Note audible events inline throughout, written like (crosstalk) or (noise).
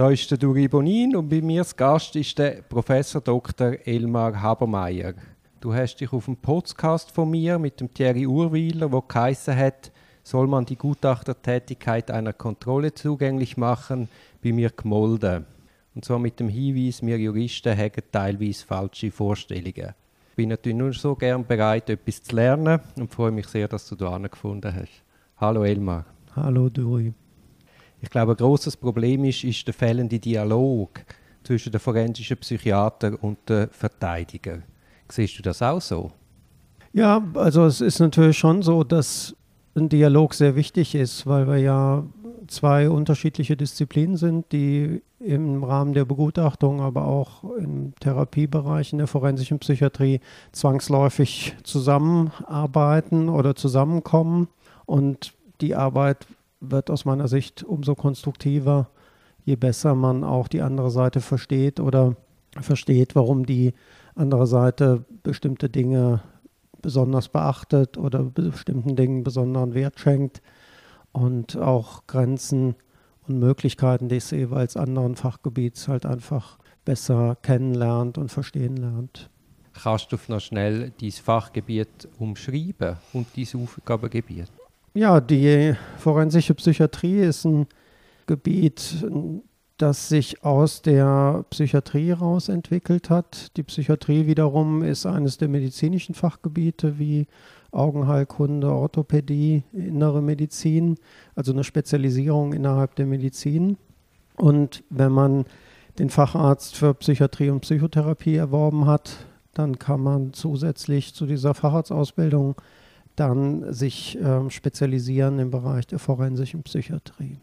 Da ist der Duri Bonin und bei mir als Gast ist der Professor Dr. Elmar Habermeier. Du hast dich auf dem Podcast von mir mit dem Thierry Urwiler, wo geheißen hat, soll man die Gutachtertätigkeit einer Kontrolle zugänglich machen, bei mir gemolden. Und zwar mit dem Hinweis, wir Juristen haben teilweise falsche Vorstellungen. Ich bin natürlich nur so gern bereit, etwas zu lernen und freue mich sehr, dass du da gefunden hast. Hallo Elmar. Hallo Duri. Ich glaube, ein großes Problem ist, ist der fehlende Dialog zwischen dem forensischen Psychiater und dem Verteidiger. Siehst du das auch so? Ja, also es ist natürlich schon so, dass ein Dialog sehr wichtig ist, weil wir ja zwei unterschiedliche Disziplinen sind, die im Rahmen der Begutachtung, aber auch im Therapiebereich in der forensischen Psychiatrie zwangsläufig zusammenarbeiten oder zusammenkommen. Und die Arbeit wird aus meiner Sicht umso konstruktiver, je besser man auch die andere Seite versteht oder versteht, warum die andere Seite bestimmte Dinge besonders beachtet oder bestimmten Dingen besonderen Wert schenkt und auch Grenzen und Möglichkeiten des jeweils anderen Fachgebiets halt einfach besser kennenlernt und verstehen lernt. Kannst du noch schnell dieses Fachgebiet umschreiben und dieses Aufgabengebiet? Ja, die forensische Psychiatrie ist ein Gebiet, das sich aus der Psychiatrie heraus entwickelt hat. Die Psychiatrie wiederum ist eines der medizinischen Fachgebiete wie Augenheilkunde, Orthopädie, innere Medizin, also eine Spezialisierung innerhalb der Medizin. Und wenn man den Facharzt für Psychiatrie und Psychotherapie erworben hat, dann kann man zusätzlich zu dieser Facharztausbildung dann sich ähm, spezialisieren im Bereich der forensischen Psychiatrie.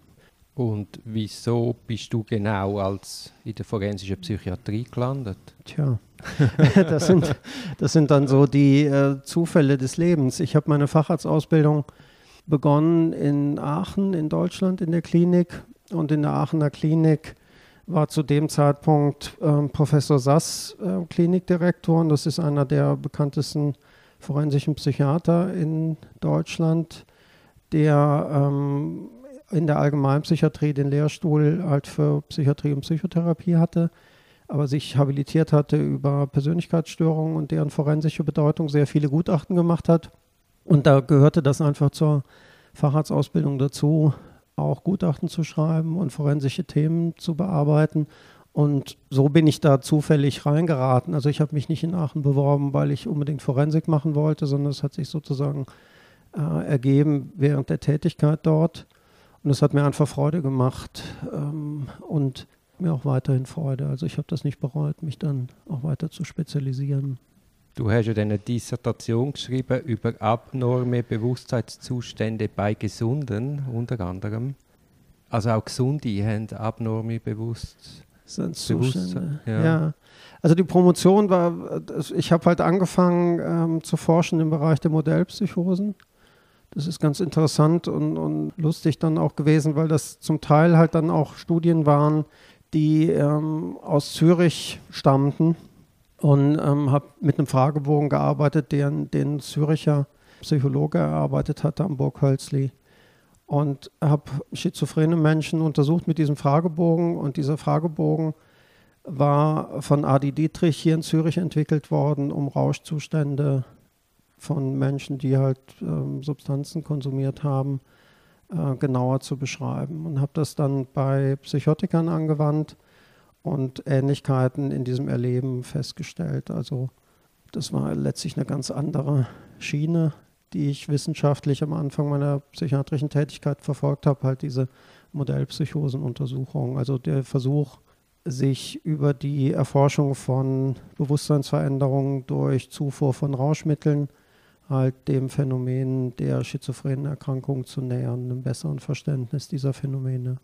Und wieso bist du genau als in der forensischen Psychiatrie gelandet? Tja, (laughs) das, sind, das sind dann so die äh, Zufälle des Lebens. Ich habe meine Facharztausbildung begonnen in Aachen in Deutschland in der Klinik und in der Aachener Klinik war zu dem Zeitpunkt äh, Professor Sass äh, Klinikdirektor und das ist einer der bekanntesten forensischen Psychiater in Deutschland, der ähm, in der Allgemeinpsychiatrie den Lehrstuhl halt für Psychiatrie und Psychotherapie hatte, aber sich habilitiert hatte über Persönlichkeitsstörungen und deren forensische Bedeutung, sehr viele Gutachten gemacht hat. Und da gehörte das einfach zur Facharztausbildung dazu, auch Gutachten zu schreiben und forensische Themen zu bearbeiten. Und so bin ich da zufällig reingeraten. Also ich habe mich nicht in Aachen beworben, weil ich unbedingt Forensik machen wollte, sondern es hat sich sozusagen äh, ergeben während der Tätigkeit dort. Und es hat mir einfach Freude gemacht ähm, und mir auch weiterhin Freude. Also ich habe das nicht bereut, mich dann auch weiter zu spezialisieren. Du hast ja eine Dissertation geschrieben über abnorme Bewusstseinszustände bei Gesunden, unter anderem. Also auch Gesunde haben abnorme Bewusstsein. Zustände. Ja. ja. Also die Promotion war, ich habe halt angefangen ähm, zu forschen im Bereich der Modellpsychosen. Das ist ganz interessant und, und, lustig dann auch gewesen, weil das zum Teil halt dann auch Studien waren, die ähm, aus Zürich stammten und ähm, habe mit einem Fragebogen gearbeitet, den, den Züricher Psychologe erarbeitet hatte am Burg Hölzli und habe schizophrene Menschen untersucht mit diesem Fragebogen. Und dieser Fragebogen war von Adi Dietrich hier in Zürich entwickelt worden, um Rauschzustände von Menschen, die halt ähm, Substanzen konsumiert haben, äh, genauer zu beschreiben. Und habe das dann bei Psychotikern angewandt und Ähnlichkeiten in diesem Erleben festgestellt. Also das war letztlich eine ganz andere Schiene, die ich wissenschaftlich am Anfang meiner psychiatrischen Tätigkeit verfolgt habe, halt diese Modellpsychosenuntersuchung. Also der Versuch, sich über die Erforschung von Bewusstseinsveränderungen durch Zufuhr von Rauschmitteln halt dem Phänomen der schizophrenen Erkrankung zu nähern, einem besseren Verständnis dieser Phänomene.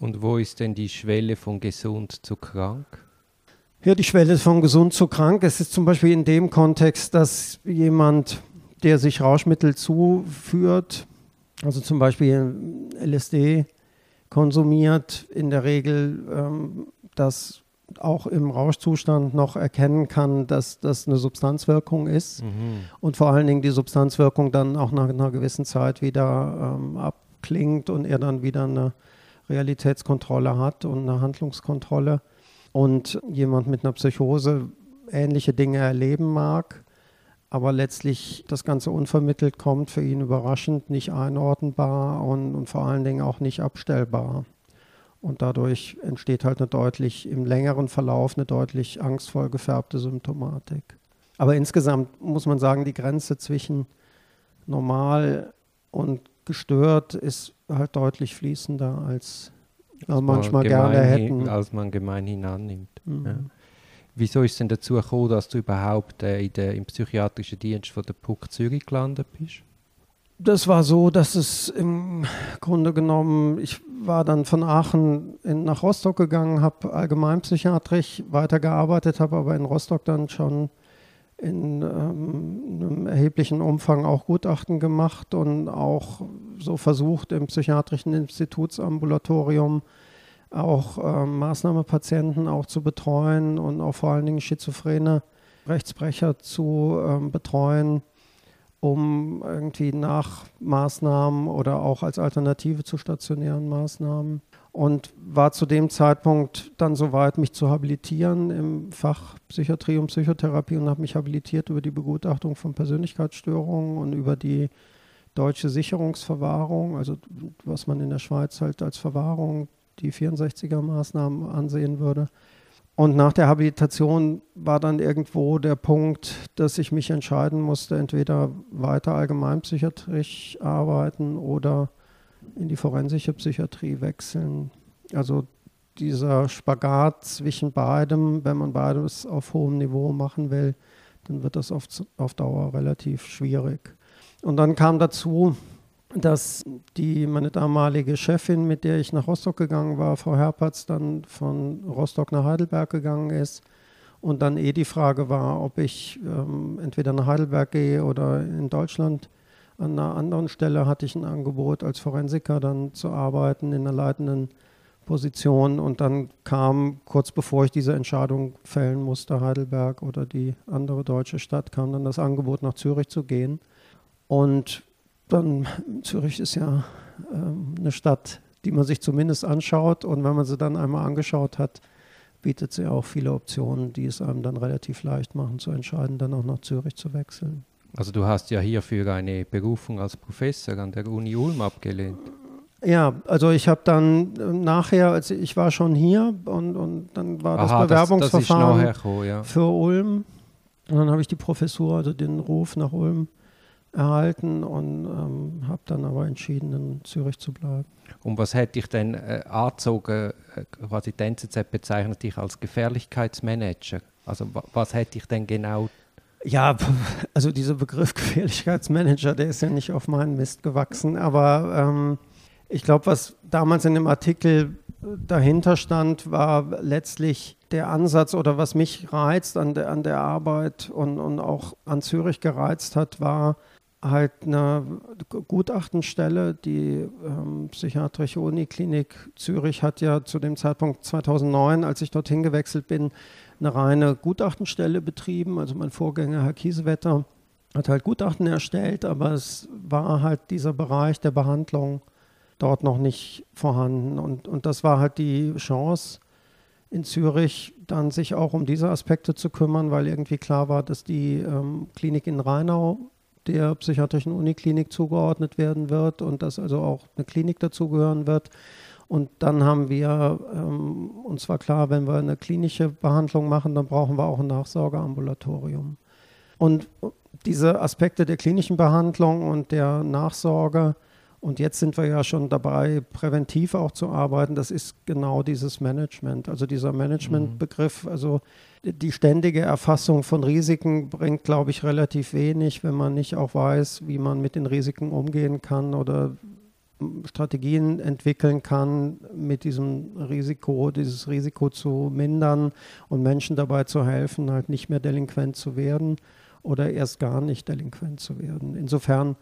Und wo ist denn die Schwelle von gesund zu krank? Ja, die Schwelle von gesund zu krank. Es ist zum Beispiel in dem Kontext, dass jemand der sich Rauschmittel zuführt, also zum Beispiel LSD konsumiert, in der Regel ähm, das auch im Rauschzustand noch erkennen kann, dass das eine Substanzwirkung ist mhm. und vor allen Dingen die Substanzwirkung dann auch nach einer gewissen Zeit wieder ähm, abklingt und er dann wieder eine Realitätskontrolle hat und eine Handlungskontrolle und jemand mit einer Psychose ähnliche Dinge erleben mag, aber letztlich das Ganze unvermittelt kommt, für ihn überraschend, nicht einordnbar und, und vor allen Dingen auch nicht abstellbar. Und dadurch entsteht halt eine deutlich im längeren Verlauf eine deutlich angstvoll gefärbte Symptomatik. Aber insgesamt muss man sagen, die Grenze zwischen normal und gestört ist halt deutlich fließender, als wir manchmal gerne hätten. Als man gemeinhin annimmt. Mhm. Ja. Wieso ist es denn dazu gekommen, dass du überhaupt äh, in der, im psychiatrischen Dienst von der PUC Zürich gelandet bist? Das war so, dass es im Grunde genommen, ich war dann von Aachen in, nach Rostock gegangen, habe allgemeinpsychiatrisch weitergearbeitet, habe aber in Rostock dann schon in ähm, einem erheblichen Umfang auch Gutachten gemacht und auch so versucht, im psychiatrischen Institutsambulatorium auch ähm, Maßnahmepatienten auch zu betreuen und auch vor allen Dingen schizophrene Rechtsbrecher zu ähm, betreuen, um irgendwie nach Maßnahmen oder auch als Alternative zu stationären Maßnahmen. Und war zu dem Zeitpunkt dann soweit, mich zu habilitieren im Fach Psychiatrie und Psychotherapie und habe mich habilitiert über die Begutachtung von Persönlichkeitsstörungen und über die deutsche Sicherungsverwahrung, also was man in der Schweiz halt als Verwahrung, die 64er Maßnahmen ansehen würde. Und nach der Habilitation war dann irgendwo der Punkt, dass ich mich entscheiden musste, entweder weiter allgemeinpsychiatrisch arbeiten oder in die forensische Psychiatrie wechseln. Also dieser Spagat zwischen beidem, wenn man beides auf hohem Niveau machen will, dann wird das auf, auf Dauer relativ schwierig. Und dann kam dazu, dass die, meine damalige Chefin, mit der ich nach Rostock gegangen war, Frau Herpertz, dann von Rostock nach Heidelberg gegangen ist. Und dann eh die Frage war, ob ich ähm, entweder nach Heidelberg gehe oder in Deutschland an einer anderen Stelle hatte ich ein Angebot, als Forensiker dann zu arbeiten in einer leitenden Position. Und dann kam, kurz bevor ich diese Entscheidung fällen musste, Heidelberg oder die andere deutsche Stadt, kam dann das Angebot, nach Zürich zu gehen. Und dann, Zürich ist ja ähm, eine Stadt, die man sich zumindest anschaut. Und wenn man sie dann einmal angeschaut hat, bietet sie auch viele Optionen, die es einem dann relativ leicht machen, zu entscheiden, dann auch nach Zürich zu wechseln. Also du hast ja hierfür eine Berufung als Professor an der Uni Ulm abgelehnt. Ja, also ich habe dann äh, nachher, also ich war schon hier und, und dann war Aha, das Bewerbungsverfahren das, das gekommen, ja. für Ulm. Und dann habe ich die Professur, also den Ruf nach Ulm erhalten und ähm, habe dann aber entschieden, in Zürich zu bleiben. Und was hätte ich denn äh, angezogen, äh, quasi die NZZ bezeichnet dich als Gefährlichkeitsmanager? Also was hätte ich denn genau ja, (laughs) also dieser Begriff (laughs) Gefährlichkeitsmanager, der ist ja nicht auf meinen Mist gewachsen, aber ähm, ich glaube, was damals in dem Artikel dahinter stand, war letztlich der Ansatz oder was mich reizt an der, an der Arbeit und, und auch an Zürich gereizt hat, war halt eine Gutachtenstelle. Die ähm, Psychiatrische Uniklinik Zürich hat ja zu dem Zeitpunkt 2009, als ich dorthin gewechselt bin, eine reine Gutachtenstelle betrieben. Also mein Vorgänger, Herr Kiesewetter, hat halt Gutachten erstellt, aber es war halt dieser Bereich der Behandlung dort noch nicht vorhanden. Und, und das war halt die Chance in Zürich, dann sich auch um diese Aspekte zu kümmern, weil irgendwie klar war, dass die ähm, Klinik in Rheinau der psychiatrischen Uniklinik zugeordnet werden wird und dass also auch eine Klinik dazugehören wird. Und dann haben wir, ähm, uns war klar, wenn wir eine klinische Behandlung machen, dann brauchen wir auch ein Nachsorgeambulatorium. Und diese Aspekte der klinischen Behandlung und der Nachsorge, und jetzt sind wir ja schon dabei, präventiv auch zu arbeiten, das ist genau dieses Management. Also dieser Managementbegriff, also die ständige Erfassung von Risiken bringt, glaube ich, relativ wenig, wenn man nicht auch weiß, wie man mit den Risiken umgehen kann oder Strategien entwickeln kann, mit diesem Risiko, dieses Risiko zu mindern und Menschen dabei zu helfen, halt nicht mehr delinquent zu werden oder erst gar nicht delinquent zu werden. Insofern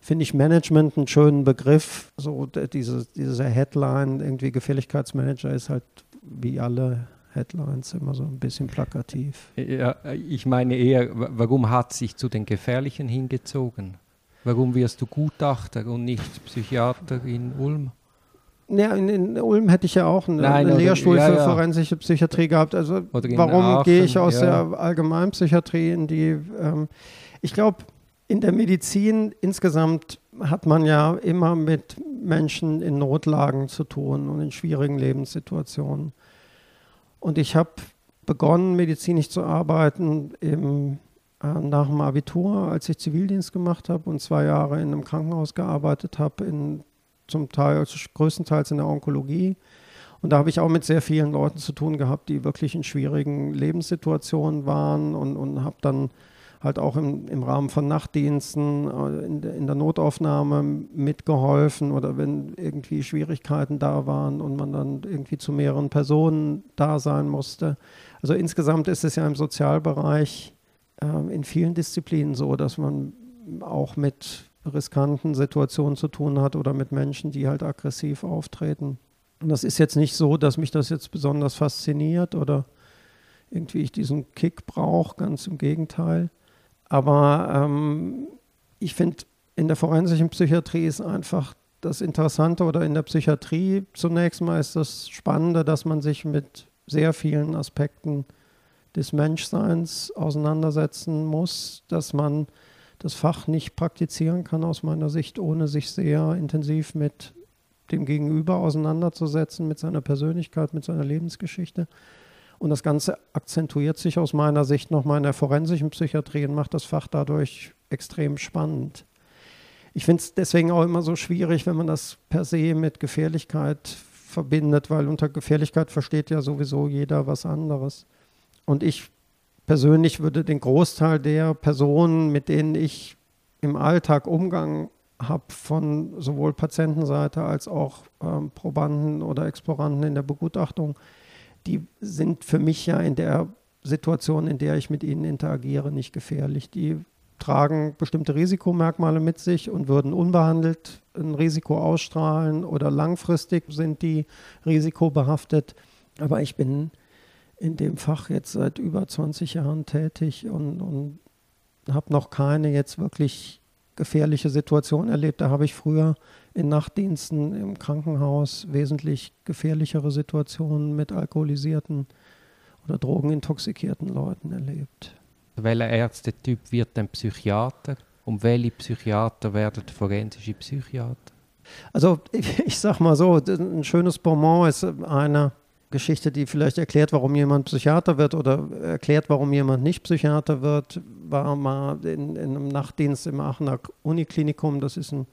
finde ich Management einen schönen Begriff. So diese, diese Headline, irgendwie Gefälligkeitsmanager ist halt wie alle Headlines immer so ein bisschen plakativ. Ja, ich meine eher, warum hat sich zu den Gefährlichen hingezogen? Warum wirst du Gutachter und nicht Psychiater in Ulm? Ja, in, in, Ulm hätte ich ja auch einen, Nein, einen Lehrstuhl ja, für ja. forensische Psychiatrie gehabt. Also warum gehe ich aus der Allgemeinpsychiatrie in die... Ähm, ich glaube, in der Medizin insgesamt hat man ja immer mit Menschen in Notlagen zu tun und in schwierigen Lebenssituationen. Und ich habe begonnen, medizinisch zu arbeiten im, äh, nach dem Abitur, als ich Zivildienst gemacht habe und zwei Jahre in einem Krankenhaus gearbeitet habe, zum Teil, also größtenteils in der Onkologie. Und da habe ich auch mit sehr vielen Leuten zu tun gehabt, die wirklich in schwierigen Lebenssituationen waren und, und habe dann halt auch im, im Rahmen von Nachtdiensten äh, in, in, der Notaufnahme mitgeholfen oder wenn irgendwie Schwierigkeiten da waren und man dann irgendwie zu mehreren Personen da sein musste. Also insgesamt ist es ja im Sozialbereich äh, in vielen Disziplinen so, dass man auch mit riskanten Situationen zu tun hat oder mit Menschen, die halt aggressiv auftreten. Und das ist jetzt nicht so, dass mich das jetzt besonders fasziniert oder irgendwie ich diesen Kick brauche, ganz im Gegenteil. Aber ähm, ich finde, in der forensischen Psychiatrie ist einfach das Interessante oder in der Psychiatrie zunächst mal ist das Spannende, dass man sich mit sehr vielen Aspekten des Menschseins auseinandersetzen muss, dass man das Fach nicht praktizieren kann aus meiner Sicht, ohne sich sehr intensiv mit dem Gegenüber auseinanderzusetzen, mit seiner Persönlichkeit, mit seiner Lebensgeschichte. Und das Ganze akzentuiert sich aus meiner Sicht nochmal in der forensischen Psychiatrie und macht das Fach dadurch extrem spannend. Ich finde es deswegen auch immer so schwierig, wenn man das per se mit Gefährlichkeit verbindet, weil unter Gefährlichkeit versteht ja sowieso jeder was anderes. Und ich persönlich würde den Großteil der Personen, mit denen ich im Alltag Umgang habe, von sowohl Patientenseite als auch ähm, Probanden oder Exploranten in der Begutachtung, die sind für mich ja in der Situation, in der ich mit ihnen interagiere, nicht gefährlich. Die tragen bestimmte Risikomerkmale mit sich und würden unbehandelt ein Risiko ausstrahlen oder langfristig sind die risikobehaftet. Aber ich bin in dem Fach jetzt seit über 20 Jahren tätig und, und habe noch keine jetzt wirklich gefährliche Situation erlebt. Da habe ich früher in Nachtdiensten im Krankenhaus wesentlich gefährlichere Situationen mit alkoholisierten oder drogenintoxikierten Leuten erlebt. Welcher Ärztetyp wird ein Psychiater und welche Psychiater werden forensische Psychiater? Also ich, ich sag mal so, ein schönes Bonbon ist eine Geschichte, die vielleicht erklärt, warum jemand Psychiater wird oder erklärt, warum jemand nicht Psychiater wird, war mal in, in einem Nachtdienst im Aachener Uniklinikum. Das ist ein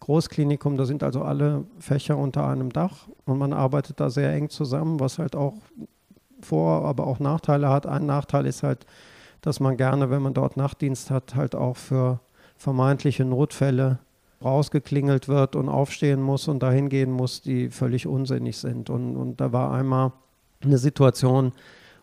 Großklinikum, da sind also alle Fächer unter einem Dach und man arbeitet da sehr eng zusammen, was halt auch Vor-, aber auch Nachteile hat. Ein Nachteil ist halt, dass man gerne, wenn man dort Nachtdienst hat, halt auch für vermeintliche Notfälle rausgeklingelt wird und aufstehen muss und dahin gehen muss, die völlig unsinnig sind. Und, und da war einmal eine Situation,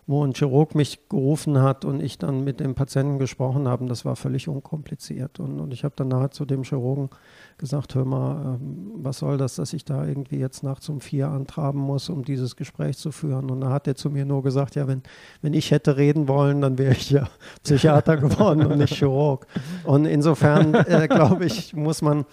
wo ein Chirurg mich gerufen hat und ich dann mit dem Patienten gesprochen habe. Das war völlig unkompliziert. Und, und ich habe dann nachher zu dem Chirurgen gesagt, hör mal, ähm, was soll das, dass ich da irgendwie jetzt nachts um vier antraben muss, um dieses Gespräch zu führen. Und da hat er zu mir nur gesagt, ja, wenn, wenn ich hätte reden wollen, dann wäre ich ja (laughs) Psychiater geworden und nicht Chirurg. Und insofern, (laughs) äh, glaube ich, muss man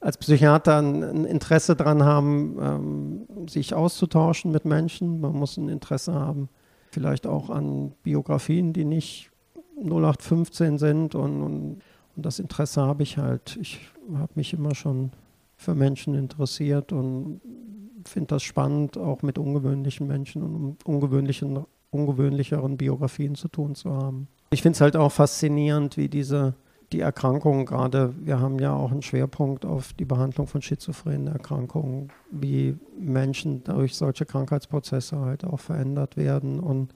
als Psychiater ein, ein Interesse daran haben, ähm, sich auszutauschen mit Menschen. Man muss ein Interesse haben, vielleicht auch an Biografien, die nicht 0815 sind und, und, und das Interesse habe ich halt. Ich habe mich immer schon für Menschen interessiert und finde das spannend, auch mit ungewöhnlichen Menschen und ungewöhnlichen, ungewöhnlicheren Biografien zu tun zu haben. Ich finde es halt auch faszinierend, wie diese die Erkrankungen gerade, wir haben ja auch einen Schwerpunkt auf die Behandlung von schizophrenen Erkrankungen, wie Menschen durch solche Krankheitsprozesse halt auch verändert werden und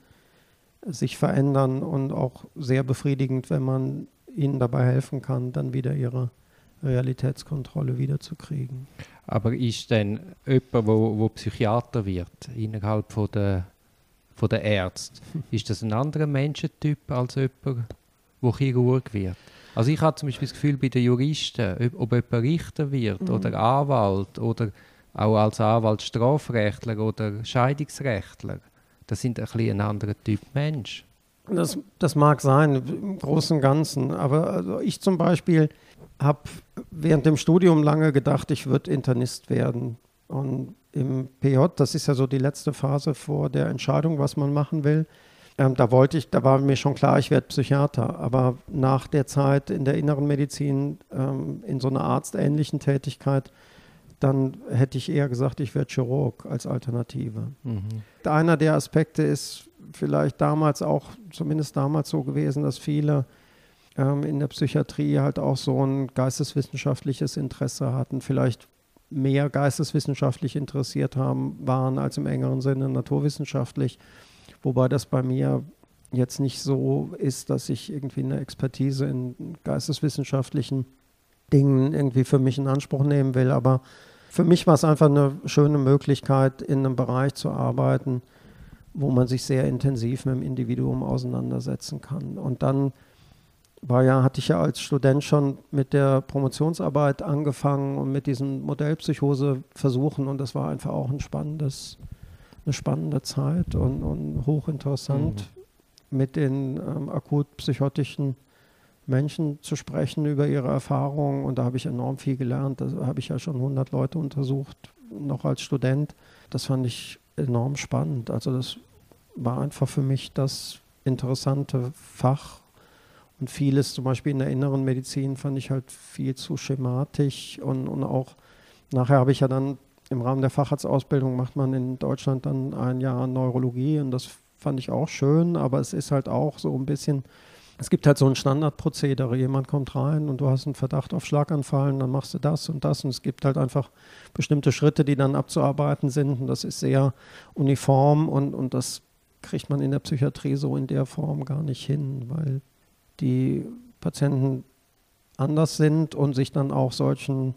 sich verändern und auch sehr befriedigend, wenn man ihnen dabei helfen kann, dann wieder ihre Realitätskontrolle wiederzukriegen. Aber ist denn jemand, wo, wo Psychiater wird, innerhalb von der, von der Ärzte, (laughs) ist das ein anderer Menschentyp als jemand, der Chirurg wird? Also ich habe zum Beispiel das Gefühl, bei den Juristen, ob, ob jemand Richter wird mhm. oder Anwalt oder auch als Anwalt Strafrechtler oder Scheidungsrechtler, das sind ein bisschen ein anderer Typ Mensch. Das, das mag sein, im Großen und Ganzen. Aber also ich zum Beispiel habe während dem Studium lange gedacht, ich würde Internist werden. Und im PJ, das ist ja so die letzte Phase vor der Entscheidung, was man machen will. Ähm, da wollte ich, da war mir schon klar, ich werde Psychiater. Aber nach der Zeit in der inneren Medizin, ähm, in so einer arztähnlichen Tätigkeit, dann hätte ich eher gesagt, ich werde Chirurg als Alternative. Mhm. Einer der Aspekte ist vielleicht damals auch, zumindest damals so gewesen, dass viele ähm, in der Psychiatrie halt auch so ein geisteswissenschaftliches Interesse hatten, vielleicht mehr geisteswissenschaftlich interessiert haben, waren als im engeren Sinne naturwissenschaftlich. Wobei das bei mir jetzt nicht so ist, dass ich irgendwie eine Expertise in geisteswissenschaftlichen Dingen irgendwie für mich in Anspruch nehmen will. Aber für mich war es einfach eine schöne Möglichkeit, in einem Bereich zu arbeiten, wo man sich sehr intensiv mit dem Individuum auseinandersetzen kann. Und dann war ja, hatte ich ja als Student schon mit der Promotionsarbeit angefangen und mit diesen Modellpsychose-Versuchen und das war einfach auch ein spannendes, eine spannende Zeit und, und hochinteressant, mhm. mit den ähm, akut psychotischen Menschen zu sprechen über ihre Erfahrungen und da habe ich enorm viel gelernt. Da habe ich ja schon 100 Leute untersucht, noch als Student. Das fand ich enorm spannend. Also das war einfach für mich das interessante Fach. Und vieles, zum Beispiel in der inneren Medizin, fand ich halt viel zu schematisch. Und, und auch nachher habe ich ja dann im Rahmen der Facharztausbildung macht man in Deutschland dann ein Jahr Neurologie. Und das fand ich auch schön, aber es ist halt auch so ein bisschen, es gibt halt so ein Standardprozedere. Jemand kommt rein und du hast einen Verdacht auf Schlaganfall, dann machst du das und das und es gibt halt einfach bestimmte Schritte, die dann abzuarbeiten sind und das ist sehr uniform und, und das kriegt man in der Psychiatrie so in der Form gar nicht hin, weil die Patienten anders sind und sich dann auch solchen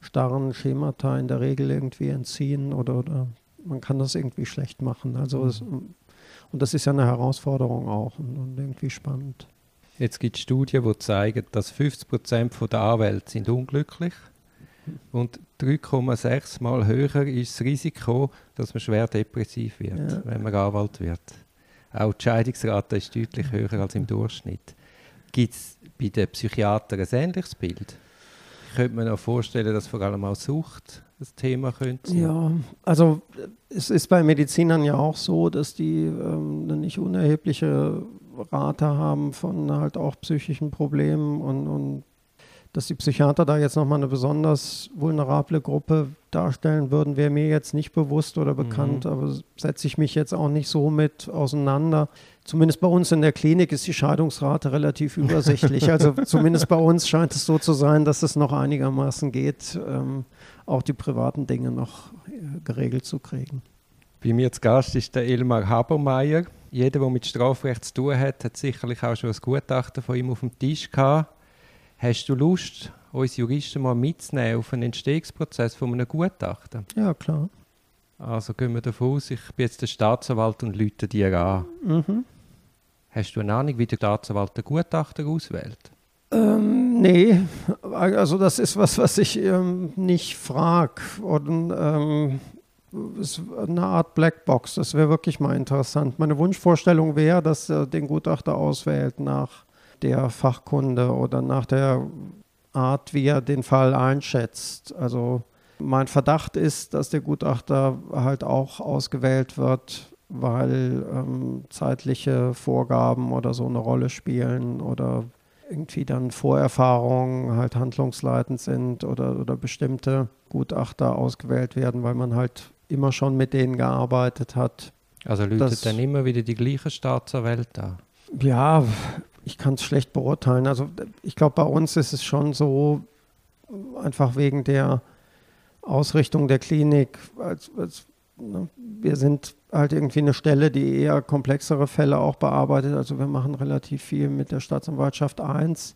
starren Schemata in der Regel irgendwie entziehen oder, oder man kann das irgendwie schlecht machen. Also es, und das ist ja eine Herausforderung auch und, und irgendwie spannend. Jetzt gibt es Studien, die zeigen, dass 50 Prozent der Anwälte sind unglücklich und 3,6 Mal höher ist das Risiko, dass man schwer depressiv wird, ja. wenn man Anwalt wird. Auch die Scheidungsrate ist deutlich höher als im Durchschnitt. Gibt es bei den Psychiatern ein ähnliches Bild? Ich könnte mir auch vorstellen, dass vor allem auch Sucht ein Thema könnte sein. Ja, also es ist bei Medizinern ja auch so, dass die ähm, eine nicht unerhebliche Rate haben von halt auch psychischen Problemen und, und dass die Psychiater da jetzt nochmal eine besonders vulnerable Gruppe darstellen würden, wäre mir jetzt nicht bewusst oder bekannt, mhm. aber setze ich mich jetzt auch nicht so mit auseinander. Zumindest bei uns in der Klinik ist die Scheidungsrate relativ (laughs) übersichtlich. also zumindest bei uns scheint es so zu sein, dass es noch einigermaßen geht, ähm, auch die privaten Dinge noch äh, geregelt zu kriegen. Bei mir zu Gast ist der Elmar Habermeier. Jeder, der mit Strafrecht zu tun hat, hat sicherlich auch schon ein Gutachten von ihm auf dem Tisch gehabt. Hast du Lust, uns Juristen mal mitzunehmen auf einen Entstehungsprozess von einem Gutachten? Ja, klar. Also gehen wir davon aus, ich bin jetzt der Staatsanwalt und lüte dir an. Mhm. Hast du eine Ahnung, wie der Staatsanwalt den Gutachter auswählt? Ähm, nee, also das ist was, was ich ähm, nicht frage. ähm, ist eine Art Blackbox. Das wäre wirklich mal interessant. Meine Wunschvorstellung wäre, dass er den Gutachter auswählt nach der Fachkunde oder nach der Art, wie er den Fall einschätzt. Also mein Verdacht ist, dass der Gutachter halt auch ausgewählt wird, weil ähm, zeitliche Vorgaben oder so eine Rolle spielen oder irgendwie dann Vorerfahrungen halt handlungsleitend sind oder, oder bestimmte Gutachter ausgewählt werden, weil man halt immer schon mit denen gearbeitet hat. Also läutet dann immer wieder die gleiche Staatsanwälte an? Ja, ich kann es schlecht beurteilen. Also ich glaube, bei uns ist es schon so, einfach wegen der Ausrichtung der Klinik, als, als, ne, wir sind halt irgendwie eine Stelle, die eher komplexere Fälle auch bearbeitet. Also wir machen relativ viel mit der Staatsanwaltschaft 1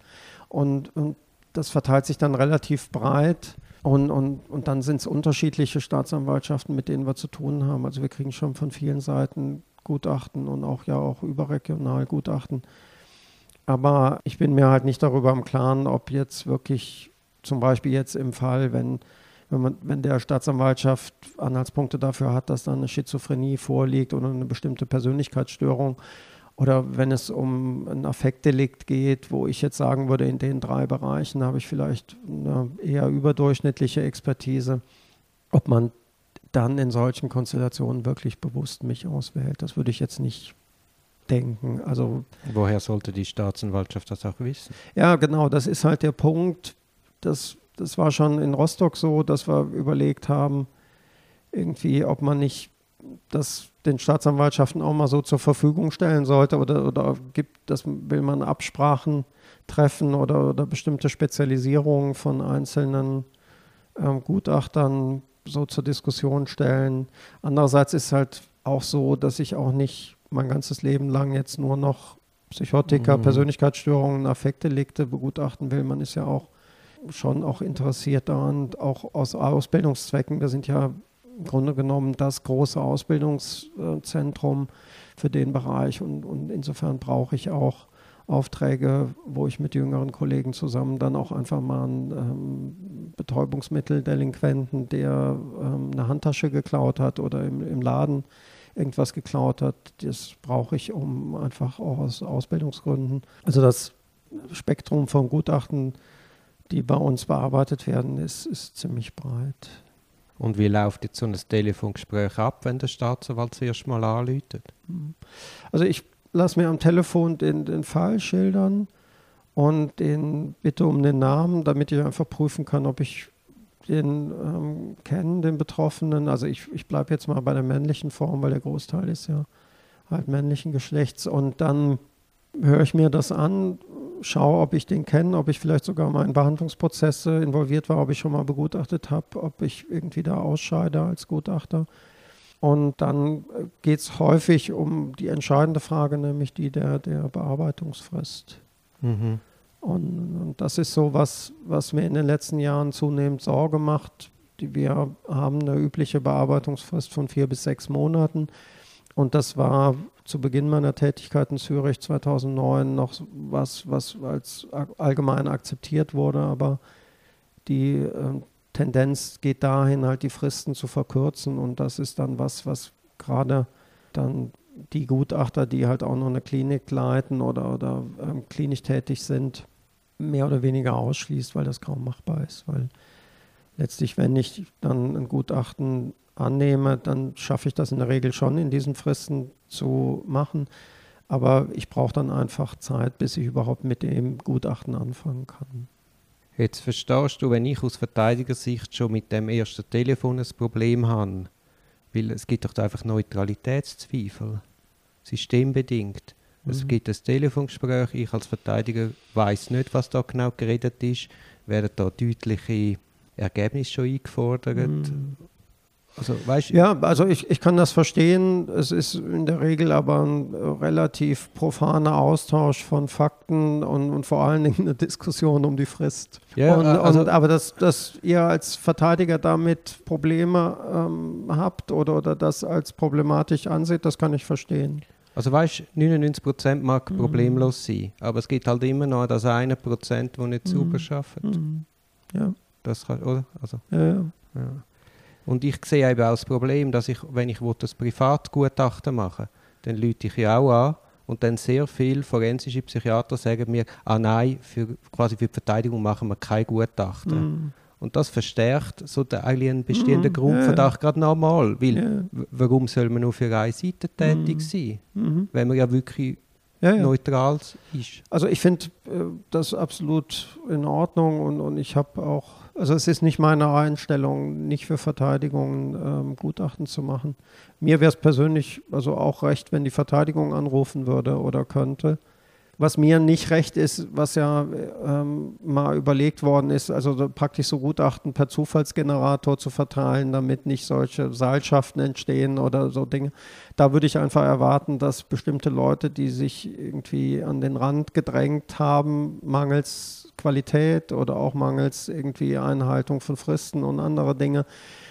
und, und das verteilt sich dann relativ breit. Und, und, und dann sind es unterschiedliche Staatsanwaltschaften, mit denen wir zu tun haben. Also wir kriegen schon von vielen Seiten Gutachten und auch ja auch überregional Gutachten. Aber ich bin mir halt nicht darüber im Klaren, ob jetzt wirklich zum Beispiel jetzt im Fall, wenn, wenn, man, wenn der Staatsanwaltschaft Anhaltspunkte dafür hat, dass da eine Schizophrenie vorliegt oder eine bestimmte Persönlichkeitsstörung, oder wenn es um ein Affektdelikt geht, wo ich jetzt sagen würde, in den drei Bereichen habe ich vielleicht eine eher überdurchschnittliche Expertise, ob man dann in solchen Konstellationen wirklich bewusst mich auswählt. Das würde ich jetzt nicht denken. Also woher sollte die Staatsanwaltschaft das auch wissen? Ja, genau. Das ist halt der Punkt. Das, das war schon in Rostock so, dass wir überlegt haben, irgendwie, ob man nicht das den Staatsanwaltschaften auch mal so zur Verfügung stellen sollte oder, oder gibt, das will man Absprachen treffen oder, oder bestimmte Spezialisierungen von einzelnen ähm, Gutachtern so zur Diskussion stellen. Andererseits ist halt auch so, dass ich auch nicht mein ganzes Leben lang jetzt nur noch Psychotiker, mhm. Persönlichkeitsstörungen, Affektdelikte begutachten will. Man ist ja auch schon auch interessiert daran, auch aus Ausbildungszwecken. Wir sind ja im Grunde genommen das große Ausbildungszentrum für den Bereich und, und insofern brauche ich auch Aufträge, wo ich mit jüngeren Kollegen zusammen dann auch einfach mal einen ähm, Betäubungsmitteldelinquenten, der ähm, eine Handtasche geklaut hat oder im, im Laden irgendwas geklaut hat, das brauche ich, um einfach auch aus Ausbildungsgründen. Also das Spektrum von Gutachten, die bei uns bearbeitet werden, ist, ist ziemlich breit. Und wie läuft jetzt so ein Telefongespräch ab, wenn der Staatsanwalt zuerst mal anläutet? Hm. Also ich lasse mir am Telefon den, den Fall schildern und den bitte um den Namen, damit ich einfach prüfen kann, ob ich den ähm, kennen, den Betroffenen. Also ich, ich bleibe jetzt mal bei der männlichen Form, weil der Großteil ist ja halt männlichen Geschlechts. Und dann höre ich mir das an, schaue, ob ich den kenne, ob ich vielleicht sogar mal in Behandlungsprozesse involviert war, ob ich schon mal begutachtet habe, ob ich irgendwie da ausscheide als Gutachter. Und dann geht es häufig um die entscheidende Frage, nämlich die der, der Bearbeitungsfrist. Mhm. Und, und, das ist so was, was mir in den letzten Jahren zunehmend Sorge macht. Die, wir haben eine übliche Bearbeitungsfrist von vier bis sechs Monaten. Und das war zu Beginn meiner Tätigkeit in Zürich 2009 noch was, was als allgemein akzeptiert wurde. Aber die äh, Tendenz geht dahin, halt die Fristen zu verkürzen. Und das ist dann was, was gerade dann die Gutachter, die halt auch noch eine Klinik leiten oder, oder ähm, klinisch tätig sind, mehr oder weniger ausschließt, weil das kaum machbar ist. Weil letztlich, wenn ich dann ein Gutachten annehme, dann schaffe ich das in der Regel schon in diesen Fristen zu machen. Aber ich brauche dann einfach Zeit, bis ich überhaupt mit dem Gutachten anfangen kann. Jetzt verstehst du, wenn ich aus Verteidigersicht schon mit dem ersten Telefon ein Problem habe, weil es gibt doch einfach Neutralitätszweifel systembedingt. Mhm. Es gibt ein Telefongespräch, ich als Verteidiger weiß nicht, was da genau geredet ist, werden da deutliche Ergebnisse schon eingefordert. Mhm. Also, weißt, ja, also ich, ich kann das verstehen. Es ist in der Regel aber ein relativ profaner Austausch von Fakten und, und vor allen Dingen eine Diskussion um die Frist. Ja, und, also, und, aber dass, dass ihr als Verteidiger damit Probleme ähm, habt oder, oder das als problematisch anseht, das kann ich verstehen. Also weißt, 99 Prozent mag mhm. problemlos sein, aber es gibt halt immer noch das eine Prozent, das nicht mhm. sauber schafft. Mhm. Ja. Das kann, oder? Also, ja, ja. ja. Und ich sehe eben auch das Problem, dass ich, wenn ich das Privatgutachten mache, dann lüte ich ja auch an und dann sehr viele forensische Psychiater sagen mir, ah nein, für, quasi für die Verteidigung machen wir kein Gutachten. Mm. Und das verstärkt so den einen bestehenden mm, Grundverdacht yeah. gerade nochmal. Weil yeah. warum soll man nur für eine Seite tätig mm. sein, -hmm. wenn man ja wirklich ja, ja. neutral ist? Also ich finde äh, das absolut in Ordnung und, und ich habe auch, also es ist nicht meine Einstellung, nicht für Verteidigungen ähm, Gutachten zu machen. Mir wäre es persönlich also auch recht, wenn die Verteidigung anrufen würde oder könnte. Was mir nicht recht ist, was ja ähm, mal überlegt worden ist, also praktisch so Gutachten per Zufallsgenerator zu verteilen, damit nicht solche Seilschaften entstehen oder so Dinge. Da würde ich einfach erwarten, dass bestimmte Leute, die sich irgendwie an den Rand gedrängt haben, mangels Qualität oder auch mangels irgendwie Einhaltung von Fristen und andere Dinge,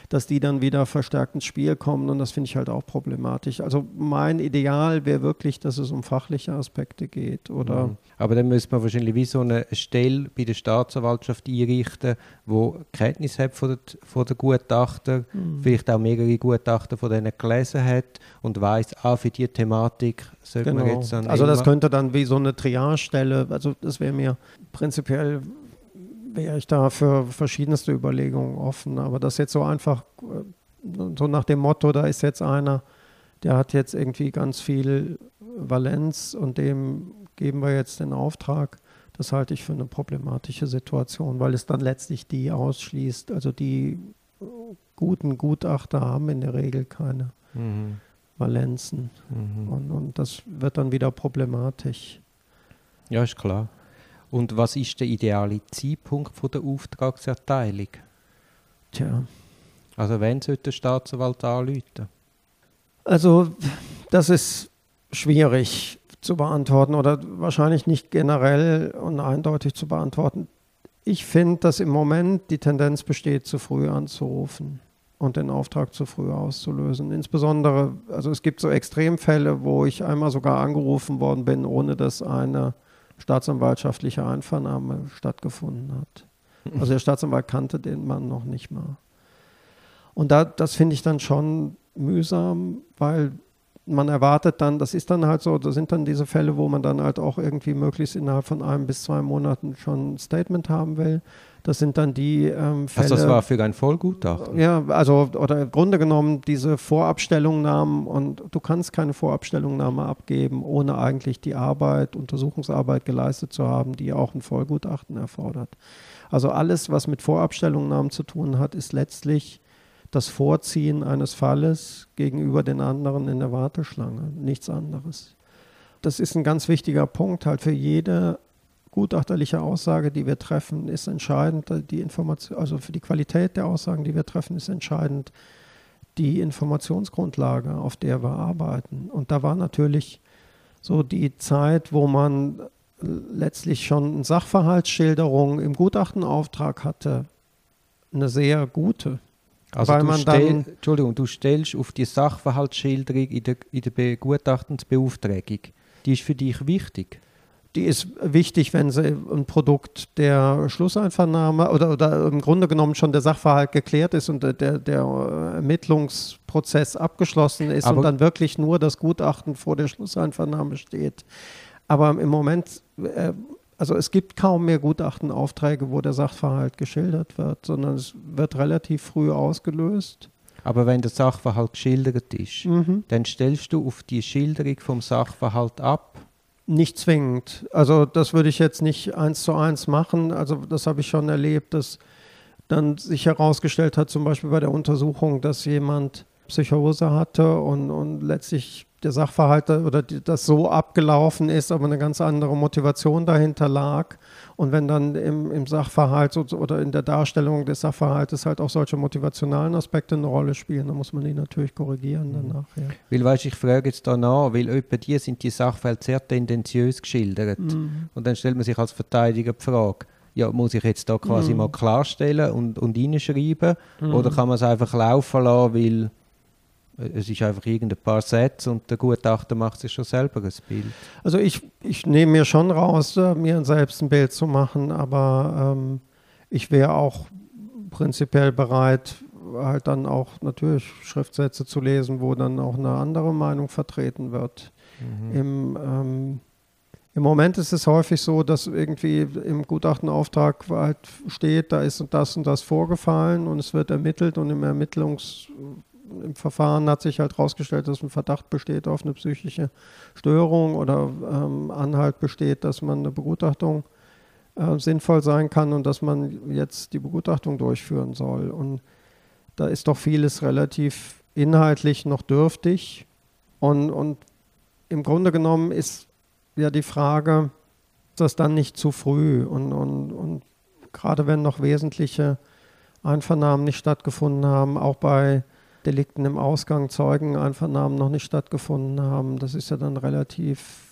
dass die dann wieder verstärkt ins Spiel kommen und das finde ich halt auch problematisch. Also mein Ideal wäre wirklich, dass es um fachliche Aspekte geht, oder? Mhm. Aber dann müsste man wahrscheinlich wie so eine Stelle bei der Staatsanwaltschaft einrichten, wo Kenntnis hat von der, von der Gutachter, mhm. vielleicht auch mehrere Gutachter von denen gelesen hat und weiß, ah, für die Thematik sollte genau. man jetzt dann Also das könnte dann wie so eine Triage-Stelle, also das wäre mir prinzipiell wäre ich da für verschiedenste Überlegungen offen. Aber das jetzt so einfach so nach dem Motto, da ist jetzt einer, der hat jetzt irgendwie ganz viel Valenz und dem geben wir jetzt den Auftrag. Das halte ich für eine problematische Situation, weil es dann letztlich die ausschließt. Also die guten Gutachter haben in der Regel keine mhm. Valenzen. Mhm. Und, und das wird dann wieder problematisch. Ja, ist klar. Und was ist der ideale Zeitpunkt von der Auftragserteilung? Tja. Also wann sollte der Staatsanwalt anrufen? Also das ist schwierig zu beantworten oder wahrscheinlich nicht generell und eindeutig zu beantworten. Ich finde, dass im Moment die Tendenz besteht, zu früh anzurufen und den Auftrag zu früh auszulösen. Insbesondere, also es gibt so Extremfälle, wo ich einmal sogar angerufen worden bin, ohne dass eine staatsanwaltschaftliche Einvernahme stattgefunden hat. Also der Staatsanwalt kannte den Mann noch nicht mal. Und da, das finde ich dann schon mühsam, weil man erwartet dann, das ist dann halt so, das sind dann diese Fälle, wo man dann halt auch irgendwie möglichst innerhalb von einem bis zwei Monaten schon ein Statement haben will. Das sind dann die ähm, Fälle. Also das war für ein Vollgutachten? Ja, also oder im Grunde genommen diese Vorabstellungnahmen und du kannst keine Vorabstellungnahme abgeben, ohne eigentlich die Arbeit, Untersuchungsarbeit geleistet zu haben, die auch ein Vollgutachten erfordert. Also alles, was mit Vorabstellungnahmen zu tun hat, ist letztlich das Vorziehen eines Falles gegenüber den anderen in der Warteschlange, nichts anderes. Das ist ein ganz wichtiger Punkt halt für jede gutachterliche Aussage, die wir treffen, ist entscheidend. Die Information, also für die Qualität der Aussagen, die wir treffen, ist entscheidend die Informationsgrundlage, auf der wir arbeiten. Und da war natürlich so die Zeit, wo man letztlich schon eine Sachverhaltsschilderung im Gutachtenauftrag hatte, eine sehr gute. Also weil man stell, dann, Entschuldigung, du stellst auf die Sachverhaltsschilderung in der, in der Begutachtensbeauftragung. Die ist für dich wichtig? Die ist wichtig, wenn sie ein Produkt der Schlusseinvernahme oder, oder im Grunde genommen schon der Sachverhalt geklärt ist und der, der Ermittlungsprozess abgeschlossen ist Aber und dann wirklich nur das Gutachten vor der Schlusseinvernahme steht. Aber im Moment äh, also es gibt kaum mehr Gutachtenaufträge, wo der Sachverhalt geschildert wird, sondern es wird relativ früh ausgelöst. Aber wenn der Sachverhalt geschildert ist, mhm. dann stellst du auf die Schilderung vom Sachverhalt ab? Nicht zwingend. Also das würde ich jetzt nicht eins zu eins machen. Also das habe ich schon erlebt, dass dann sich herausgestellt hat, zum Beispiel bei der Untersuchung, dass jemand Psychose hatte und, und letztlich der Sachverhalt oder das so abgelaufen ist, aber eine ganz andere Motivation dahinter lag. Und wenn dann im, im Sachverhalt oder in der Darstellung des Sachverhaltes halt auch solche motivationalen Aspekte eine Rolle spielen, dann muss man die natürlich korrigieren danach. Ja. Weil, weißt ich frage jetzt da nach, weil etwa die sind die Sachverhalte sehr tendenziös geschildert. Mhm. Und dann stellt man sich als Verteidiger die Frage, ja, muss ich jetzt da quasi mhm. mal klarstellen und, und reinschreiben? Mhm. Oder kann man es einfach laufen lassen, weil es ist einfach irgendein paar Sätze und der Gutachter macht sich schon selber ein Bild. Also ich, ich nehme mir schon raus, äh, mir selbst ein Bild zu machen, aber ähm, ich wäre auch prinzipiell bereit, halt dann auch natürlich Schriftsätze zu lesen, wo dann auch eine andere Meinung vertreten wird. Mhm. Im, ähm, Im Moment ist es häufig so, dass irgendwie im Gutachtenauftrag halt steht, da ist und das und das vorgefallen und es wird ermittelt und im Ermittlungs im Verfahren hat sich halt herausgestellt, dass ein Verdacht besteht auf eine psychische Störung oder ähm, Anhalt besteht, dass man eine Begutachtung äh, sinnvoll sein kann und dass man jetzt die Begutachtung durchführen soll. Und da ist doch vieles relativ inhaltlich noch dürftig. Und, und im Grunde genommen ist ja die Frage, ist das dann nicht zu früh? Und, und, und gerade wenn noch wesentliche Einvernahmen nicht stattgefunden haben, auch bei Delikten im Ausgang Zeugeneinvernahmen noch nicht stattgefunden haben. Das ist ja dann relativ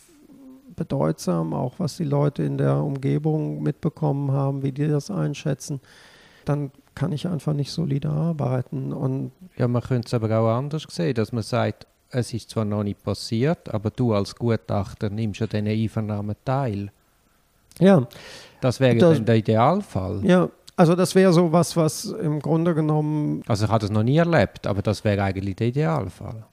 bedeutsam, auch was die Leute in der Umgebung mitbekommen haben, wie die das einschätzen. Dann kann ich einfach nicht solide arbeiten. Und ja, man könnte es aber auch anders sehen, dass man sagt, es ist zwar noch nicht passiert, aber du als Gutachter nimmst an diesen Einvernahmen teil. Ja. Das wäre das, dann der Idealfall. Ja, also das wäre so was, was im Grunde genommen. Also ich habe das noch nie erlebt, aber das wäre eigentlich der Idealfall.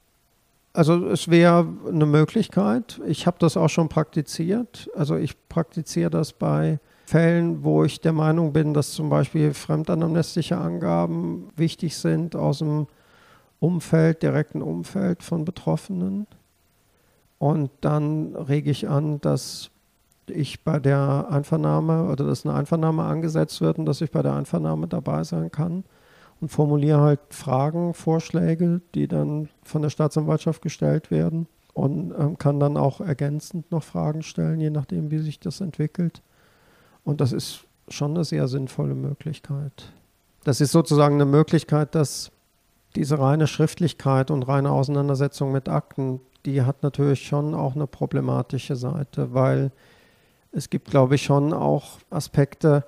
Also es wäre eine Möglichkeit. Ich habe das auch schon praktiziert. Also ich praktiziere das bei Fällen, wo ich der Meinung bin, dass zum Beispiel fremdanamnestische Angaben wichtig sind aus dem Umfeld, direkten Umfeld von Betroffenen. Und dann rege ich an, dass ich bei der Einvernahme oder dass eine Einvernahme angesetzt wird und dass ich bei der Einvernahme dabei sein kann und formuliere halt Fragen, Vorschläge, die dann von der Staatsanwaltschaft gestellt werden und ähm, kann dann auch ergänzend noch Fragen stellen, je nachdem, wie sich das entwickelt. Und das ist schon eine sehr sinnvolle Möglichkeit. Das ist sozusagen eine Möglichkeit, dass diese reine Schriftlichkeit und reine Auseinandersetzung mit Akten, die hat natürlich schon auch eine problematische Seite, weil es gibt, glaube ich, schon auch Aspekte,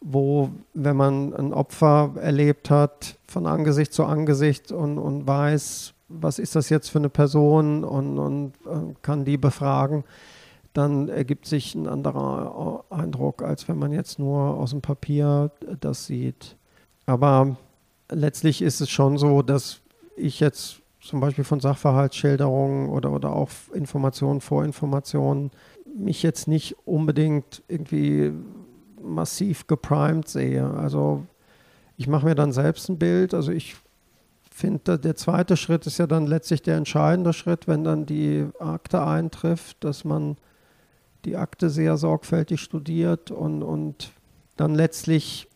wo, wenn man ein Opfer erlebt hat, von Angesicht zu Angesicht und, und weiß, was ist das jetzt für eine Person und, und äh, kann die befragen, dann ergibt sich ein anderer Eindruck, als wenn man jetzt nur aus dem Papier das sieht. Aber letztlich ist es schon so, dass ich jetzt zum Beispiel von Sachverhaltsschilderungen oder, oder auch Informationen, Vorinformationen mich jetzt nicht unbedingt irgendwie massiv geprimed sehe. Also ich mache mir dann selbst ein Bild. Also ich finde, der zweite Schritt ist ja dann letztlich der entscheidende Schritt, wenn dann die Akte eintrifft, dass man die Akte sehr sorgfältig studiert und, und dann letztlich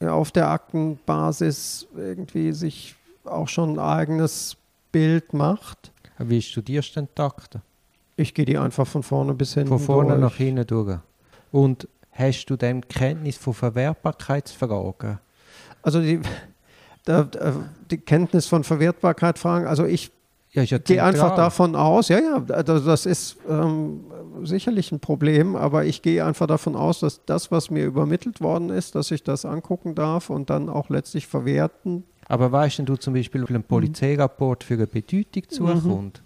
auf der Aktenbasis irgendwie sich auch schon ein eigenes Bild macht. Wie studierst du denn die Akte? Ich gehe die einfach von vorne bis hinten Von vorne durch. nach hinten durch. Und hast du dann Kenntnis von Verwertbarkeitsfragen? Also die, die Kenntnis von Verwertbarkeitsfragen, also ich ja, ja gehe einfach davon aus, ja, ja, also das ist ähm, sicherlich ein Problem, aber ich gehe einfach davon aus, dass das, was mir übermittelt worden ist, dass ich das angucken darf und dann auch letztlich verwerten. Aber weißt du zum Beispiel, wie ein Polizeirapport für eine Bedeutung zukommt?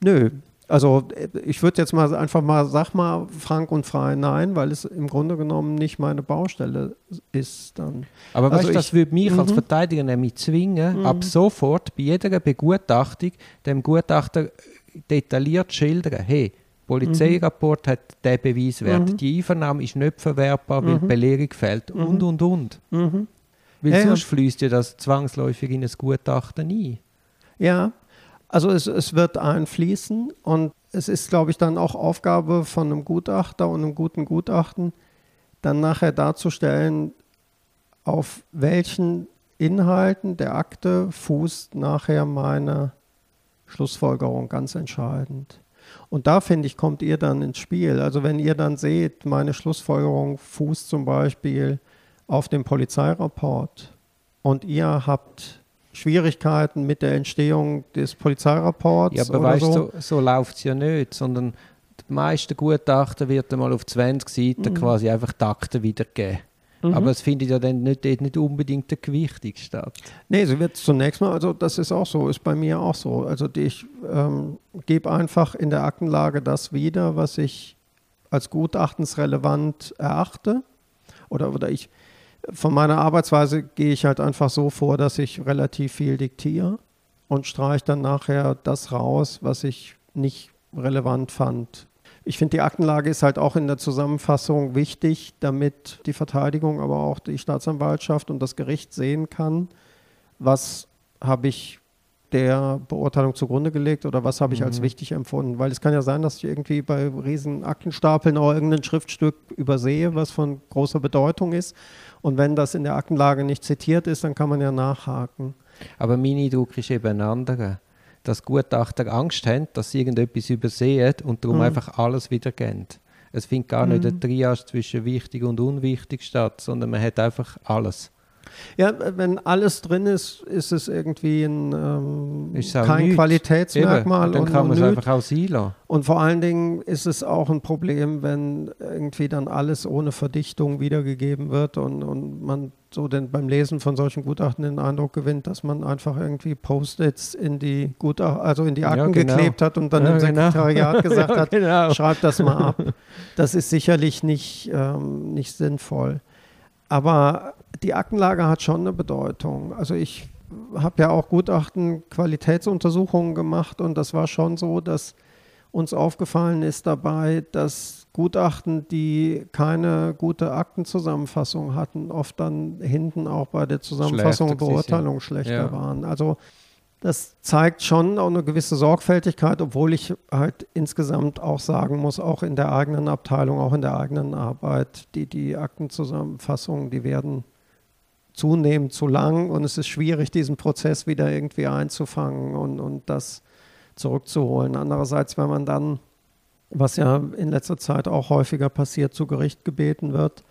Mhm. Nö, also ich würde jetzt mal einfach mal, sag mal frank und frei nein, weil es im Grunde genommen nicht meine Baustelle ist dann. Aber also weißt du, das würde mich als mhm. Verteidiger nämlich zwingen, mhm. ab sofort bei jeder Begutachtung dem Gutachter detailliert schildern, hey, Polizeirapport hat den Beweiswert, mhm. die Einvernahme ist nicht verwertbar, weil mhm. Belehrung fehlt und und und. Mhm. Weil ja, sonst fließt ja das zwangsläufig in ein Gutachten ein. Ja, also es, es wird einfließen und es ist, glaube ich, dann auch Aufgabe von einem Gutachter und einem guten Gutachten, dann nachher darzustellen, auf welchen Inhalten der Akte fußt nachher meine Schlussfolgerung ganz entscheidend. Und da finde ich, kommt ihr dann ins Spiel. Also wenn ihr dann seht, meine Schlussfolgerung fußt zum Beispiel auf dem Polizeirapport und ihr habt Schwierigkeiten mit der Entstehung des Polizeirapports. Ja, aber weißt so, so, so läuft es ja nicht, sondern die meisten Gutachten wird einmal auf 20 Seiten mhm. quasi einfach die Akten wiedergeben. Mhm. Aber es findet ja dann nicht, nicht unbedingt der Gewichtung statt. Nee, sie wird zunächst mal, also das ist auch so, ist bei mir auch so. Also ich ähm, gebe einfach in der Aktenlage das wieder, was ich als gutachtensrelevant erachte. Oder, oder ich, von meiner Arbeitsweise gehe ich halt einfach so vor, dass ich relativ viel diktiere und streiche dann nachher das raus, was ich nicht relevant fand. Ich finde, die Aktenlage ist halt auch in der Zusammenfassung wichtig, damit die Verteidigung, aber auch die Staatsanwaltschaft und das Gericht sehen kann, was habe ich der Beurteilung zugrunde gelegt oder was habe ich mhm. als wichtig empfunden? Weil es kann ja sein, dass ich irgendwie bei riesen Aktenstapeln auch irgendein Schriftstück übersehe, was von großer Bedeutung ist. Und wenn das in der Aktenlage nicht zitiert ist, dann kann man ja nachhaken. Aber mein Eindruck ist eben ein anderer. Dass Gutachter Angst haben, dass sie irgendetwas übersehen und darum mhm. einfach alles wieder gehen. Es findet gar mhm. nicht ein Triage zwischen wichtig und unwichtig statt, sondern man hat einfach alles. Ja, wenn alles drin ist, ist es irgendwie ein, ähm, kein nichts. Qualitätsmerkmal. Eben, dann kann man es einfach sein Und vor allen Dingen ist es auch ein Problem, wenn irgendwie dann alles ohne Verdichtung wiedergegeben wird und, und man so denn beim Lesen von solchen Gutachten den Eindruck gewinnt, dass man einfach irgendwie Post-its in die Gutachten, also in die Akten ja, genau. geklebt hat und dann ja, dem genau. Sekretariat gesagt (laughs) hat, genau. schreib das mal ab. Das ist sicherlich nicht, ähm, nicht sinnvoll. Aber die Aktenlage hat schon eine Bedeutung. Also ich habe ja auch Gutachten Qualitätsuntersuchungen gemacht und das war schon so, dass uns aufgefallen ist dabei, dass Gutachten, die keine gute Aktenzusammenfassung hatten, oft dann hinten auch bei der Zusammenfassung und Beurteilung schlechter ja. waren. Also das zeigt schon auch eine gewisse Sorgfältigkeit, obwohl ich halt insgesamt auch sagen muss, auch in der eigenen Abteilung, auch in der eigenen Arbeit, die, die Aktenzusammenfassungen, die werden zunehmend zu lang und es ist schwierig, diesen Prozess wieder irgendwie einzufangen und, und das zurückzuholen. Andererseits, wenn man dann, was ja in letzter Zeit auch häufiger passiert, zu Gericht gebeten wird,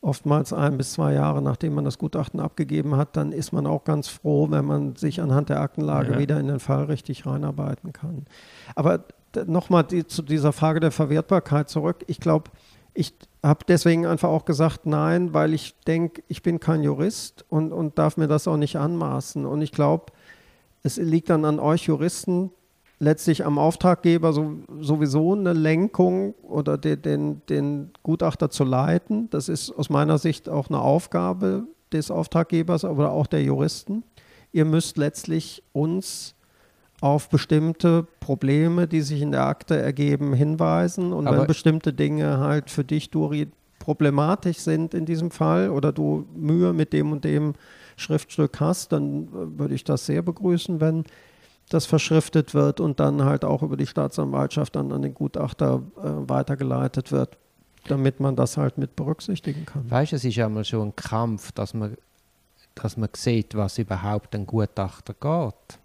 oftmals ein bis zwei Jahre nachdem man das Gutachten abgegeben hat, dann ist man auch ganz froh, wenn man sich anhand der Aktenlage ja. wieder in den Fall richtig reinarbeiten kann. Aber nochmal die, zu dieser Frage der Verwertbarkeit zurück. Ich glaube, ich habe deswegen einfach auch gesagt, nein, weil ich denke, ich bin kein Jurist und, und darf mir das auch nicht anmaßen. Und ich glaube, es liegt dann an euch Juristen, letztlich am Auftraggeber so, sowieso eine Lenkung oder den, den, den Gutachter zu leiten. Das ist aus meiner Sicht auch eine Aufgabe des Auftraggebers, aber auch der Juristen. Ihr müsst letztlich uns auf bestimmte Probleme, die sich in der Akte ergeben, hinweisen. Und Aber wenn bestimmte Dinge halt für dich, Duri, problematisch sind in diesem Fall oder du Mühe mit dem und dem Schriftstück hast, dann äh, würde ich das sehr begrüßen, wenn das verschriftet wird und dann halt auch über die Staatsanwaltschaft dann an den Gutachter äh, weitergeleitet wird, damit man das halt mit berücksichtigen kann. Weißt du, es ist ja mal schon ein Kampf, dass man, dass man sieht, was überhaupt ein Gutachter geht.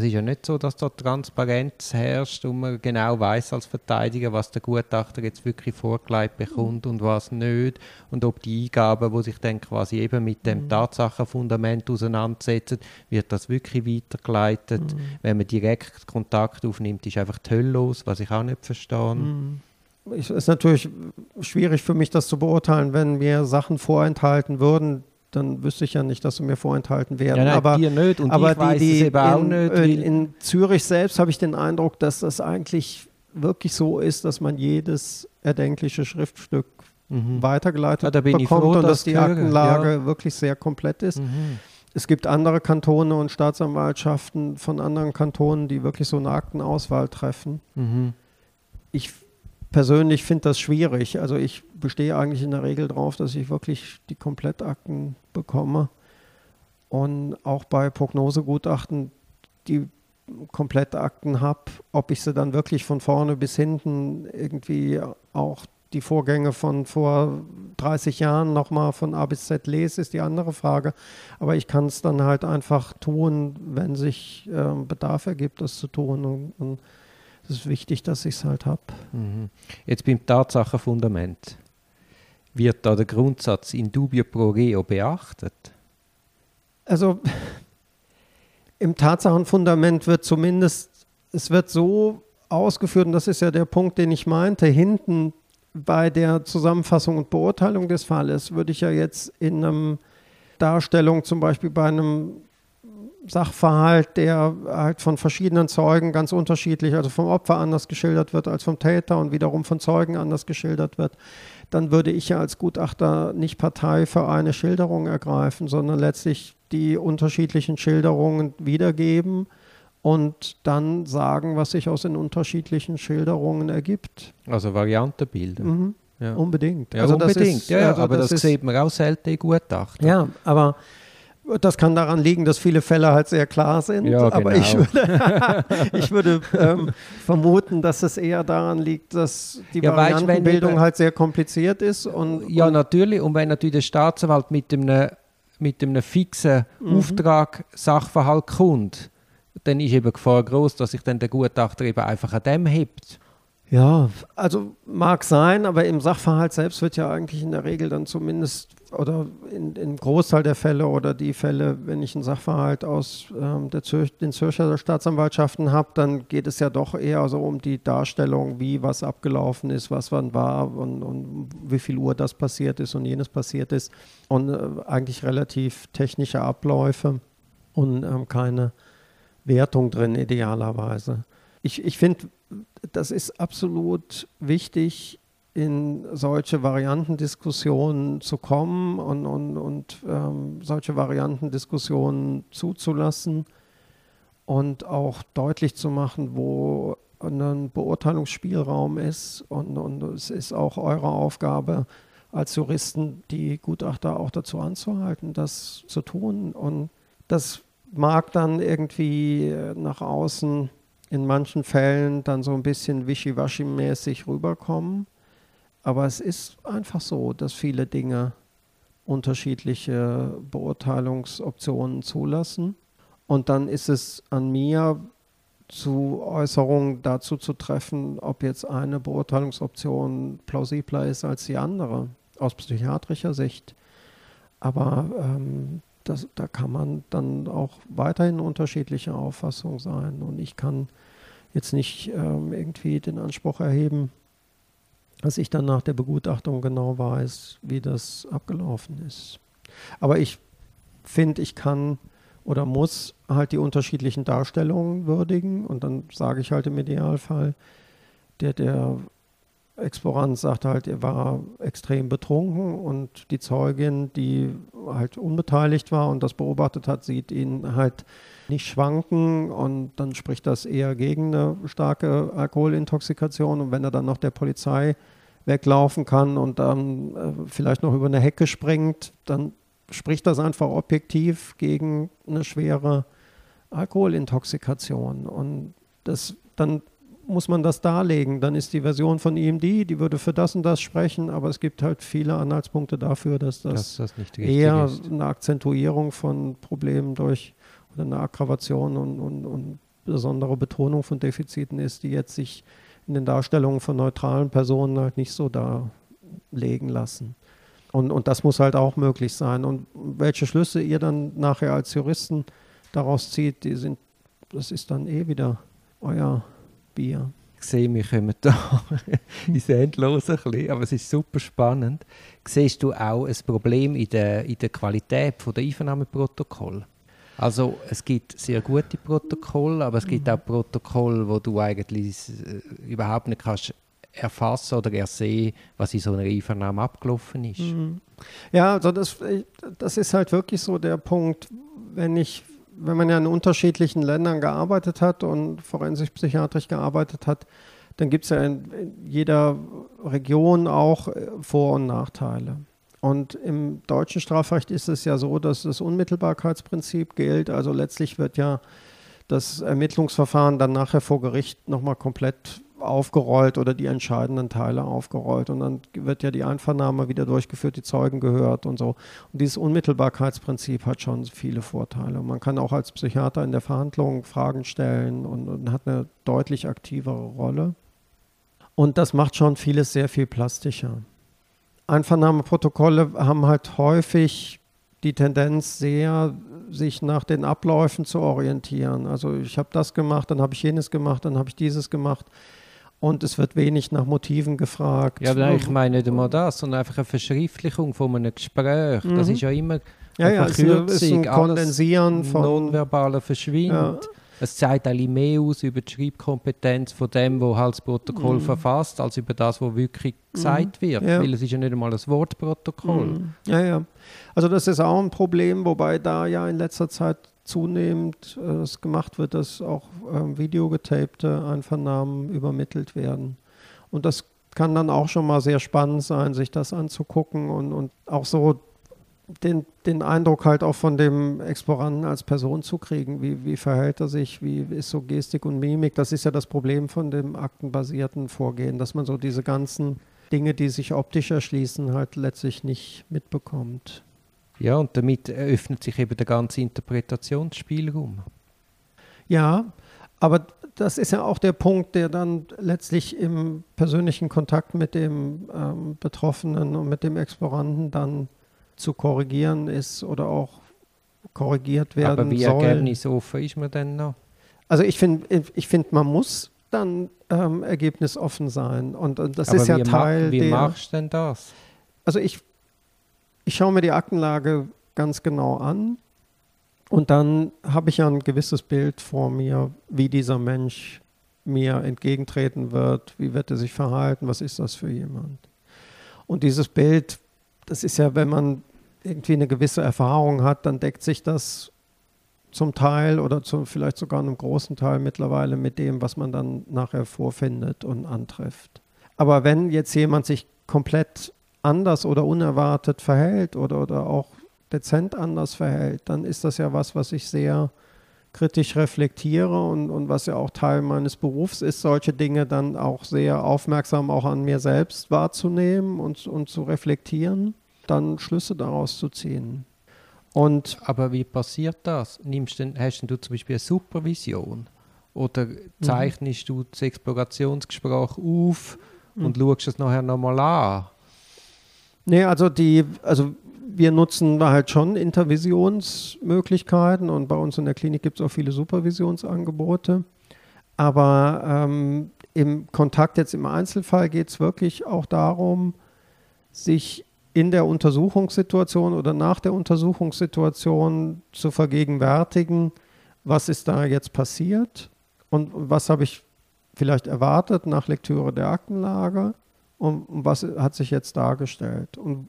Es ist ja nicht so, dass da Transparenz herrscht und man genau weiß als Verteidiger, was der Gutachter jetzt wirklich vorgelegt bekommt und was nicht. Und ob die Eingaben, die sich dann quasi eben mit dem mhm. Tatsachenfundament auseinandersetzen, wird das wirklich weitergeleitet. Mhm. Wenn man direkt Kontakt aufnimmt, ist einfach die Hölle los, was ich auch nicht verstehe. Mhm. Es ist natürlich schwierig für mich, das zu beurteilen, wenn mir Sachen vorenthalten würden, dann wüsste ich ja nicht, dass sie mir vorenthalten werden. Ja, nein, aber dir nicht und aber ich weiß die, eben auch nicht. In, in Zürich selbst habe ich den Eindruck, dass das eigentlich wirklich so ist, dass man jedes erdenkliche Schriftstück mhm. weitergeleitet ja, bekommt froh, und dass die Aktenlage ja. wirklich sehr komplett ist. Mhm. Es gibt andere Kantone und Staatsanwaltschaften von anderen Kantonen, die wirklich so eine Aktenauswahl treffen. Mhm. Ich persönlich finde das schwierig. Also ich bestehe eigentlich in der Regel darauf, dass ich wirklich die Komplettakten bekomme. Und auch bei Prognosegutachten die Komplettakten habe, ob ich sie dann wirklich von vorne bis hinten irgendwie auch die Vorgänge von vor 30 Jahren nochmal von A bis Z lese, ist die andere Frage. Aber ich kann es dann halt einfach tun, wenn sich äh, Bedarf ergibt, das zu tun. Und, und es ist wichtig, dass ich es halt habe. Mhm. Jetzt beim Tatsachenfundament. Wird da der Grundsatz in dubio pro reo beachtet? Also (laughs) im Tatsachenfundament wird zumindest, es wird so ausgeführt, und das ist ja der Punkt, den ich meinte, hinten bei der Zusammenfassung und Beurteilung des Falles würde ich ja jetzt in einer Darstellung zum Beispiel bei einem Sachverhalt, der halt von verschiedenen Zeugen ganz unterschiedlich, also vom Opfer anders geschildert wird als vom Täter und wiederum von Zeugen anders geschildert wird, dann würde ich ja als Gutachter nicht Partei für eine Schilderung ergreifen, sondern letztlich die unterschiedlichen Schilderungen wiedergeben und dann sagen, was sich aus den unterschiedlichen Schilderungen ergibt. Also Variante bilden. Mhm. Ja. Unbedingt. Ja, also unbedingt. Ist, ja, also aber das, das sieht man auch selten in Gutachten. Ja, aber das kann daran liegen, dass viele Fälle halt sehr klar sind. Ja, aber genau. ich würde, (laughs) ich würde ähm, vermuten, dass es eher daran liegt, dass die ja, Variantenbildung weißt, halt sehr kompliziert ist. Und, ja, und natürlich. Und wenn natürlich der Staatsanwalt mit einem, mit einem fixen mhm. Auftrag Sachverhalt kommt, dann ist eben Gefahr groß, dass sich dann der Gutachter eben einfach an dem hebt. Ja, also mag sein, aber im Sachverhalt selbst wird ja eigentlich in der Regel dann zumindest oder in, im Großteil der Fälle oder die Fälle, wenn ich einen Sachverhalt aus ähm, der Zür den Zürcher Staatsanwaltschaften habe, dann geht es ja doch eher so um die Darstellung, wie was abgelaufen ist, was wann war und, und wie viel Uhr das passiert ist und jenes passiert ist und äh, eigentlich relativ technische Abläufe und ähm, keine Wertung drin idealerweise. Ich, ich finde, das ist absolut wichtig, in solche Variantendiskussionen zu kommen und, und, und ähm, solche Variantendiskussionen zuzulassen und auch deutlich zu machen, wo ein Beurteilungsspielraum ist. Und, und es ist auch eure Aufgabe als Juristen, die Gutachter auch dazu anzuhalten, das zu tun. Und das mag dann irgendwie nach außen in manchen Fällen dann so ein bisschen wischiwaschi-mäßig rüberkommen. Aber es ist einfach so, dass viele Dinge unterschiedliche Beurteilungsoptionen zulassen. Und dann ist es an mir, zu Äußerungen dazu zu treffen, ob jetzt eine Beurteilungsoption plausibler ist als die andere, aus psychiatrischer Sicht. Aber ähm, das, da kann man dann auch weiterhin unterschiedlicher Auffassung sein. Und ich kann jetzt nicht ähm, irgendwie den Anspruch erheben, dass ich dann nach der Begutachtung genau weiß, wie das abgelaufen ist. Aber ich finde, ich kann oder muss halt die unterschiedlichen Darstellungen würdigen und dann sage ich halt im Idealfall, der, der Explorant sagt halt, er war extrem betrunken und die Zeugin, die halt unbeteiligt war und das beobachtet hat, sieht ihn halt nicht schwanken und dann spricht das eher gegen eine starke Alkoholintoxikation und wenn er dann noch der Polizei weglaufen kann und dann äh, vielleicht noch über eine Hecke springt, dann spricht das einfach objektiv gegen eine schwere Alkoholintoxikation und das dann muss man das darlegen. Dann ist die Version von ihm die, die würde für das und das sprechen, aber es gibt halt viele Anhaltspunkte dafür, dass das, dass das eher ist. eine Akzentuierung von Problemen durch oder eine Aggravation und, und, und besondere Betonung von Defiziten ist, die jetzt sich in den Darstellungen von neutralen Personen halt nicht so darlegen lassen. Und, und das muss halt auch möglich sein. Und welche Schlüsse ihr dann nachher als Juristen daraus zieht, die sind, das ist dann eh wieder euer Bier. Ich sehe, wir kommen da (laughs) ins Endlose ein bisschen, aber es ist super spannend. Siehst du auch ein Problem in der, in der Qualität der Einvernahmeprotokolle? Also es gibt sehr gute Protokolle, aber es gibt auch Protokolle, wo du eigentlich äh, überhaupt nicht kannst erfassen oder ersehen, was in so einer Einvernahme abgelaufen ist. Mhm. Ja, also das, äh, das ist halt wirklich so der Punkt, wenn ich wenn man ja in unterschiedlichen Ländern gearbeitet hat und forensisch-psychiatrisch gearbeitet hat, dann gibt es ja in, jeder Region auch äh, Vor- und Nachteile. Und im deutschen Strafrecht ist es ja so, dass das Unmittelbarkeitsprinzip gilt. Also letztlich wird ja das Ermittlungsverfahren dann nachher vor Gericht nochmal komplett aufgerollt oder die entscheidenden Teile aufgerollt. Und dann wird ja die Einvernahme wieder durchgeführt, die Zeugen gehört und so. Und dieses Unmittelbarkeitsprinzip hat schon viele Vorteile. Man kann auch als Psychiater in der Verhandlung Fragen stellen und, und hat eine deutlich aktivere Rolle. Und das macht schon vieles sehr viel plastischer. Einvernahmeprotokolle haben halt häufig die Tendenz sehr, sich nach den Abläufen zu orientieren. Also ich habe das gemacht, dann habe ich jenes gemacht, dann habe ich dieses gemacht und es wird wenig nach Motiven gefragt. Ja, aber ich meine nicht einmal das, sondern einfach eine Verschriftlichung von einem Gespräch. Mhm. Das ist ja immer ja, ja, Verkürzung, ist ein Kondensieren von nonverbaler Verschwind. Ja. Es zeigt eigentlich mehr aus über die Schreibkompetenz von dem, wo halt das Protokoll mhm. verfasst, als über das, was wirklich mhm. gesagt wird. Ja. Weil es ist ja nicht einmal ein Wortprotokoll. Mhm. Ja, ja. Also das ist auch ein Problem, wobei da ja in letzter Zeit zunehmend äh, es gemacht wird, dass auch äh, videogetapte Einvernahmen übermittelt werden. Und das kann dann auch schon mal sehr spannend sein, sich das anzugucken und, und auch so den, den Eindruck halt auch von dem Exploranten als Person zu kriegen. Wie, wie verhält er sich? Wie ist so Gestik und Mimik? Das ist ja das Problem von dem aktenbasierten Vorgehen, dass man so diese ganzen Dinge, die sich optisch erschließen, halt letztlich nicht mitbekommt. Ja, und damit eröffnet sich eben der ganze Interpretationsspielraum. Ja, aber das ist ja auch der Punkt, der dann letztlich im persönlichen Kontakt mit dem ähm, Betroffenen und mit dem Exploranten dann zu korrigieren ist oder auch korrigiert werden soll. Aber wie soll. ergebnisoffen ist man denn noch? Also ich finde, ich find, man muss dann ähm, ergebnisoffen sein und, und das Aber ist ja Teil ma wie der... Wie machst du denn das? Also ich ich schaue mir die Aktenlage ganz genau an und dann habe ich ja ein gewisses Bild vor mir, wie dieser Mensch mir entgegentreten wird, wie wird er sich verhalten, was ist das für jemand. Und dieses Bild, das ist ja, wenn man irgendwie eine gewisse Erfahrung hat, dann deckt sich das zum Teil oder zu, vielleicht sogar einem großen Teil mittlerweile mit dem, was man dann nachher vorfindet und antrifft. Aber wenn jetzt jemand sich komplett anders oder unerwartet verhält oder, oder auch dezent anders verhält, dann ist das ja was, was ich sehr kritisch reflektiere und, und was ja auch Teil meines Berufs ist, solche Dinge dann auch sehr aufmerksam auch an mir selbst wahrzunehmen und, und zu reflektieren, dann Schlüsse daraus zu ziehen. Und Aber wie passiert das? Nimmst denn, hast du zum Beispiel eine Supervision? Oder mhm. zeichnest mhm. du das Explorationsgespräch auf mhm. und schaust es nachher nochmal an? Nee, also die, also wir nutzen halt schon Intervisionsmöglichkeiten und bei uns in der Klinik gibt es auch viele Supervisionsangebote. Aber ähm, im Kontakt jetzt im Einzelfall geht es wirklich auch darum, sich in der Untersuchungssituation oder nach der Untersuchungssituation zu vergegenwärtigen, was ist da jetzt passiert und was habe ich vielleicht erwartet nach Lektüre der Aktenlage und was hat sich jetzt dargestellt. Und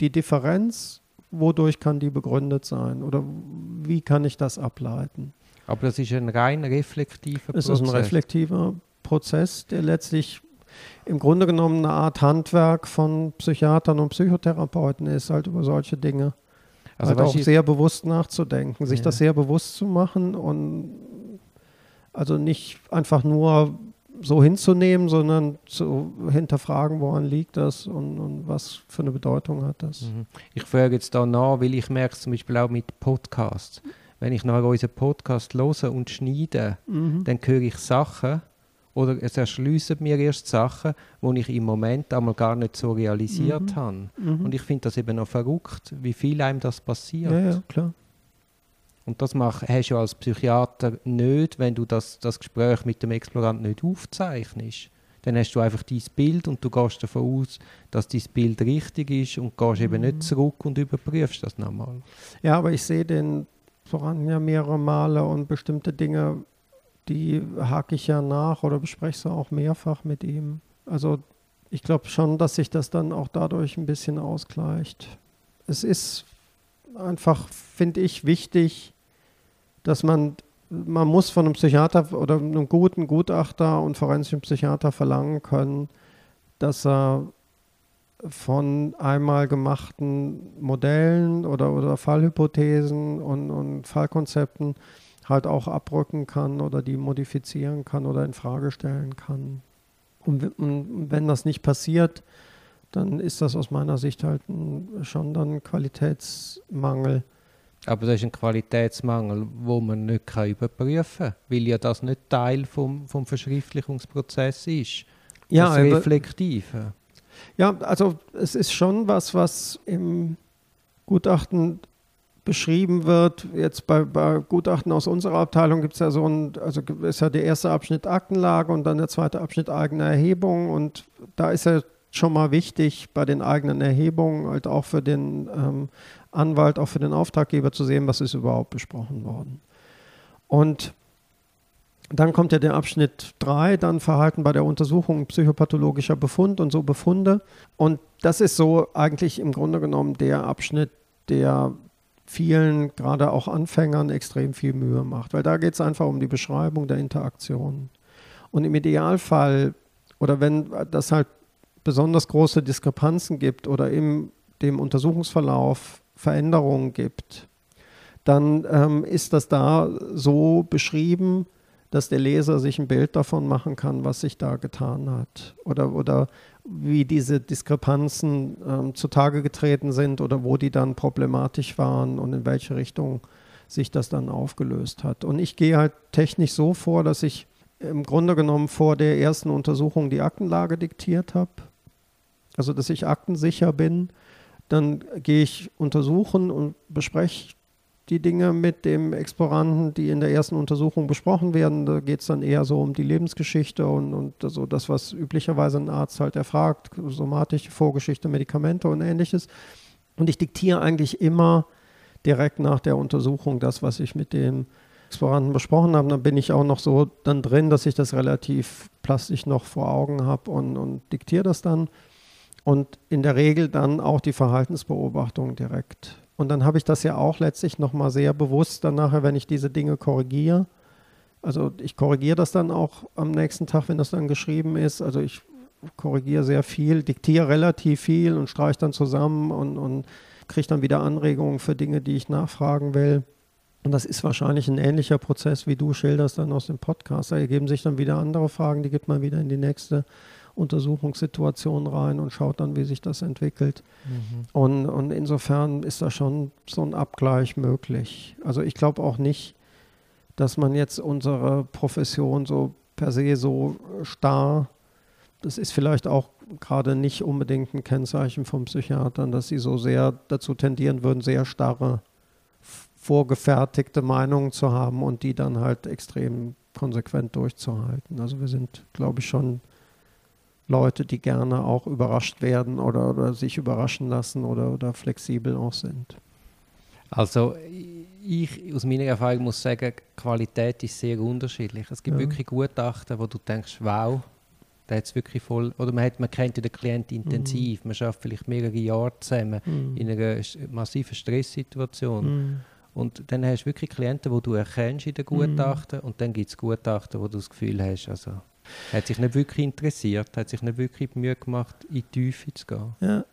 die Differenz, wodurch kann die begründet sein oder wie kann ich das ableiten? Aber das ist ein rein reflektiver Prozess. Es ist ein reflektiver Prozess, der letztlich im Grunde genommen eine Art Handwerk von Psychiatern und Psychotherapeuten ist, halt über solche Dinge. Also halt auch sehr bewusst nachzudenken, sich ja. das sehr bewusst zu machen und also nicht einfach nur so hinzunehmen, sondern zu hinterfragen, woran liegt das und, und was für eine Bedeutung hat das. Mhm. Ich frage jetzt da nach, weil ich merke es zum Beispiel auch mit Podcasts. Wenn ich nachher unseren Podcast höre und schneide, mhm. dann höre ich Sachen oder es erschliessen mir erst Sachen, die ich im Moment einmal gar nicht so realisiert mhm. habe. Mhm. Und ich finde das eben noch verrückt, wie viel einem das passiert. Ja, ja klar. Und das mach, hast du als Psychiater nicht, wenn du das, das Gespräch mit dem Explorant nicht aufzeichnest. Dann hast du einfach dein Bild und du gehst davon aus, dass dein Bild richtig ist und gehst mhm. eben nicht mhm. zurück und überprüfst das nochmal. Ja, aber ich sehe den voran ja mehrere Male und bestimmte Dinge, die hake ich ja nach oder bespreche sie auch mehrfach mit ihm. Also ich glaube schon, dass sich das dann auch dadurch ein bisschen ausgleicht. Es ist einfach, finde ich, wichtig, dass man, man muss von einem Psychiater oder einem guten Gutachter und forensischen Psychiater verlangen können, dass er von einmal gemachten Modellen oder, oder Fallhypothesen und, und Fallkonzepten halt auch abrücken kann oder die modifizieren kann oder in Frage stellen kann. Und, und wenn das nicht passiert, dann ist das aus meiner Sicht halt ein, schon dann Qualitätsmangel. Aber das ist ein Qualitätsmangel, wo man nicht kann überprüfen kann, weil ja das nicht Teil vom, vom Verschriftlichungsprozess ist. Ja, das Reflektive. Ja, also es ist schon was, was im Gutachten beschrieben wird. Jetzt bei, bei Gutachten aus unserer Abteilung gibt es ja so ein, also ist ja der erste Abschnitt Aktenlage und dann der zweite Abschnitt eigene Erhebung und da ist ja schon mal wichtig bei den eigenen Erhebungen, halt auch für den ähm, Anwalt, auch für den Auftraggeber zu sehen, was ist überhaupt besprochen worden. Und dann kommt ja der Abschnitt 3, dann Verhalten bei der Untersuchung psychopathologischer Befund und so Befunde. Und das ist so eigentlich im Grunde genommen der Abschnitt, der vielen, gerade auch Anfängern, extrem viel Mühe macht, weil da geht es einfach um die Beschreibung der Interaktion. Und im Idealfall, oder wenn das halt besonders große Diskrepanzen gibt oder in dem Untersuchungsverlauf Veränderungen gibt, dann ähm, ist das da so beschrieben, dass der Leser sich ein Bild davon machen kann, was sich da getan hat oder, oder wie diese Diskrepanzen ähm, zutage getreten sind oder wo die dann problematisch waren und in welche Richtung sich das dann aufgelöst hat. Und ich gehe halt technisch so vor, dass ich im Grunde genommen vor der ersten Untersuchung die Aktenlage diktiert habe also dass ich aktensicher bin. Dann gehe ich untersuchen und bespreche die Dinge mit dem Exploranten, die in der ersten Untersuchung besprochen werden. Da geht es dann eher so um die Lebensgeschichte und, und so das, was üblicherweise ein Arzt halt erfragt, somatische Vorgeschichte, Medikamente und ähnliches. Und ich diktiere eigentlich immer direkt nach der Untersuchung das, was ich mit dem Exploranten besprochen habe. Dann bin ich auch noch so dann drin, dass ich das relativ plastisch noch vor Augen habe und, und diktiere das dann und in der Regel dann auch die Verhaltensbeobachtung direkt. Und dann habe ich das ja auch letztlich nochmal sehr bewusst dann nachher, wenn ich diese Dinge korrigiere. Also ich korrigiere das dann auch am nächsten Tag, wenn das dann geschrieben ist. Also ich korrigiere sehr viel, diktiere relativ viel und streiche dann zusammen und, und kriege dann wieder Anregungen für Dinge, die ich nachfragen will. Und das ist wahrscheinlich ein ähnlicher Prozess, wie du schilderst dann aus dem Podcast. Da ergeben sich dann wieder andere Fragen, die gibt man wieder in die nächste Untersuchungssituation rein und schaut dann, wie sich das entwickelt. Mhm. Und, und insofern ist da schon so ein Abgleich möglich. Also ich glaube auch nicht, dass man jetzt unsere Profession so per se so starr, das ist vielleicht auch gerade nicht unbedingt ein Kennzeichen von Psychiatern, dass sie so sehr dazu tendieren würden, sehr starre, vorgefertigte Meinungen zu haben und die dann halt extrem konsequent durchzuhalten. Also wir sind, glaube ich, schon Leute, die gerne auch überrascht werden oder, oder sich überraschen lassen oder, oder flexibel auch sind. Also ich aus meiner Erfahrung muss sagen, Qualität ist sehr unterschiedlich. Es gibt ja. wirklich Gutachten, wo du denkst, wow, da hat wirklich voll, oder man, hat, man kennt den Klienten intensiv, mhm. man schafft vielleicht mehrere Jahre zusammen mhm. in einer massiven Stresssituation. Mhm. Und dann hast du wirklich Klienten, die du erkennst in den Gutachten und dann gibt es Gutachten, wo du das Gefühl hast, also hat sich nicht wirklich interessiert, hat sich nicht wirklich Mühe gemacht, in die Tiefe zu gehen. Ja,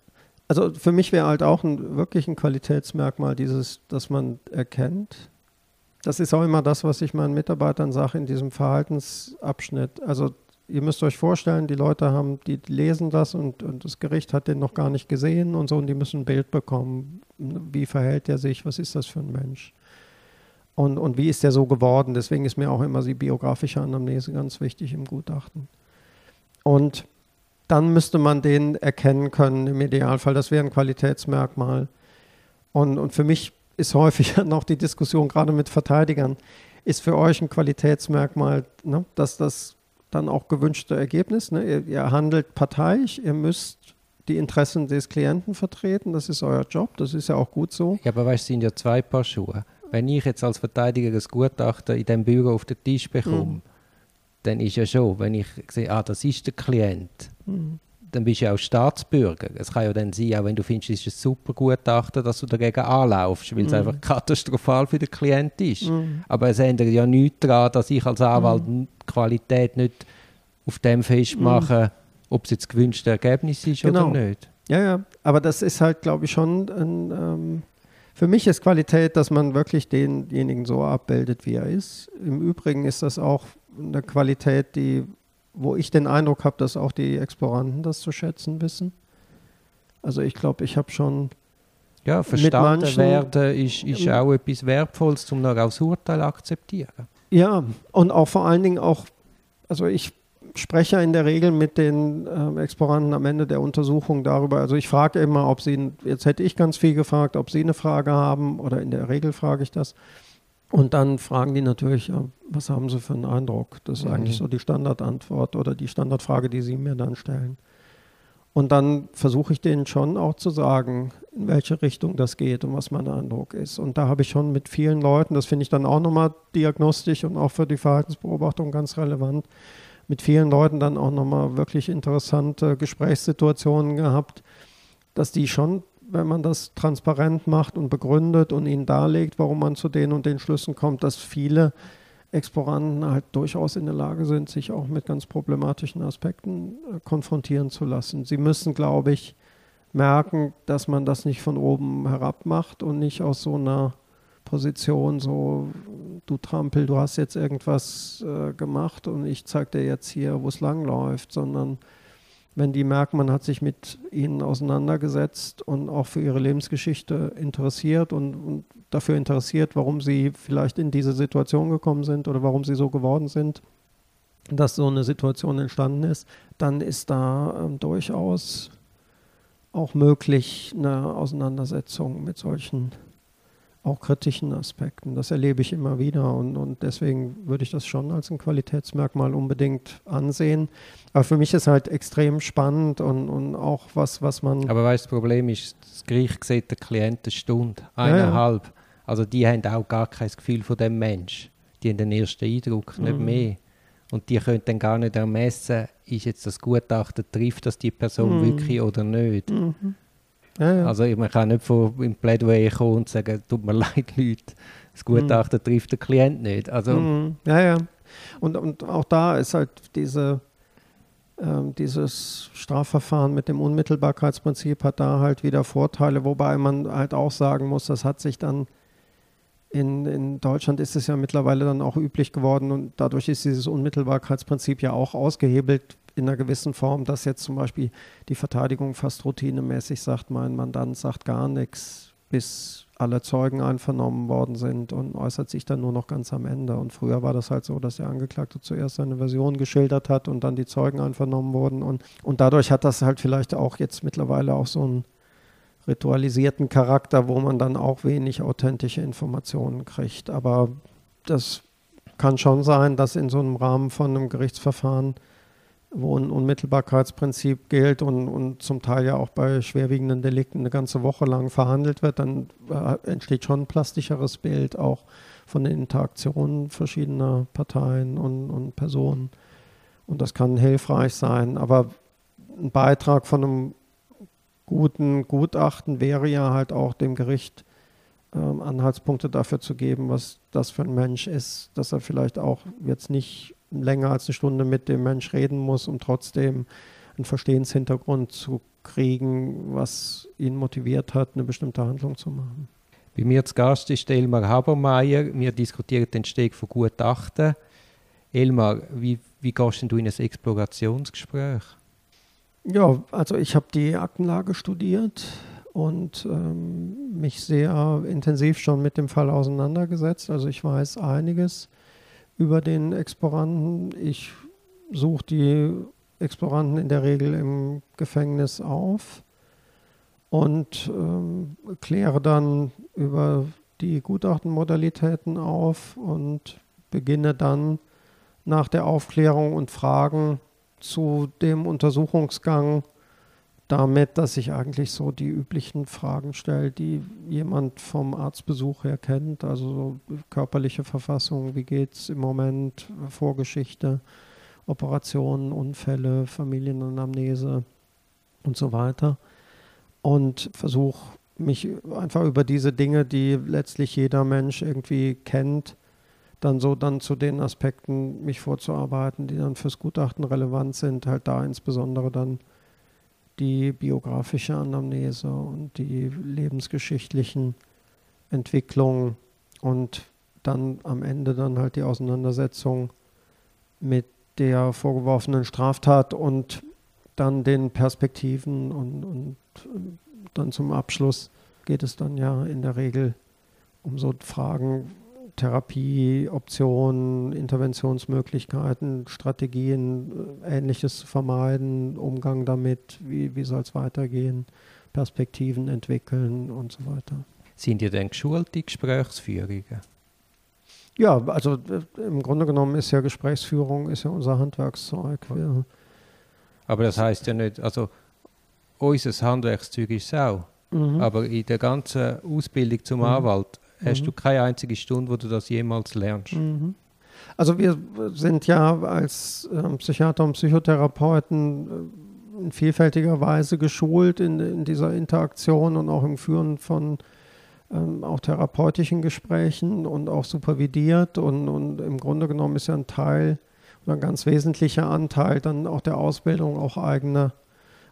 also für mich wäre halt auch ein, wirklich ein Qualitätsmerkmal dieses, dass man erkennt. Das ist auch immer das, was ich meinen Mitarbeitern sage in diesem Verhaltensabschnitt. Also ihr müsst euch vorstellen, die Leute haben, die lesen das und, und das Gericht hat den noch gar nicht gesehen und so und die müssen ein Bild bekommen. Wie verhält er sich? Was ist das für ein Mensch? Und, und wie ist der so geworden? Deswegen ist mir auch immer die biografische Anamnese ganz wichtig im Gutachten. Und dann müsste man den erkennen können im Idealfall. Das wäre ein Qualitätsmerkmal. Und, und für mich ist häufig (laughs) noch die Diskussion, gerade mit Verteidigern, ist für euch ein Qualitätsmerkmal, ne, dass das dann auch gewünschte Ergebnis, ne, ihr, ihr handelt parteiisch, ihr müsst die Interessen des Klienten vertreten, das ist euer Job, das ist ja auch gut so. Ja, aber weißt du, sind ja zwei Paar Schuhe. Wenn ich jetzt als Verteidiger das Gutachten in dem Büro auf den Tisch bekomme, mhm dann ist ja schon, wenn ich sehe, ah, das ist der Klient, mhm. dann bist du ja auch Staatsbürger. Es kann ja dann sein, auch wenn du findest, es ist ein super Gutachten, dass du dagegen anlaufst, weil es mhm. einfach katastrophal für den Klient ist. Mhm. Aber es ändert ja nichts daran, dass ich als Anwalt die Qualität nicht auf dem festmache, ob es jetzt gewünschte Ergebnis ist genau. oder nicht. Ja, ja, aber das ist halt, glaube ich, schon ein, ähm, für mich ist Qualität, dass man wirklich denjenigen so abbildet, wie er ist. Im Übrigen ist das auch eine Qualität, die, wo ich den Eindruck habe, dass auch die Exploranten das zu schätzen wissen. Also ich glaube, ich habe schon ja, verstanden manchen, werden ist, ist auch etwas Wertvolles, um noch als Urteil akzeptieren. Ja, und auch vor allen Dingen auch, also ich spreche in der Regel mit den äh, Exploranten am Ende der Untersuchung darüber. Also ich frage immer, ob sie, jetzt hätte ich ganz viel gefragt, ob sie eine Frage haben oder in der Regel frage ich das. Und dann fragen die natürlich, was haben sie für einen Eindruck? Das ist mhm. eigentlich so die Standardantwort oder die Standardfrage, die sie mir dann stellen. Und dann versuche ich denen schon auch zu sagen, in welche Richtung das geht und was mein Eindruck ist. Und da habe ich schon mit vielen Leuten, das finde ich dann auch nochmal diagnostisch und auch für die Verhaltensbeobachtung ganz relevant, mit vielen Leuten dann auch nochmal wirklich interessante Gesprächssituationen gehabt, dass die schon wenn man das transparent macht und begründet und ihnen darlegt, warum man zu den und den Schlüssen kommt, dass viele Exploranten halt durchaus in der Lage sind, sich auch mit ganz problematischen Aspekten äh, konfrontieren zu lassen. Sie müssen, glaube ich, merken, dass man das nicht von oben herab macht und nicht aus so einer Position so, du Trampel, du hast jetzt irgendwas äh, gemacht und ich zeige dir jetzt hier, wo es langläuft, sondern wenn die merken, man hat sich mit ihnen auseinandergesetzt und auch für ihre Lebensgeschichte interessiert und, und, dafür interessiert, warum sie vielleicht in diese Situation gekommen sind oder warum sie so geworden sind, dass so eine Situation entstanden ist, dann ist da ähm, durchaus auch möglich eine Auseinandersetzung mit solchen auch kritischen Aspekten. Das erlebe ich immer wieder und, und deswegen würde ich das schon als ein Qualitätsmerkmal unbedingt ansehen. Aber für mich ist halt extrem spannend und, und auch was, was man. Aber weißt das Problem ist, das Gericht sieht der Klient eine Stunde, eineinhalb. Ja, ja. Also die haben auch gar kein Gefühl von dem Mensch. Die haben den ersten Eindruck, nicht mhm. mehr. Und die können dann gar nicht ermessen, ist jetzt das Gutachten, trifft das die Person mhm. wirklich oder nicht. Mhm. Ja, ja. Also man kann nicht von, im Plädoyer kommen und sagen, tut mir (laughs) leid, Leute, das Gutachten mhm. trifft den Klient nicht. Also, mhm. Ja, ja. Und, und auch da ist halt diese, ähm, dieses Strafverfahren mit dem Unmittelbarkeitsprinzip hat da halt wieder Vorteile, wobei man halt auch sagen muss, das hat sich dann in, in Deutschland ist es ja mittlerweile dann auch üblich geworden und dadurch ist dieses Unmittelbarkeitsprinzip ja auch ausgehebelt in einer gewissen Form, dass jetzt zum Beispiel die Verteidigung fast routinemäßig sagt, mein Mandant sagt gar nichts, bis alle Zeugen einvernommen worden sind und äußert sich dann nur noch ganz am Ende. Und früher war das halt so, dass der Angeklagte zuerst seine Version geschildert hat und dann die Zeugen einvernommen wurden. Und, und dadurch hat das halt vielleicht auch jetzt mittlerweile auch so ein ritualisierten Charakter, wo man dann auch wenig authentische Informationen kriegt. Aber das kann schon sein, dass in so einem Rahmen von einem Gerichtsverfahren, wo ein Unmittelbarkeitsprinzip gilt und, und zum Teil ja auch bei schwerwiegenden Delikten eine ganze Woche lang verhandelt wird, dann äh, entsteht schon ein plastischeres Bild auch von den Interaktionen verschiedener Parteien und, und Personen. Und das kann hilfreich sein. Aber ein Beitrag von einem guten Gutachten wäre ja halt auch dem Gericht ähm, Anhaltspunkte dafür zu geben, was das für ein Mensch ist, dass er vielleicht auch jetzt nicht länger als eine Stunde mit dem Mensch reden muss, um trotzdem einen Verstehenshintergrund zu kriegen, was ihn motiviert hat, eine bestimmte Handlung zu machen. Bei mir zu Gast ist Elmar Habermeier. Wir diskutieren den Steg von Gutachten. Elmar, wie, wie gehst du in ein Explorationsgespräch? Ja, also ich habe die Aktenlage studiert und ähm, mich sehr intensiv schon mit dem Fall auseinandergesetzt. Also ich weiß einiges über den Exploranten. Ich suche die Exploranten in der Regel im Gefängnis auf und ähm, kläre dann über die Gutachtenmodalitäten auf und beginne dann nach der Aufklärung und Fragen zu dem Untersuchungsgang damit, dass ich eigentlich so die üblichen Fragen stelle, die jemand vom Arztbesuch her kennt, also so körperliche Verfassung, wie geht es im Moment, Vorgeschichte, Operationen, Unfälle, Familienanamnese und so weiter. Und versuche mich einfach über diese Dinge, die letztlich jeder Mensch irgendwie kennt, dann so dann zu den Aspekten mich vorzuarbeiten, die dann fürs Gutachten relevant sind, halt da insbesondere dann die biografische Anamnese und die lebensgeschichtlichen Entwicklungen und dann am Ende dann halt die Auseinandersetzung mit der vorgeworfenen Straftat und dann den Perspektiven und, und dann zum Abschluss geht es dann ja in der Regel um so Fragen, Therapieoptionen, Interventionsmöglichkeiten, Strategien, äh, Ähnliches zu vermeiden, Umgang damit, wie, wie soll es weitergehen, Perspektiven entwickeln und so weiter. Sind ihr denn geschulte Gesprächsführungen? Ja, also äh, im Grunde genommen ist ja Gesprächsführung ist ja unser Handwerkszeug. Ja. Aber das heißt ja nicht, also unser Handwerkszeug ist es auch. Mhm. Aber in der ganzen Ausbildung zum mhm. Anwalt hast mhm. du keine einzige Stunde, wo du das jemals lernst. Mhm. Also wir sind ja als äh, Psychiater und Psychotherapeuten äh, in vielfältiger Weise geschult in, in, dieser Interaktion und auch im Führen von ähm, auch therapeutischen Gesprächen und auch supervidiert. Und, und im Grunde genommen ist ja ein Teil oder ein ganz wesentlicher Anteil dann auch der Ausbildung auch eigene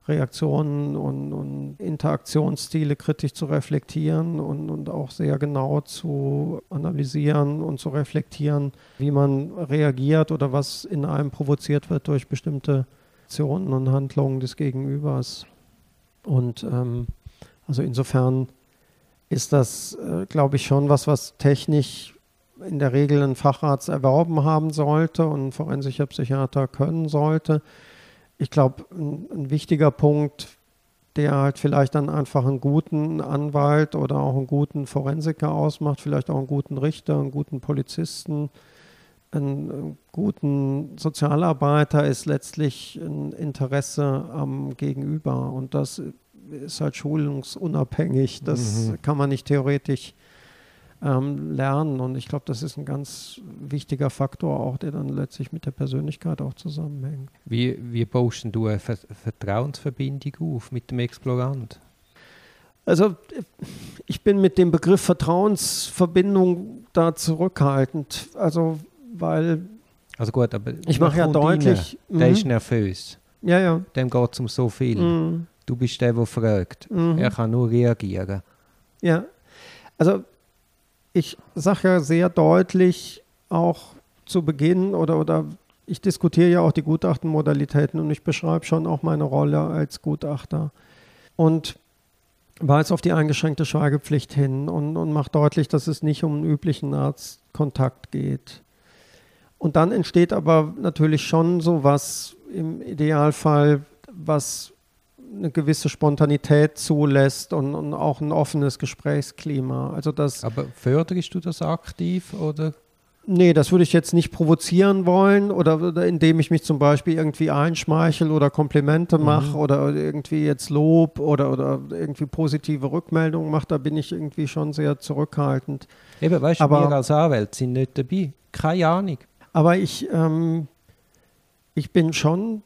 Reaktionen und, und, Interaktionsstile kritisch zu reflektieren und, und, auch sehr genau zu analysieren und zu reflektieren, wie man reagiert oder was in einem provoziert wird durch bestimmte Aktionen und Handlungen des Gegenübers. Und ähm, also insofern ist das, äh, glaube ich, schon was, was technisch in der Regel ein Facharzt erworben haben sollte und ein forensischer Psychiater können sollte ich glaube, ein, ein, wichtiger Punkt, der halt vielleicht dann einfach einen guten Anwalt oder auch einen guten Forensiker ausmacht, vielleicht auch einen guten Richter, einen guten Polizisten, einen guten Sozialarbeiter, ist letztlich ein Interesse am Gegenüber. Und das ist halt schulungsunabhängig. Das mhm. kann man nicht theoretisch ähm, lernen. Und ich glaube, das ist ein ganz wichtiger Faktor auch, der dann letztlich mit der Persönlichkeit auch zusammenhängt. Wie, wie baust du eine Ver Vertrauensverbindung auf mit dem Explorant? Also ich bin mit dem Begriff Vertrauensverbindung da zurückhaltend. Also weil also gut, aber ich mache ja deutlich, rein, der ist mhm. nervös Ja, ja. Dem geht es um so viel. Mhm. Du bist der, der fragt. Mhm. Er kann nur reagieren. Ja, also ich sage ja sehr deutlich auch zu Beginn oder, oder ich diskutiere ja auch die Gutachtenmodalitäten und ich beschreibe schon auch meine Rolle als Gutachter und weise auf die eingeschränkte Schweigepflicht hin und, und mache deutlich, dass es nicht um einen üblichen Arztkontakt geht. Und dann entsteht aber natürlich schon so was im Idealfall, was eine gewisse Spontanität zulässt und, und auch ein offenes Gesprächsklima. Also das, Aber förderst du das aktiv oder? nee, das würde ich jetzt nicht provozieren wollen oder, oder indem ich mich zum Beispiel irgendwie einschmeichel oder Komplimente mache oder irgendwie jetzt Lob oder, oder irgendwie positive Rückmeldungen mache, da bin ich irgendwie schon sehr zurückhaltend. Eben, weißt du, Aber- wir als Anwälte sind nicht dabei. Keine Ahnung. Aber ich, ähm, ich bin schon,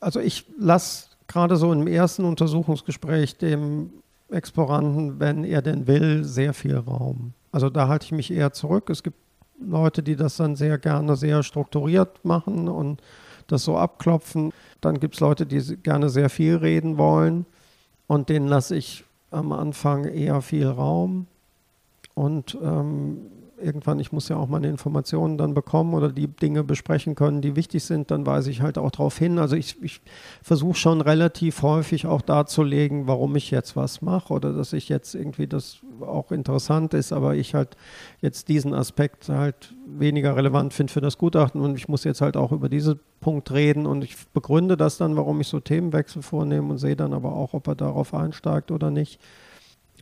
also ich lasse gerade so im ersten Untersuchungsgespräch dem Exploranten, wenn er denn will, sehr viel Raum. Also da halte ich mich eher zurück. Es gibt Leute, die das dann sehr gerne sehr strukturiert machen und das so abklopfen. Dann gibt es Leute, die gerne sehr viel reden wollen und denen lasse ich am Anfang eher viel Raum. Und ähm, irgendwann, ich muss ja auch meine Informationen dann bekommen oder die Dinge besprechen können, die wichtig sind, dann weise ich halt auch darauf hin. Also ich, ich versuche schon relativ häufig auch darzulegen, warum ich jetzt was mache oder dass ich jetzt irgendwie das auch interessant ist, aber ich halt jetzt diesen Aspekt halt weniger relevant finde für das Gutachten und ich muss jetzt halt auch über diesen Punkt reden und ich begründe das dann, warum ich so Themenwechsel vornehme und sehe dann aber auch, ob er darauf einsteigt oder nicht.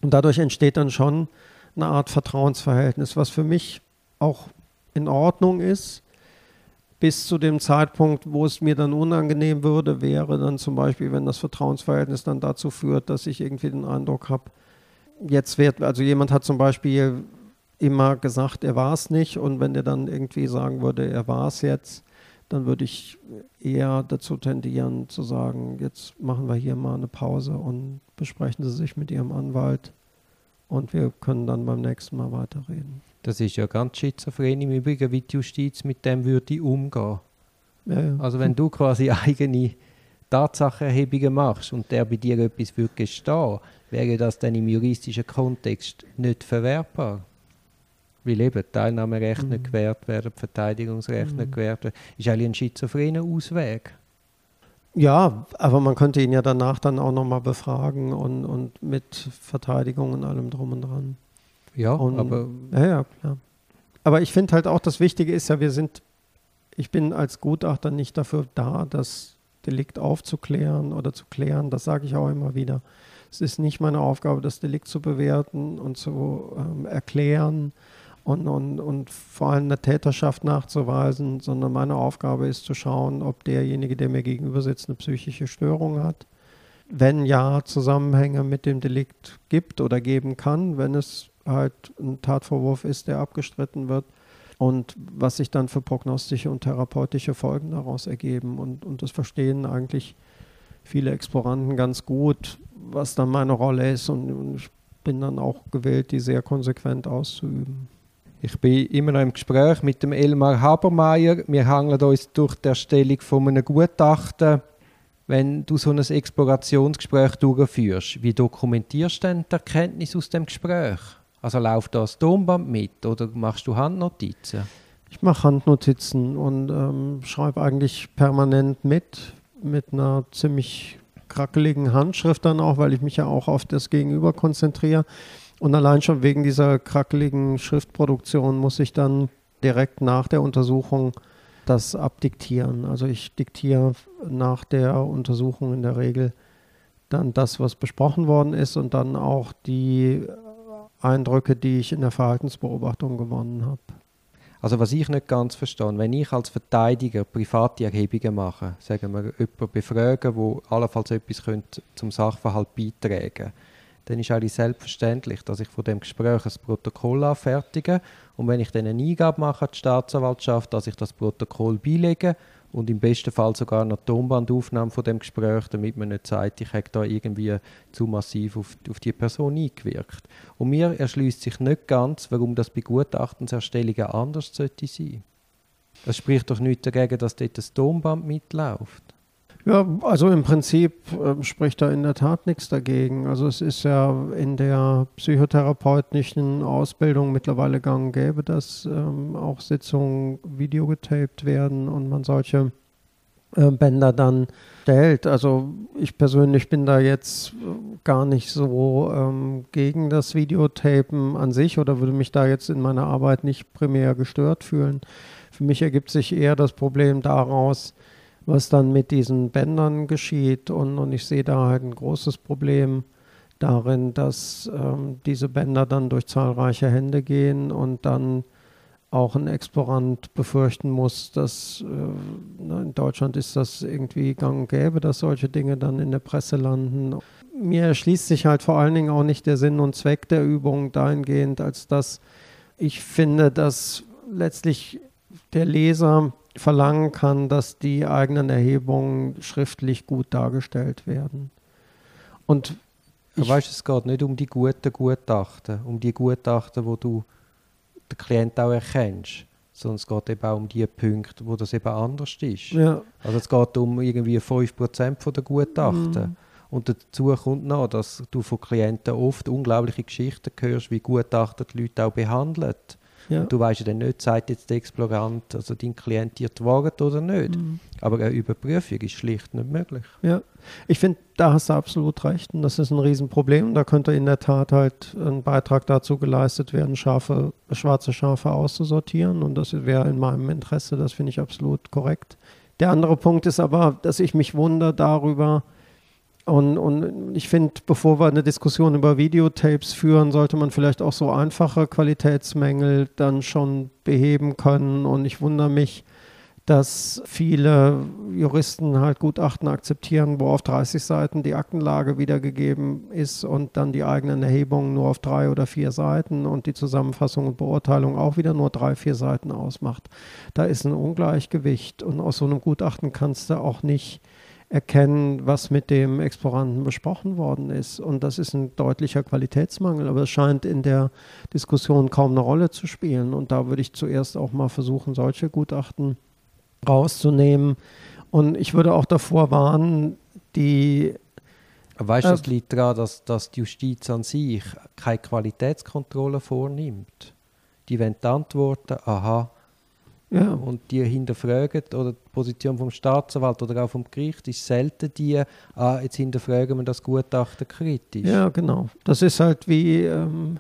Und dadurch entsteht dann schon eine Art Vertrauensverhältnis, was für mich auch in Ordnung ist, bis zu dem Zeitpunkt, wo es mir dann unangenehm würde, wäre dann zum Beispiel, wenn das Vertrauensverhältnis dann dazu führt, dass ich irgendwie den Eindruck habe, jetzt wird, also jemand hat zum Beispiel immer gesagt, er war es nicht und wenn der dann irgendwie sagen würde, er war es jetzt, dann würde ich eher dazu tendieren zu sagen, jetzt machen wir hier mal eine Pause und besprechen Sie sich mit Ihrem Anwalt und wir können dann beim nächsten Mal weiterreden. Das ist ja ganz schizophren im Übrigen, wie die Justiz mit dem würde umgehen. Ja, ja. Also wenn du quasi (laughs) eigene Tatsachenerhebungen machst und der bei dir etwas würde gestehen, wäre das dann im juristischen Kontext nicht verwertbar. Weil eben Teilnahmerecht nicht gewährt werden, Verteidigungsrecht nicht gewährt werden. Ist eigentlich ein schizophrener Ausweg. Ja, aber man könnte ihn ja danach dann auch nochmal befragen und, und mit Verteidigung und allem drum und dran. Ja, Und- aber Ja, ja, klar. Aber ich finde halt auch, das Wichtige ist ja, wir sind, ich bin als Gutachter nicht dafür da, das Delikt aufzuklären oder zu klären. Das sage ich auch immer wieder. Es ist nicht meine Aufgabe, das Delikt zu bewerten und zu ähm, erklären und, und, und vor allem eine Täterschaft nachzuweisen, sondern meine Aufgabe ist zu schauen, ob derjenige, der mir gegenüber sitzt, eine psychische Störung hat. Wenn ja, Zusammenhänge mit dem Delikt gibt oder geben kann, wenn es halt ein Tatvorwurf ist, der abgestritten wird und was sich dann für prognostische und therapeutische Folgen daraus ergeben. Und, und das verstehen eigentlich viele Exploranten ganz gut, was dann meine Rolle ist und, und ich bin dann auch gewillt, die sehr konsequent auszuüben. Ich bin immer noch im Gespräch mit dem Elmar Habermeier. Wir hangeln uns durch die Erstellung von einem Gutachten. Wenn du so ein Explorationsgespräch durchführst, wie dokumentierst du denn die Erkenntnis aus dem Gespräch? Also läuft da das Tonband mit oder machst du Handnotizen? Ich mache Handnotizen und ähm, schreibe eigentlich permanent mit, mit einer ziemlich krackeligen Handschrift dann auch, weil ich mich ja auch auf das Gegenüber konzentriere. Und allein schon wegen dieser krackeligen Schriftproduktion muss ich dann direkt nach der Untersuchung das abdiktieren. Also ich diktiere nach der Untersuchung in der Regel dann das, was besprochen worden ist und dann auch die Eindrücke, die ich in der Verhaltensbeobachtung gewonnen habe. Also was ich nicht ganz verstehe, wenn ich als Verteidiger private Erhebungen mache, sagen wir jemanden befragen, wo allenfalls etwas könnte zum Sachverhalt beitragen dann ist eigentlich selbstverständlich, dass ich von dem Gespräch ein Protokoll anfertige und wenn ich dann eine Eingabe mache an die Staatsanwaltschaft, dass ich das Protokoll beilege und im besten Fall sogar eine Tonbandaufnahme von dem Gespräch, damit man nicht sagt, ich habe da irgendwie zu massiv auf, auf die Person eingewirkt. Und mir erschließt sich nicht ganz, warum das bei Gutachtenserstellungen anders sollte sein. Es spricht doch nichts dagegen, dass dort das Tonband mitläuft. Ja, also im Prinzip äh, spricht da in der Tat nichts dagegen. Also es ist ja in der psychotherapeutischen Ausbildung mittlerweile gang und gäbe, dass ähm, auch Sitzungen videogetaped werden und man solche äh, Bänder dann stellt. Also ich persönlich bin da jetzt gar nicht so ähm, gegen das Videotapen an sich oder würde mich da jetzt in meiner Arbeit nicht primär gestört fühlen. Für mich ergibt sich eher das Problem daraus, was dann mit diesen Bändern geschieht. Und, und ich sehe da halt ein großes Problem darin, dass ähm, diese Bänder dann durch zahlreiche Hände gehen und dann auch ein Explorant befürchten muss, dass äh, in Deutschland ist das irgendwie gang und gäbe, dass solche Dinge dann in der Presse landen. Mir erschließt sich halt vor allen Dingen auch nicht der Sinn und Zweck der Übung dahingehend, als dass ich finde, dass letztlich der Leser verlangen kann, dass die eigenen Erhebungen schriftlich gut dargestellt werden. Und ich weißt, es geht nicht um die guten Gutachten, um die Gutachten, wo du den Klient auch erkennst, sondern es geht eben auch um die Punkte, wo das eben anders ist. Ja. Also es geht um irgendwie 5% der Gutachten. Mhm. Und dazu kommt noch, dass du von Klienten oft unglaubliche Geschichten hörst, wie Gutachter die Leute auch behandeln. Ja. Du weißt ja dann nicht, sagt jetzt der Explorant, also dein Klient dir die Wahrheit oder nicht. Mhm. Aber eine Überprüfung ist schlicht nicht möglich. Ja, ich finde, da hast du absolut recht. Und das ist ein Riesenproblem. Da könnte in der Tat halt ein Beitrag dazu geleistet werden, scharfe, schwarze Schafe auszusortieren. Und das wäre in meinem Interesse. Das finde ich absolut korrekt. Der andere Punkt ist aber, dass ich mich wundere darüber, und, und ich finde, bevor wir eine Diskussion über Videotapes führen, sollte man vielleicht auch so einfache Qualitätsmängel dann schon beheben können. Und ich wundere mich, dass viele Juristen halt Gutachten akzeptieren, wo auf 30 Seiten die Aktenlage wiedergegeben ist und dann die eigenen Erhebungen nur auf drei oder vier Seiten und die Zusammenfassung und Beurteilung auch wieder nur drei, vier Seiten ausmacht. Da ist ein Ungleichgewicht und aus so einem Gutachten kannst du auch nicht erkennen, was mit dem Exploranten besprochen worden ist. Und das ist ein deutlicher Qualitätsmangel, aber es scheint in der Diskussion kaum eine Rolle zu spielen. Und da würde ich zuerst auch mal versuchen, solche Gutachten rauszunehmen. Und ich würde auch davor warnen, die Weißt du, das äh, liegt daran, dass, dass die Justiz an sich keine Qualitätskontrolle vornimmt. Die wollen antworten, aha, ja. Und die hinterfragen, oder die Position vom Staatsanwalt oder auch vom Gericht ist selten die, ah, jetzt hinterfragen wir das Gutachten kritisch. Ja, genau. Das ist halt wie ähm,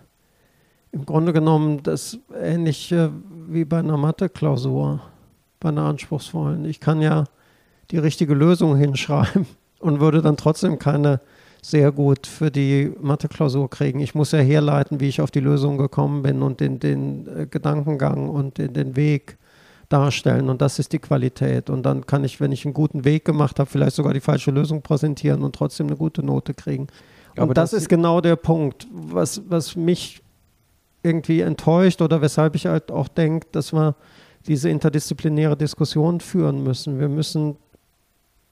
im Grunde genommen das ähnliche wie bei einer Mathe-Klausur, bei einer anspruchsvollen. Ich kann ja die richtige Lösung hinschreiben (laughs) und würde dann trotzdem keine sehr gut für die Mathe-Klausur kriegen. Ich muss ja herleiten, wie ich auf die Lösung gekommen bin und den, den äh, Gedankengang und den, den Weg darstellen und das ist die Qualität. Und dann kann ich, wenn ich einen guten Weg gemacht habe, vielleicht sogar die falsche Lösung präsentieren und trotzdem eine gute Note kriegen. Und Aber das, das ist genau der Punkt, was, was mich irgendwie enttäuscht oder weshalb ich halt auch denke, dass wir diese interdisziplinäre Diskussion führen müssen. Wir müssen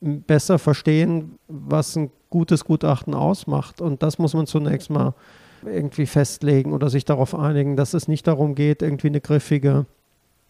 besser verstehen, was ein gutes Gutachten ausmacht. Und das muss man zunächst mal irgendwie festlegen oder sich darauf einigen, dass es nicht darum geht, irgendwie eine griffige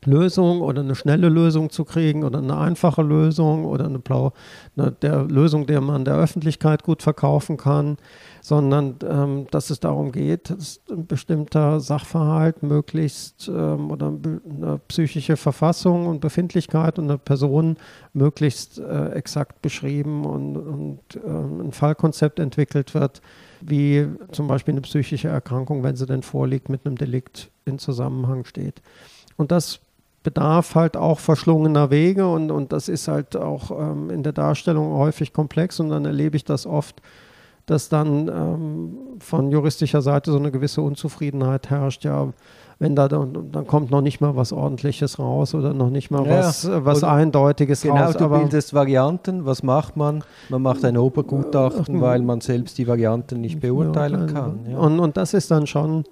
Lösung oder eine schnelle Lösung zu kriegen oder eine einfache Lösung oder eine, Blau, eine der Lösung, der man der Öffentlichkeit gut verkaufen kann, sondern ähm, dass es darum geht, dass ein bestimmter Sachverhalt möglichst ähm, oder eine psychische Verfassung und Befindlichkeit und eine Person möglichst äh, exakt beschrieben und, und äh, ein Fallkonzept entwickelt wird, wie zum Beispiel eine psychische Erkrankung, wenn sie denn vorliegt, mit einem Delikt in Zusammenhang steht. Und das bedarf halt auch verschlungener Wege und, und das ist halt auch ähm, in der Darstellung häufig komplex und dann erlebe ich das oft, dass dann ähm, von juristischer Seite so eine gewisse Unzufriedenheit herrscht, ja, wenn da dann, dann kommt noch nicht mal was Ordentliches raus oder noch nicht mal ja, was, was Eindeutiges genau, raus. Genau, du bildest Varianten, was macht man? Man macht ein Obergutachten, äh, weil man selbst die Varianten nicht beurteilen kann. Ja. Und, und das ist dann schon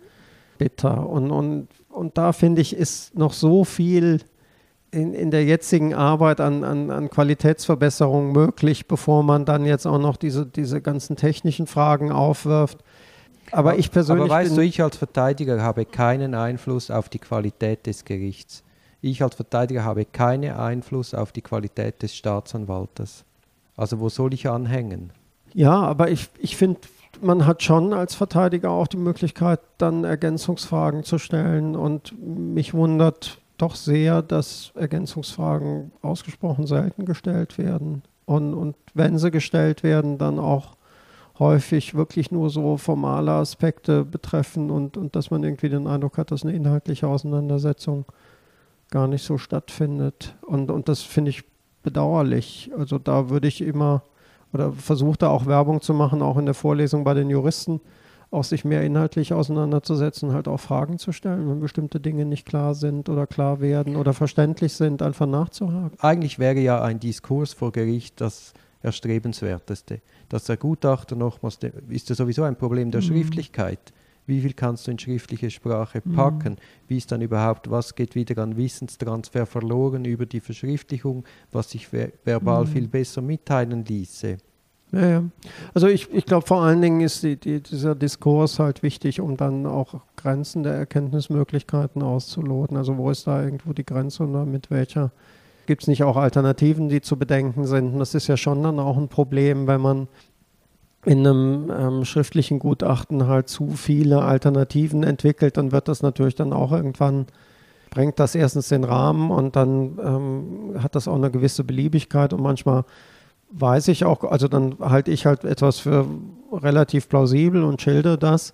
bitter und, und und da finde ich, ist noch so viel in, in der jetzigen Arbeit an, an, an Qualitätsverbesserung möglich, bevor man dann jetzt auch noch diese, diese ganzen technischen Fragen aufwirft. Aber ich persönlich. Aber weißt du, ich als Verteidiger habe keinen Einfluss auf die Qualität des Gerichts. Ich als Verteidiger habe keinen Einfluss auf die Qualität des Staatsanwaltes. Also wo soll ich anhängen? Ja, aber ich, ich finde, man hat schon als Verteidiger auch die Möglichkeit, dann Ergänzungsfragen zu stellen. Und mich wundert doch sehr, dass Ergänzungsfragen ausgesprochen selten gestellt werden. Und, und wenn sie gestellt werden, dann auch häufig wirklich nur so formale Aspekte betreffen und, und dass man irgendwie den Eindruck hat, dass eine inhaltliche Auseinandersetzung gar nicht so stattfindet. Und, und das finde ich bedauerlich. Also da würde ich immer oder versuche da auch Werbung zu machen, auch in der Vorlesung bei den Juristen, auch sich mehr inhaltlich auseinanderzusetzen, halt auch Fragen zu stellen, wenn bestimmte Dinge nicht klar sind oder klar werden oder verständlich sind, einfach nachzuhaken. Eigentlich wäre ja ein Diskurs vor Gericht das erstrebenswerteste. Dass der Gutachter nochmals, ist ja sowieso ein Problem der mhm. Schriftlichkeit. Wie viel kannst du in schriftliche Sprache packen? Mhm. Wie ist dann überhaupt, was geht wieder an Wissenstransfer verloren über die Verschriftlichung, was sich ver verbal mhm. viel besser mitteilen ließe? Ja, ja. Also ich, ich glaube vor allen Dingen ist die, die, dieser Diskurs halt wichtig, um dann auch Grenzen der Erkenntnismöglichkeiten auszuloten. Also wo ist da irgendwo die Grenze und mit welcher gibt es nicht auch Alternativen, die zu bedenken sind? Und das ist ja schon dann auch ein Problem, wenn man in einem ähm, schriftlichen Gutachten halt zu viele Alternativen entwickelt, dann wird das natürlich dann auch irgendwann, bringt das erstens den Rahmen und dann ähm, hat das auch eine gewisse Beliebigkeit und manchmal weiß ich auch, also dann halte ich halt etwas für relativ plausibel und schilde das.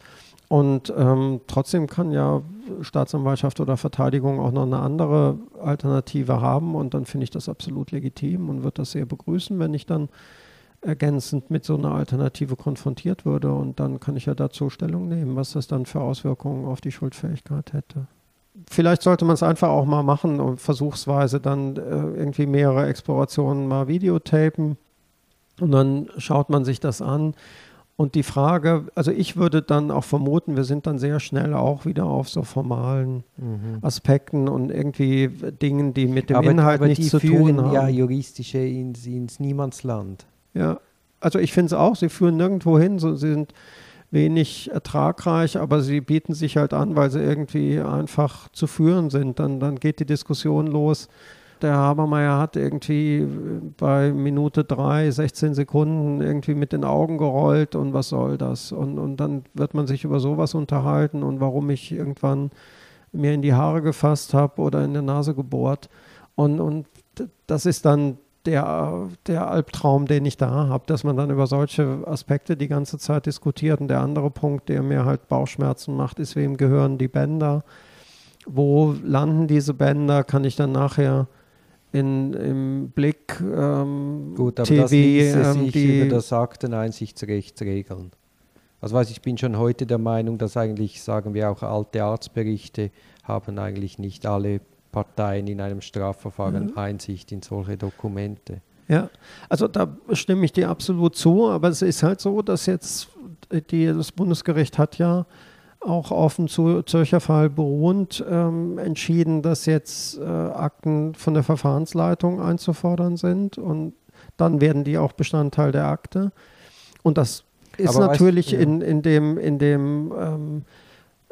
Und ähm, trotzdem kann ja Staatsanwaltschaft oder Verteidigung auch noch eine andere Alternative haben. Und dann finde ich das absolut legitim und würde das sehr begrüßen, wenn ich dann ergänzend mit so einer Alternative konfrontiert würde. Und dann kann ich ja dazu Stellung nehmen, was das dann für Auswirkungen auf die Schuldfähigkeit hätte. Vielleicht sollte man es einfach auch mal machen und versuchsweise dann äh, irgendwie mehrere Explorationen mal videotapen und dann schaut man sich das an. Und die Frage, also ich würde dann auch vermuten, wir sind dann sehr schnell auch wieder auf so formalen mhm. Aspekten und irgendwie Dingen, die mit dem aber, Inhalt aber nichts zu tun haben. ja juristische ins, ins Niemandsland. Ja, also ich finde es auch, sie führen nirgendwo hin, so, sie sind wenig ertragreich, aber sie bieten sich halt an, weil sie irgendwie einfach zu führen sind. Dann, dann geht die Diskussion los der Habermeier hat irgendwie bei Minute 3, 16 Sekunden irgendwie mit den Augen gerollt und was soll das? Und, und dann wird man sich über sowas unterhalten und warum ich irgendwann mir in die Haare gefasst habe oder in der Nase gebohrt. Und, und das ist dann der, der Albtraum, den ich da habe, dass man dann über solche Aspekte die ganze Zeit diskutiert. Und der andere Punkt, der mir halt Bauchschmerzen macht, ist, wem gehören die Bänder? Wo landen diese Bänder? Kann ich dann nachher in, im Blick ähm, Gut, aber TV, das ließe ähm, sich die über das Akteneinsichtsrecht regeln. Also weiß ich bin schon heute der Meinung, dass eigentlich, sagen wir auch alte Arztberichte, haben eigentlich nicht alle Parteien in einem Strafverfahren mhm. Einsicht in solche Dokumente. Ja, also da stimme ich dir absolut zu, aber es ist halt so, dass jetzt die, das Bundesgericht hat ja auch auf dem Zürcher Fall beruhend ähm, entschieden, dass jetzt äh, Akten von der Verfahrensleitung einzufordern sind und dann werden die auch Bestandteil der Akte. Und das ist Aber natürlich weißt, ja. in, in dem, in dem ähm,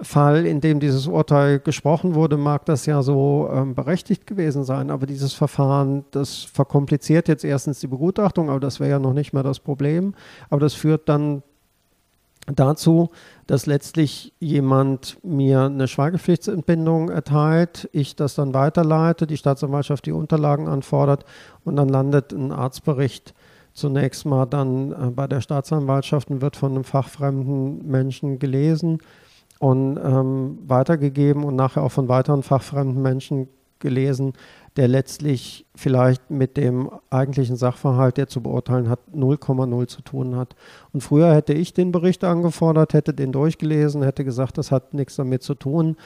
Fall, in dem dieses Urteil gesprochen wurde, mag das ja so ähm, berechtigt gewesen sein. Aber dieses Verfahren, das verkompliziert jetzt erstens die Begutachtung, aber das wäre ja noch nicht mehr das Problem. Aber das führt dann dazu, dass letztlich jemand mir eine Schweigepflichtsentbindung erteilt, ich das dann weiterleite, die Staatsanwaltschaft die Unterlagen anfordert und dann landet ein Arztbericht zunächst mal dann äh, bei der Staatsanwaltschaft und wird von einem fachfremden Menschen gelesen und ähm, weitergegeben und nachher auch von weiteren fachfremden Menschen gelesen der letztlich vielleicht mit dem eigentlichen Sachverhalt, der zu beurteilen hat, 0,0 zu tun hat. Und früher hätte ich den Bericht angefordert, hätte den durchgelesen, hätte gesagt, das hat nichts damit zu tun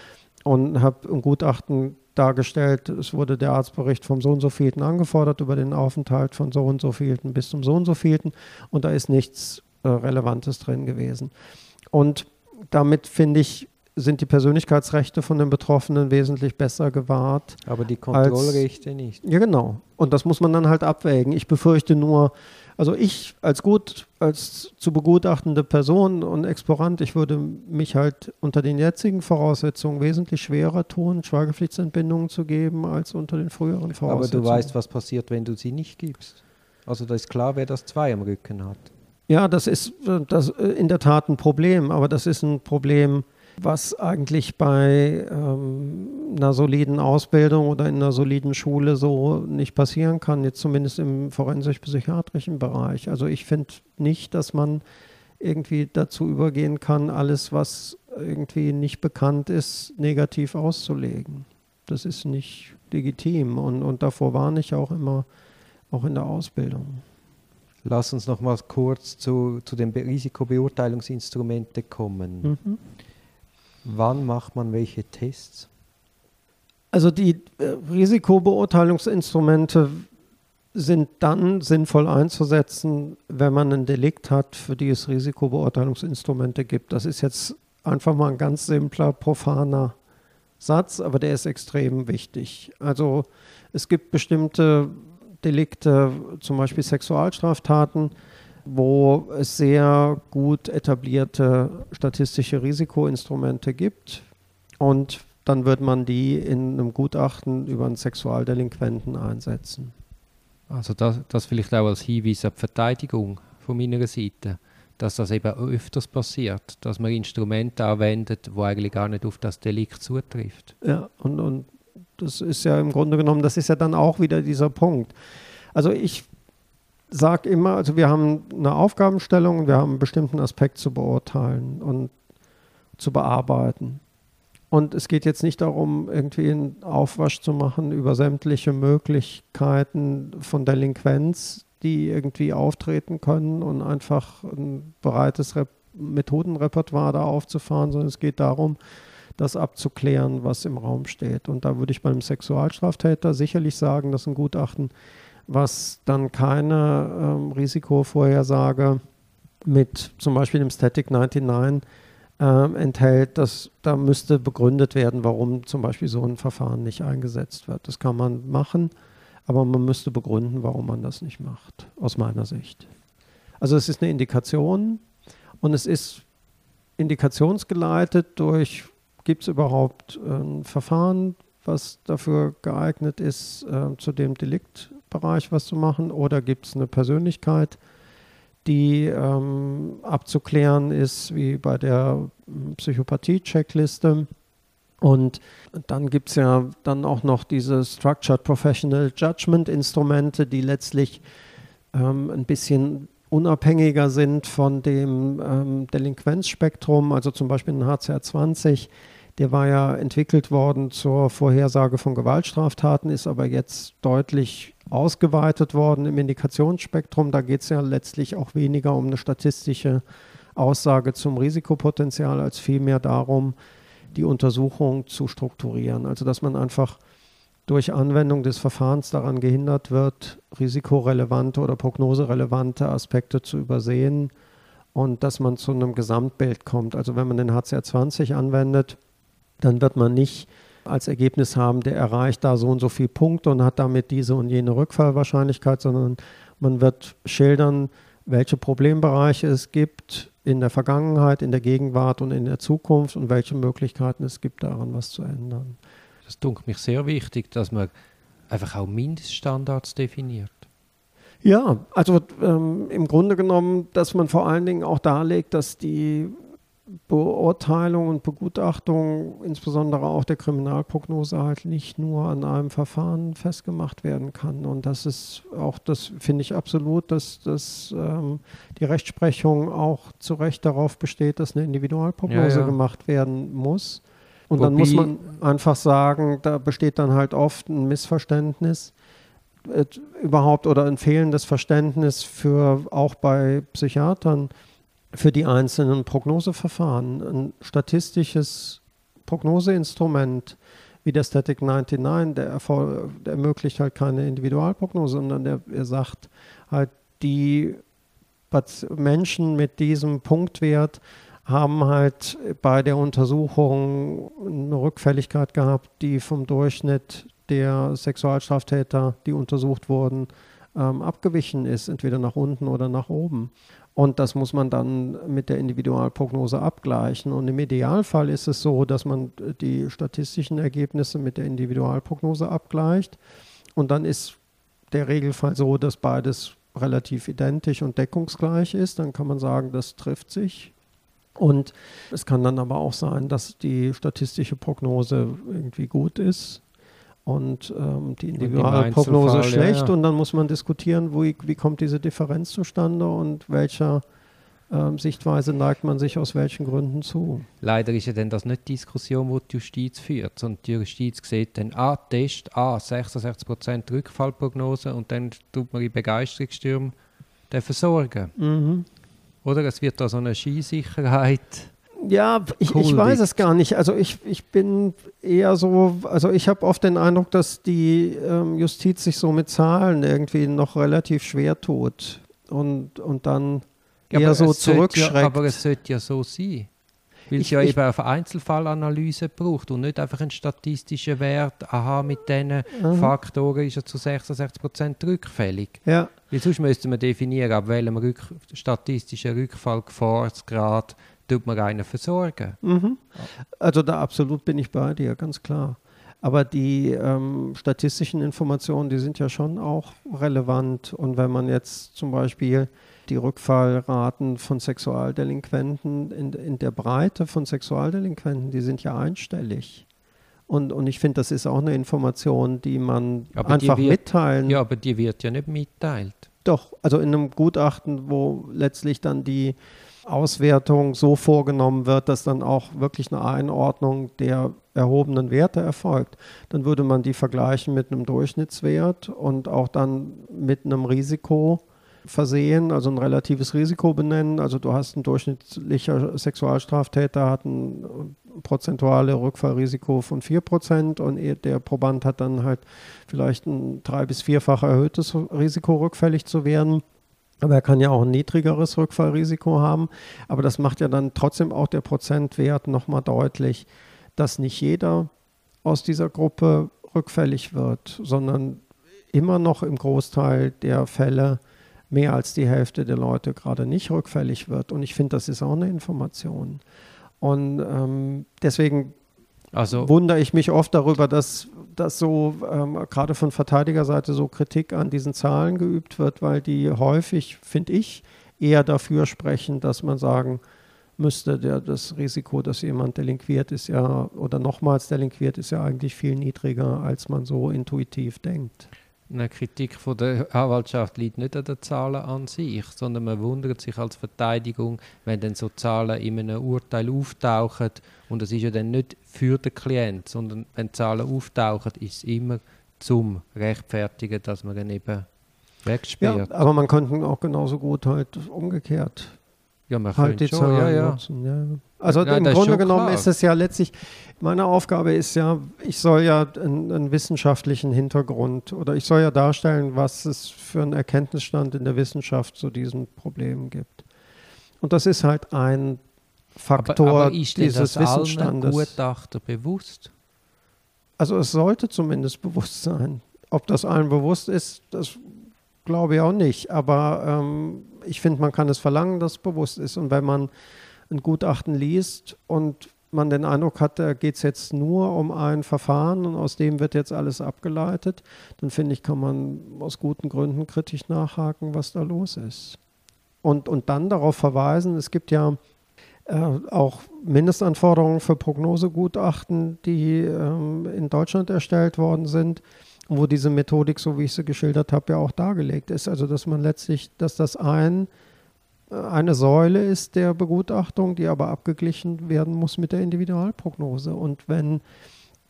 und habe ein Gutachten dargestellt, es wurde der Arztbericht vom so und so vielten angefordert über den Aufenthalt von so und so vielten bis zum so und so vielten und da ist nichts äh, Relevantes drin gewesen. Und damit finde ich, sind die Persönlichkeitsrechte von den Betroffenen wesentlich besser gewahrt. Aber die Kontrollrechte als, nicht. Ja, genau. Und das muss man dann halt abwägen. Ich befürchte nur, also ich als gut, als zu begutachtende Person und Explorant, ich würde mich halt unter den jetzigen Voraussetzungen wesentlich schwerer tun, Schweigepflichtsentbindungen zu geben, als unter den früheren Voraussetzungen. Aber du weißt, was passiert, wenn du sie nicht gibst. Also da ist klar, wer das zwei am Rücken hat. Ja, das ist äh, das äh, in der Tat ein Problem, aber das ist ein Problem, was eigentlich bei ähm, einer soliden Ausbildung oder in einer soliden Schule so nicht passieren kann, jetzt zumindest im forensisch-psychiatrischen Bereich. Also ich finde nicht, dass man irgendwie dazu übergehen kann, alles, was irgendwie nicht bekannt ist, negativ auszulegen. Das ist nicht legitim und, und davor warne ich auch immer, auch in der Ausbildung. Lass uns noch mal kurz zu, zu den Risikobeurteilungsinstrumenten kommen. Mhm. Wann macht man welche Tests? Also die äh, Risikobeurteilungsinstrumente sind dann sinnvoll einzusetzen, wenn man ein Delikt hat, für die es Risikobeurteilungsinstrumente gibt. Das ist jetzt einfach mal ein ganz simpler, profaner Satz, aber der ist extrem wichtig. Also es gibt bestimmte Delikte, zum Beispiel Sexualstraftaten, wo es sehr gut etablierte statistische Risikoinstrumente gibt. Und dann wird man die in einem Gutachten über einen Sexualdelinquenten einsetzen. Also das, das vielleicht auch als Hinweis auf die Verteidigung von meiner Seite, dass das eben öfters passiert, dass man Instrumente anwendet, wo eigentlich gar nicht auf das Delikt zutrifft. Ja, und, und das ist ja im Grunde genommen, das ist ja dann auch wieder dieser Punkt. Also ich sage immer, also wir haben eine Aufgabenstellung, wir haben einen bestimmten Aspekt zu beurteilen und zu bearbeiten. Und es geht jetzt nicht darum, irgendwie einen Aufwasch zu machen über sämtliche Möglichkeiten von Delinquenz, die irgendwie auftreten können und einfach ein breites Rep Methodenrepertoire da aufzufahren, sondern es geht darum, das abzuklären, was im Raum steht. Und da würde ich beim Sexualstraftäter sicherlich sagen, dass ein Gutachten was dann keine ähm, Risikovorhersage mit zum Beispiel dem Static 99 ähm, enthält, dass da müsste begründet werden, warum zum Beispiel so ein Verfahren nicht eingesetzt wird. Das kann man machen, aber man müsste begründen, warum man das nicht macht, aus meiner Sicht. Also es ist eine Indikation und es ist indikationsgeleitet durch, gibt es überhaupt ein Verfahren, was dafür geeignet ist, äh, zu dem Delikt Bereich was zu machen oder gibt es eine Persönlichkeit, die ähm, abzuklären ist, wie bei der hm, Psychopathie-Checkliste. Und dann gibt es ja dann auch noch diese Structured Professional Judgment Instrumente, die letztlich ähm, ein bisschen unabhängiger sind von dem ähm, Delinquenzspektrum, also zum Beispiel ein HCR 20 der war ja entwickelt worden zur Vorhersage von Gewaltstraftaten, ist aber jetzt deutlich ausgeweitet worden im Indikationsspektrum. Da geht es ja letztlich auch weniger um eine statistische Aussage zum Risikopotenzial, als vielmehr darum, die Untersuchung zu strukturieren. Also dass man einfach durch Anwendung des Verfahrens daran gehindert wird, risikorelevante oder prognoserelevante Aspekte zu übersehen und dass man zu einem Gesamtbild kommt. Also wenn man den HCR 20 anwendet, dann wird man nicht als Ergebnis haben, der erreicht da so und so viele Punkte und hat damit diese und jene Rückfallwahrscheinlichkeit, sondern man wird schildern, welche Problembereiche es gibt in der Vergangenheit, in der Gegenwart und in der Zukunft und welche Möglichkeiten es gibt, daran was zu ändern. Das dunkelt mich sehr wichtig, dass man einfach auch Mindeststandards definiert. Ja, also ähm, im Grunde genommen, dass man vor allen Dingen auch darlegt, dass die Beurteilung und Begutachtung, insbesondere auch der Kriminalprognose, halt nicht nur an einem Verfahren festgemacht werden kann. Und das ist auch, das finde ich absolut, dass, dass ähm, die Rechtsprechung auch zu Recht darauf besteht, dass eine Individualprognose ja, ja. gemacht werden muss. Und Wobei, dann muss man einfach sagen, da besteht dann halt oft ein Missverständnis äh, überhaupt oder ein fehlendes Verständnis für auch bei Psychiatern für die einzelnen Prognoseverfahren. Ein statistisches Prognoseinstrument wie der Static 99, der, der ermöglicht halt keine Individualprognose, sondern der, er sagt halt, die Menschen mit diesem Punktwert haben halt bei der Untersuchung eine Rückfälligkeit gehabt, die vom Durchschnitt der Sexualstraftäter, die untersucht wurden, ähm, abgewichen ist, entweder nach unten oder nach oben. Und das muss man dann mit der Individualprognose abgleichen. Und im Idealfall ist es so, dass man die statistischen Ergebnisse mit der Individualprognose abgleicht. Und dann ist der Regelfall so, dass beides relativ identisch und deckungsgleich ist, dann kann man sagen, das trifft sich. Und es kann dann aber auch sein, dass die statistische Prognose irgendwie gut ist und ähm, die Individualprognose schlecht. Ja, ja. Und dann muss man diskutieren, wo, wie kommt diese Differenz zustande und welcher ähm, Sichtweise neigt man sich aus welchen Gründen zu. Leider ist ja dann das nicht die Diskussion, die die Justiz führt, sondern die Justiz sieht dann, ah, Test, ah, 66% Rückfallprognose und dann tut man in Begeisterungsstürmen versorgen. Mhm. Oder es wird da so eine Skisicherheit. Ja, ich, ich, weiß es gar nicht. Also ich, ich bin eher so, also ich habe oft den Eindruck, dass die ähm, Justiz sich so mit Zahlen irgendwie noch relativ schwer tut und, und dann ja, eher so zurückschreckt. Ja, aber es sollte ja so sein. Weil es ja eben eine Einzelfallanalyse braucht und nicht einfach einen statistischen Wert, aha, mit diesen mhm. Faktoren ist er zu 66 Prozent rückfällig. Ja. Weil sonst müsste man definieren, ab welchem Rück statistischen Rückfallgefahrsgrad tut man einen versorgen. Mhm. Also da absolut bin ich bei dir, ganz klar. Aber die ähm, statistischen Informationen, die sind ja schon auch relevant. Und wenn man jetzt zum Beispiel die Rückfallraten von Sexualdelinquenten in, in der Breite von Sexualdelinquenten, die sind ja einstellig. Und, und ich finde, das ist auch eine Information, die man aber einfach wird, mitteilen. Ja, aber die wird ja nicht mitteilt. Doch, also in einem Gutachten, wo letztlich dann die Auswertung so vorgenommen wird, dass dann auch wirklich eine Einordnung der erhobenen Werte erfolgt, dann würde man die vergleichen mit einem Durchschnittswert und auch dann mit einem Risiko versehen, also ein relatives Risiko benennen. Also du hast ein durchschnittlicher Sexualstraftäter hat ein prozentuale Rückfallrisiko von 4% und der Proband hat dann halt vielleicht ein drei- bis vierfach erhöhtes Risiko, rückfällig zu werden. Aber er kann ja auch ein niedrigeres Rückfallrisiko haben. Aber das macht ja dann trotzdem auch der Prozentwert nochmal deutlich, dass nicht jeder aus dieser Gruppe rückfällig wird, sondern immer noch im Großteil der Fälle mehr als die Hälfte der Leute gerade nicht rückfällig wird. Und ich finde, das ist auch eine Information. Und ähm, deswegen also, wundere ich mich oft darüber, dass, dass so ähm, gerade von Verteidigerseite so Kritik an diesen Zahlen geübt wird, weil die häufig, finde ich, eher dafür sprechen, dass man sagen müsste, der, das Risiko, dass jemand delinquiert ist ja oder nochmals delinquiert ist ja eigentlich viel niedriger, als man so intuitiv denkt. Eine Kritik von der Anwaltschaft liegt nicht an den Zahlen an sich, sondern man wundert sich als Verteidigung, wenn dann so Zahlen in einem Urteil auftauchen und es ist ja dann nicht für den Klient, sondern wenn Zahlen auftauchen, ist es immer zum Rechtfertigen, dass man dann eben wegsperrt. Ja, aber man könnte auch genauso gut halt umgekehrt ja, man halt die schon, ja, ja. nutzen. Ja. Also ja, im Grunde genommen klar. ist es ja letztlich, meine Aufgabe ist ja, ich soll ja einen, einen, wissenschaftlichen Hintergrund oder ich soll ja darstellen, was es für einen Erkenntnisstand in der Wissenschaft zu diesem Problem gibt. Und das ist halt ein Faktor aber, aber ist dieses das Wissensstandes. Gutachter bewusst? Also es sollte zumindest bewusst sein. Ob das allen bewusst ist, das glaube ich auch nicht. Aber ähm, ich finde, man kann es verlangen, dass es bewusst ist. Und wenn man ein Gutachten liest und man den Eindruck hat, da geht es jetzt nur um ein Verfahren und aus dem wird jetzt alles abgeleitet, dann finde ich, kann man aus guten Gründen kritisch nachhaken, was da los ist. Und, und dann darauf verweisen, es gibt ja äh, auch Mindestanforderungen für Prognosegutachten, die ähm, in Deutschland erstellt worden sind wo diese Methodik, so wie ich sie geschildert habe, ja auch dargelegt ist. Also dass man letztlich, dass das ein, äh, eine Säule ist der Begutachtung, die aber abgeglichen werden muss mit der Individualprognose. Und wenn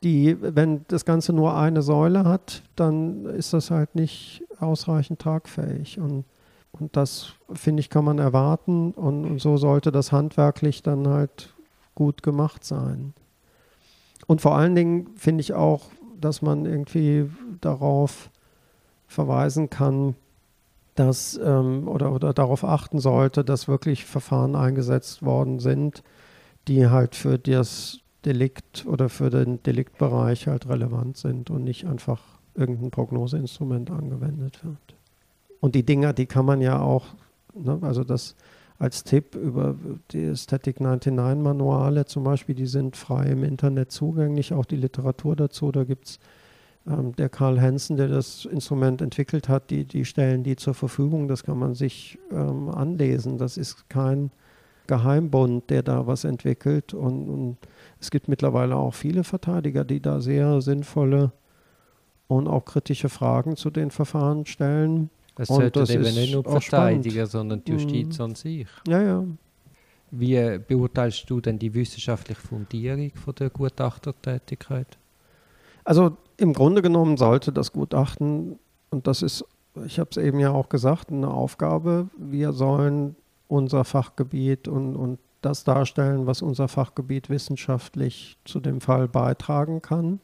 die, wenn das Ganze nur eine Säule hat, dann ist das halt nicht ausreichend tragfähig. Und, und das, finde ich, kann man erwarten. Und, und so sollte das handwerklich dann halt gut gemacht sein. Und vor allen Dingen finde ich auch, dass man irgendwie darauf verweisen kann, dass ähm, oder, oder darauf achten sollte, dass wirklich Verfahren eingesetzt worden sind, die halt für das Delikt oder für den Deliktbereich halt relevant sind und nicht einfach irgendein Prognoseinstrument angewendet wird. Und die Dinger, die kann man ja auch, ne, also das als Tipp über die Static 99 Manuale zum Beispiel, die sind frei im Internet zugänglich, auch die Literatur dazu, da gibt es ähm, der Karl Hansen, der das Instrument entwickelt hat, die, die stellen die zur Verfügung. Das kann man sich ähm, anlesen. Das ist kein Geheimbund, der da was entwickelt. Und, und, es gibt mittlerweile auch viele Verteidiger, die da sehr sinnvolle und auch kritische Fragen zu den Verfahren stellen. Es sollte eben nicht nur Verteidiger, sondern die Justiz mhm. an sich. Ja, ja. Wie beurteilst du denn die wissenschaftliche Fundierung von der Gutachtertätigkeit? Also im Grunde genommen sollte das Gutachten, und das ist, ich habe es eben ja auch gesagt, eine Aufgabe, wir sollen unser Fachgebiet und, und das darstellen, was unser Fachgebiet wissenschaftlich zu dem Fall beitragen kann.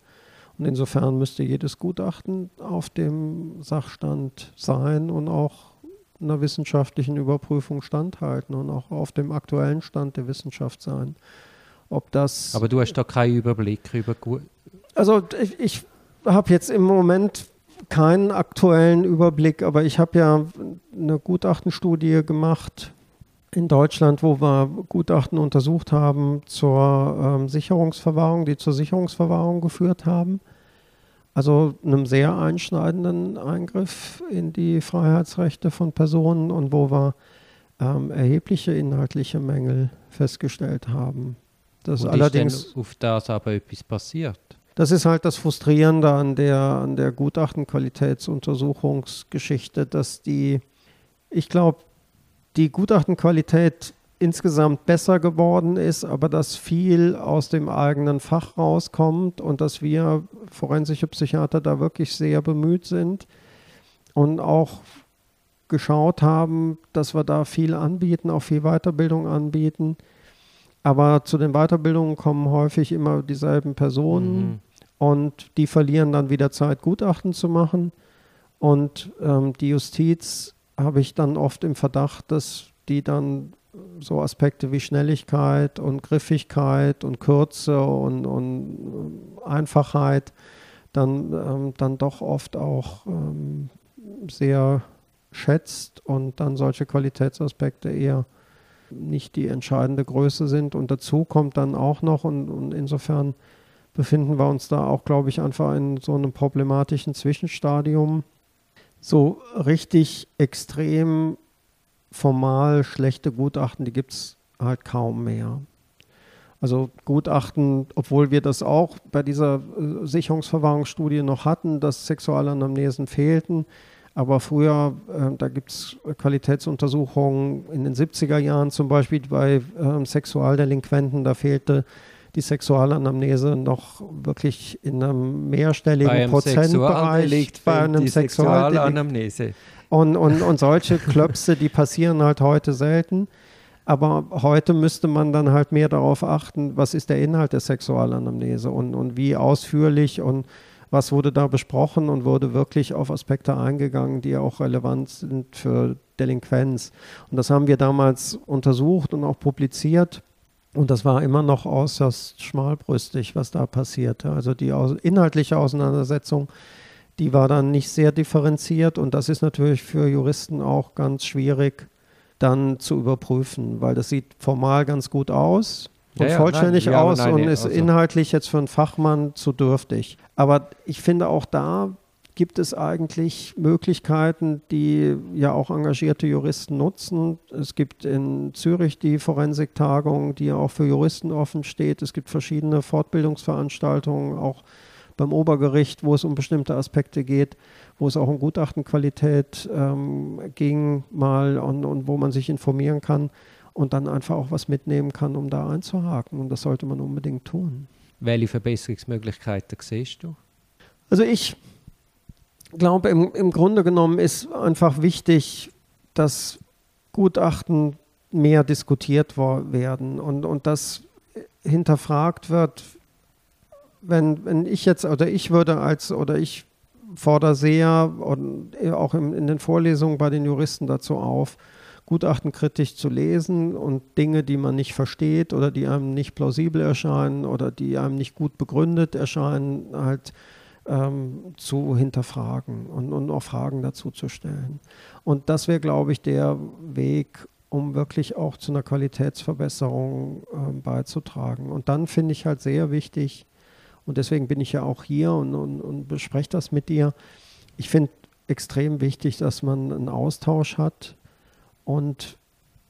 Und insofern müsste jedes Gutachten auf dem Sachstand sein und auch einer wissenschaftlichen Überprüfung standhalten und auch auf dem aktuellen Stand der Wissenschaft sein. Ob das Aber du hast da keinen Überblick über. Also ich, ich habe jetzt im Moment keinen aktuellen Überblick, aber ich habe ja eine Gutachtenstudie gemacht in Deutschland, wo wir Gutachten untersucht haben zur ähm, Sicherungsverwahrung, die zur Sicherungsverwahrung geführt haben. Also einem sehr einschneidenden Eingriff in die Freiheitsrechte von Personen und wo wir ähm, erhebliche inhaltliche Mängel festgestellt haben. Das und allerdings ist denn auf das aber etwas passiert? Das ist halt das Frustrierende an der, an der Gutachtenqualitätsuntersuchungsgeschichte, dass die, ich glaube, die Gutachtenqualität insgesamt besser geworden ist, aber dass viel aus dem eigenen Fach rauskommt und dass wir forensische Psychiater da wirklich sehr bemüht sind und auch geschaut haben, dass wir da viel anbieten, auch viel Weiterbildung anbieten. Aber zu den Weiterbildungen kommen häufig immer dieselben Personen mhm. und die verlieren dann wieder Zeit, Gutachten zu machen. Und ähm, die Justiz habe ich dann oft im Verdacht, dass die dann so Aspekte wie Schnelligkeit und Griffigkeit und Kürze und, und Einfachheit dann, ähm, dann doch oft auch ähm, sehr schätzt und dann solche Qualitätsaspekte eher nicht die entscheidende Größe sind. Und dazu kommt dann auch noch, und, und insofern befinden wir uns da auch, glaube ich, einfach in so einem problematischen Zwischenstadium. So richtig extrem formal schlechte Gutachten, die gibt es halt kaum mehr. Also Gutachten, obwohl wir das auch bei dieser äh, Sicherungsverwahrungsstudie noch hatten, dass Sexualanamnesen fehlten. Aber früher, äh, da gibt es Qualitätsuntersuchungen in den 70er Jahren zum Beispiel bei äh, Sexualdelinquenten, da fehlte die Sexualanamnese noch wirklich in einem mehrstelligen bei einem Prozentbereich bei einem Sexualanamnese. Und, und, und solche Klöpse, die passieren halt heute selten. Aber heute müsste man dann halt mehr darauf achten, was ist der Inhalt der Sexualanamnese und, und wie ausführlich und was wurde da besprochen und wurde wirklich auf Aspekte eingegangen, die auch relevant sind für Delinquenz. Und das haben wir damals untersucht und auch publiziert. Und das war immer noch äußerst schmalbrüstig, was da passierte. Also die inhaltliche Auseinandersetzung die war dann nicht sehr differenziert und das ist natürlich für Juristen auch ganz schwierig dann zu überprüfen, weil das sieht formal ganz gut aus und ja, vollständig nein, aus nein, und ist also. inhaltlich jetzt für einen Fachmann zu dürftig. Aber ich finde auch da gibt es eigentlich Möglichkeiten, die ja auch engagierte Juristen nutzen. Es gibt in Zürich die Forensiktagung, die auch für Juristen offen steht. Es gibt verschiedene Fortbildungsveranstaltungen, auch beim Obergericht, wo es um bestimmte Aspekte geht, wo es auch um Gutachtenqualität ähm, ging mal und, und wo man sich informieren kann und dann einfach auch was mitnehmen kann, um da einzuhaken. Und das sollte man unbedingt tun. Welche Verbesserungsmöglichkeiten siehst du? Also ich glaube, im, im Grunde genommen ist einfach wichtig, dass Gutachten mehr diskutiert werden und, und dass hinterfragt wird, wenn, wenn ich jetzt oder ich würde als oder ich fordere sehr und auch im, in den Vorlesungen bei den Juristen dazu auf, Gutachten kritisch zu lesen und Dinge, die man nicht versteht oder die einem nicht plausibel erscheinen oder die einem nicht gut begründet erscheinen, halt ähm, zu hinterfragen und, und auch Fragen dazu zu stellen. Und das wäre, glaube ich, der Weg, um wirklich auch zu einer Qualitätsverbesserung äh, beizutragen. Und dann finde ich halt sehr wichtig, Und deswegen bin ich ja auch hier und, und, und bespreche das mit dir. Ich finde extrem wichtig, dass man einen Austausch hat und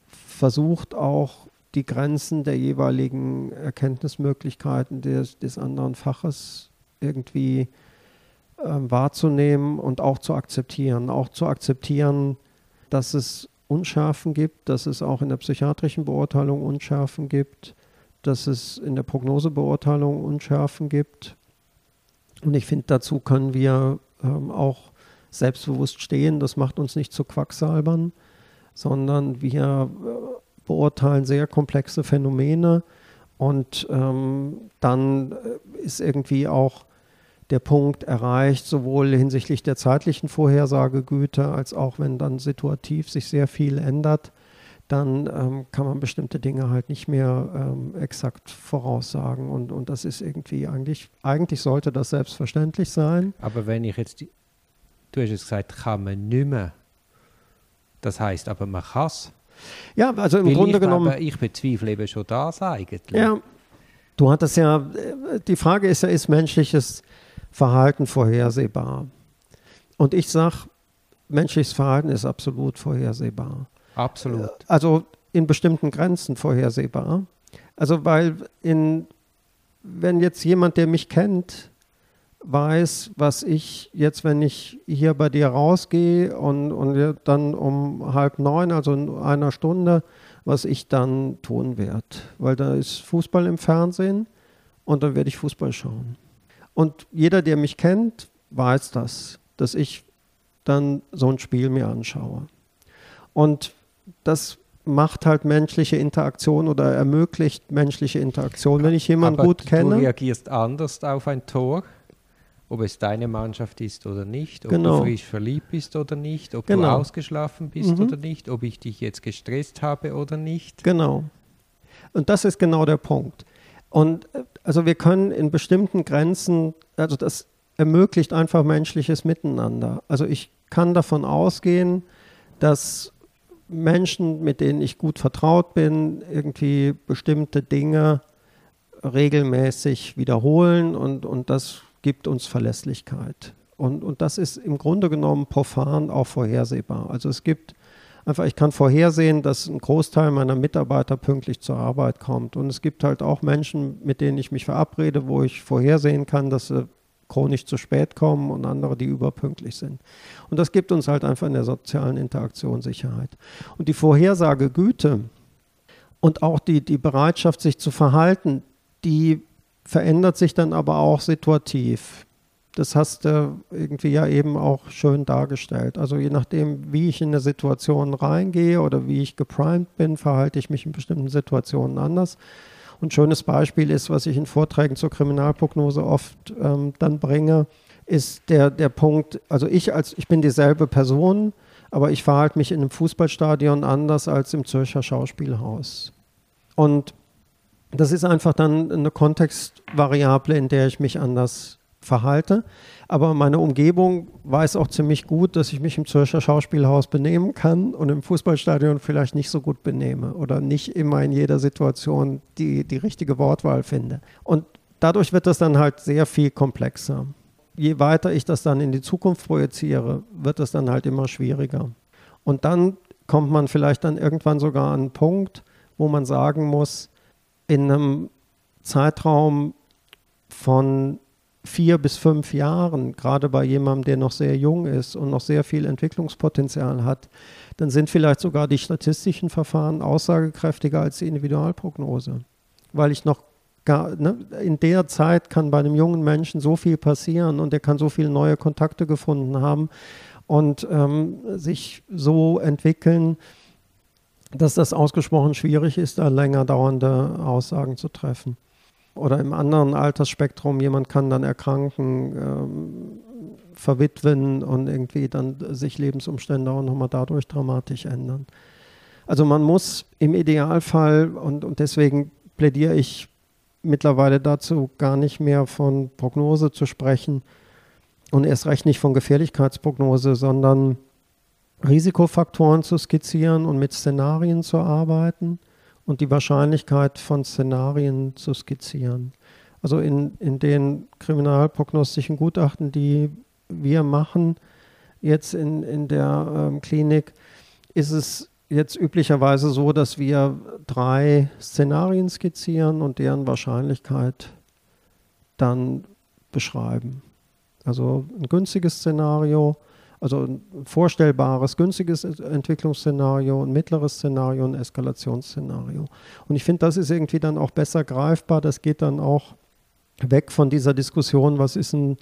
versucht auch die Grenzen der jeweiligen Erkenntnismöglichkeiten des, des anderen Faches irgendwie äh, wahrzunehmen und auch zu akzeptieren. Auch zu akzeptieren, dass es Unschärfen gibt, dass es auch in der psychiatrischen Beurteilung Unschärfen gibt, dass es in der Prognosebeurteilung Unschärfen gibt. Und ich finde, dazu können wir ähm, auch selbstbewusst stehen. Das macht uns nicht zu Quacksalbern, sondern wir äh, beurteilen sehr komplexe Phänomene. Und ähm, dann äh, ist irgendwie auch der Punkt erreicht, sowohl hinsichtlich der zeitlichen Vorhersagegüte als auch wenn dann situativ sich sehr viel ändert, dann ähm, kann man bestimmte Dinge halt nicht mehr ähm, exakt voraussagen. Und, und das ist irgendwie eigentlich, eigentlich sollte das selbstverständlich sein. Aber wenn ich jetzt, die, du hast es gesagt, kann man nicht mehr. Das heißt aber, man kann es. Ja, also im Weil Grunde ich genommen. Glaube, ich bezweifle eben schon das eigentlich. Ja, du hattest ja, äh, die Frage ist ja, ist menschliches Verhalten vorhersehbar? Und ich sage, menschliches Verhalten ist absolut vorhersehbar. Absolut. Also in bestimmten Grenzen vorhersehbar. Also weil in, wenn jetzt jemand, der mich kennt, weiß, was ich jetzt, wenn ich hier bei dir rausgehe und, und dann um halb neun, also in einer Stunde, was ich dann tun werde. Weil da ist Fußball im Fernsehen und dann werde ich Fußball schauen. Und jeder, der mich kennt, weiß das, dass ich dann so ein Spiel mir anschaue. Und das macht halt menschliche Interaktion oder ermöglicht menschliche Interaktion. Wenn ich jemanden Aber gut kenne. Du reagierst anders auf ein Tor, ob es deine Mannschaft ist oder nicht, ob Genau. du frisch verliebt bist oder nicht, ob Genau. du ausgeschlafen bist Mhm. oder nicht, ob ich dich jetzt gestresst habe oder nicht. Genau. Und das ist genau der Punkt. Und äh, also wir können in bestimmten Grenzen, also das ermöglicht einfach menschliches Miteinander. Also ich kann davon ausgehen, dass Menschen, mit denen ich gut vertraut bin, irgendwie bestimmte Dinge regelmäßig wiederholen und, und das gibt uns Verlässlichkeit. Und, und das ist im Grunde genommen profan auch vorhersehbar. Also es gibt einfach, ich kann vorhersehen, dass ein Großteil meiner Mitarbeiter pünktlich zur Arbeit kommt. Und es gibt halt auch Menschen, mit denen ich mich verabrede, wo ich vorhersehen kann, dass sie chronisch zu spät kommen und andere, die überpünktlich sind. Und das gibt uns halt einfach in der sozialen Interaktion Sicherheit. Und die Vorhersagegüte und auch die, die Bereitschaft, sich zu verhalten, die verändert sich dann aber auch situativ. Das hast du irgendwie ja eben auch schön dargestellt. Also je nachdem, wie ich in eine Situation reingehe oder wie ich geprimed bin, verhalte ich mich in bestimmten Situationen anders. Und ein schönes Beispiel ist, was ich in Vorträgen zur Kriminalprognose oft ähm, dann bringe, ist der, der Punkt, also ich als ich bin dieselbe Person, aber ich verhalte mich in einem Fußballstadion anders als im Zürcher Schauspielhaus. Und das ist einfach dann eine Kontextvariable, in der ich mich anders verhalte. Aber meine Umgebung weiß auch ziemlich gut, dass ich mich im Zürcher Schauspielhaus benehmen kann und im Fußballstadion vielleicht nicht so gut benehme oder nicht immer in jeder Situation die, die richtige Wortwahl finde. Und dadurch wird das dann halt sehr viel komplexer. Je weiter ich das dann in die Zukunft projiziere, wird es dann halt immer schwieriger. Und dann kommt man vielleicht dann irgendwann sogar an einen Punkt, wo man sagen muss, in einem Zeitraum von vier bis fünf Jahren, gerade bei jemandem, der noch sehr jung ist und noch sehr viel Entwicklungspotenzial hat, dann sind vielleicht sogar die statistischen Verfahren aussagekräftiger als die Individualprognose. Weil ich noch gar, ne, in der Zeit kann bei einem jungen Menschen so viel passieren und er kann so viele neue Kontakte gefunden haben und ähm, sich so entwickeln, dass das ausgesprochen schwierig ist, da länger dauernde Aussagen zu treffen. Oder im anderen Altersspektrum, jemand kann dann erkranken, ähm, verwitwen und irgendwie dann sich Lebensumstände auch nochmal dadurch dramatisch ändern. Also man muss im Idealfall, und, und deswegen plädiere ich mittlerweile dazu, gar nicht mehr von Prognose zu sprechen und erst recht nicht von Gefährlichkeitsprognose, sondern Risikofaktoren zu skizzieren und mit Szenarien zu arbeiten und die Wahrscheinlichkeit von Szenarien zu skizzieren. Also in, in den kriminalprognostischen Gutachten, die wir machen, jetzt in, in der ähm, Klinik, ist es jetzt üblicherweise so, dass wir drei Szenarien skizzieren und deren Wahrscheinlichkeit dann beschreiben. Also ein günstiges Szenario, also ein vorstellbares, günstiges Entwicklungsszenario, ein mittleres Szenario, ein Eskalationsszenario. Und ich finde, das ist irgendwie dann auch besser greifbar. Das geht dann auch weg von dieser Diskussion, was ist ein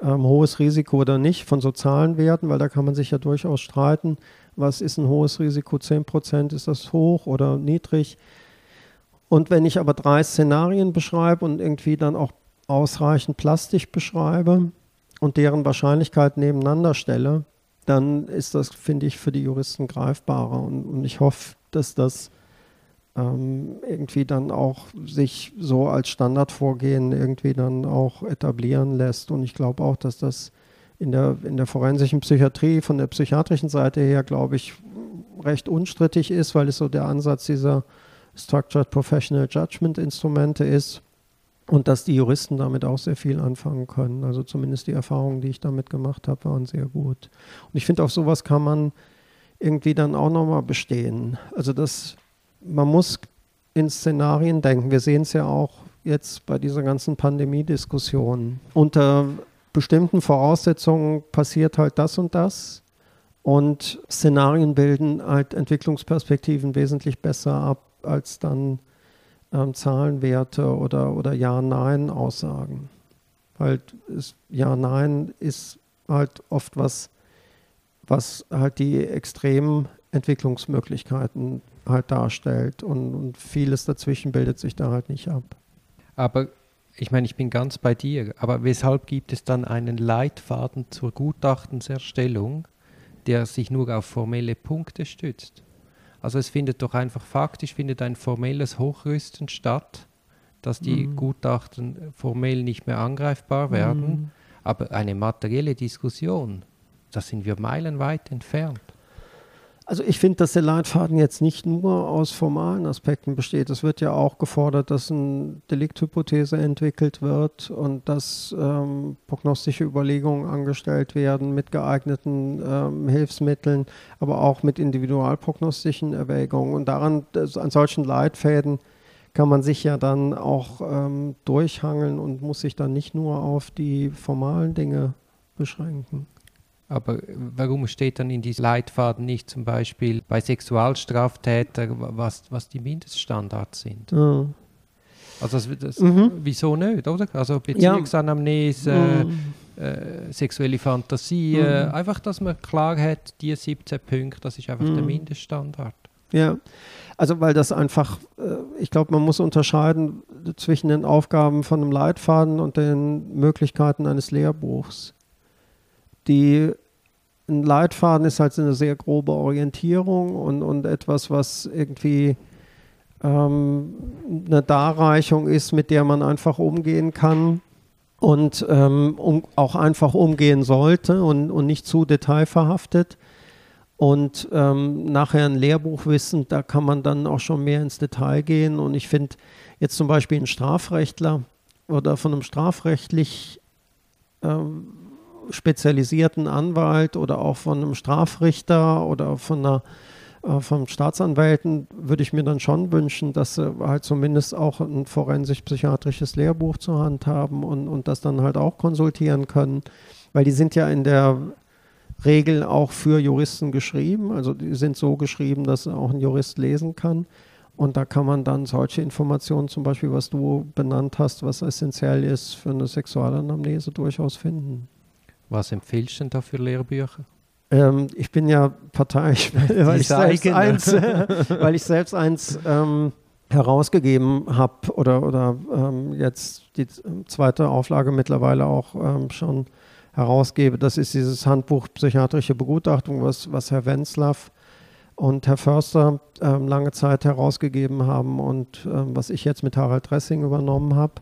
ähm, hohes Risiko oder nicht, von sozialen Werten, weil da kann man sich ja durchaus streiten. Was ist ein hohes Risiko? 10 Prozent, ist das hoch oder niedrig? Und wenn ich aber drei Szenarien beschreibe und irgendwie dann auch ausreichend plastisch beschreibe, und deren Wahrscheinlichkeit nebeneinander stelle, dann ist das, finde ich, für die Juristen greifbarer. Und, und ich hoffe, dass das ähm, irgendwie dann auch sich so als Standardvorgehen irgendwie dann auch etablieren lässt. Und ich glaube auch, dass das in der, in der forensischen Psychiatrie von der psychiatrischen Seite her, glaube ich, recht unstrittig ist, weil es so der Ansatz dieser Structured Professional Judgment Instrumente ist und dass die Juristen damit auch sehr viel anfangen können. Also zumindest die Erfahrungen, die ich damit gemacht habe, waren sehr gut. Und ich finde, auf sowas kann man irgendwie dann auch nochmal bestehen. Also das, man muss in Szenarien denken. Wir sehen es ja auch jetzt bei dieser ganzen Pandemie-Diskussion. Unter bestimmten Voraussetzungen passiert halt das und das. Und Szenarien bilden halt Entwicklungsperspektiven wesentlich besser ab als dann ähm, Zahlenwerte oder, oder Ja-Nein-Aussagen. Weil Ja-Nein ist halt oft was, was halt die extremen Entwicklungsmöglichkeiten halt darstellt und, und vieles dazwischen bildet sich da halt nicht ab. Aber ich meine, ich bin ganz bei dir, aber weshalb gibt es dann einen Leitfaden zur Gutachtenserstellung, der sich nur auf formelle Punkte stützt? Also es findet doch einfach faktisch findet ein formelles Hochrüsten statt, dass die mhm. Gutachten formell nicht mehr angreifbar werden, mhm. aber eine materielle Diskussion, da sind wir meilenweit entfernt. Also ich finde, dass der Leitfaden jetzt nicht nur aus formalen Aspekten besteht. Es wird ja auch gefordert, dass eine Delikthypothese entwickelt wird und dass ähm, prognostische Überlegungen angestellt werden mit geeigneten ähm, Hilfsmitteln, aber auch mit individualprognostischen Erwägungen. Und daran, an solchen Leitfäden kann man sich ja dann auch ähm, durchhangeln und muss sich dann nicht nur auf die formalen Dinge beschränken. Aber warum steht dann in diesem Leitfaden nicht zum Beispiel bei Sexualstraftätern, was, was die Mindeststandards sind? Ja. Also das, das, mhm. wieso nicht, oder? Also Beziehungsanamnese, ja. mhm. äh, sexuelle Fantasie, mhm. einfach, dass man klar hat, die 17 Punkte, das ist einfach der mhm. Mindeststandard. Ja, also weil das einfach, äh, ich glaube, man muss unterscheiden zwischen den Aufgaben von einem Leitfaden und den Möglichkeiten eines Lehrbuchs. Die ein Leitfaden ist halt eine sehr grobe Orientierung und, und etwas, was irgendwie ähm, eine Darreichung ist, mit der man einfach umgehen kann und ähm, um, auch einfach umgehen sollte und, und nicht zu detailverhaftet. Und ähm, nachher ein Lehrbuch wissen, da kann man dann auch schon mehr ins Detail gehen. Und ich finde jetzt zum Beispiel ein Strafrechtler oder von einem strafrechtlich ähm, spezialisierten Anwalt oder auch von einem Strafrichter oder von einer äh, vom Staatsanwälten würde ich mir dann schon wünschen, dass sie halt zumindest auch ein forensisch-psychiatrisches Lehrbuch zur Hand haben und, und das dann halt auch konsultieren können, weil die sind ja in der Regel auch für Juristen geschrieben, also die sind so geschrieben, dass auch ein Jurist lesen kann. Und da kann man dann solche Informationen, zum Beispiel, was du benannt hast, was essentiell ist für eine Sexualanamnese, durchaus finden. Was empfiehlst du denn da für Lehrbücher? Ähm, ich bin ja parteiisch, (laughs) weil, ich selbst, eins, (laughs) weil ich selbst eins ähm, herausgegeben habe oder, oder ähm, jetzt die zweite Auflage mittlerweile auch ähm, schon herausgebe. Das ist dieses Handbuch Psychiatrische Begutachtung, was, was Herr Wenzlaff und Herr Förster ähm, lange Zeit herausgegeben haben und ähm, was ich jetzt mit Harald Dressing übernommen habe.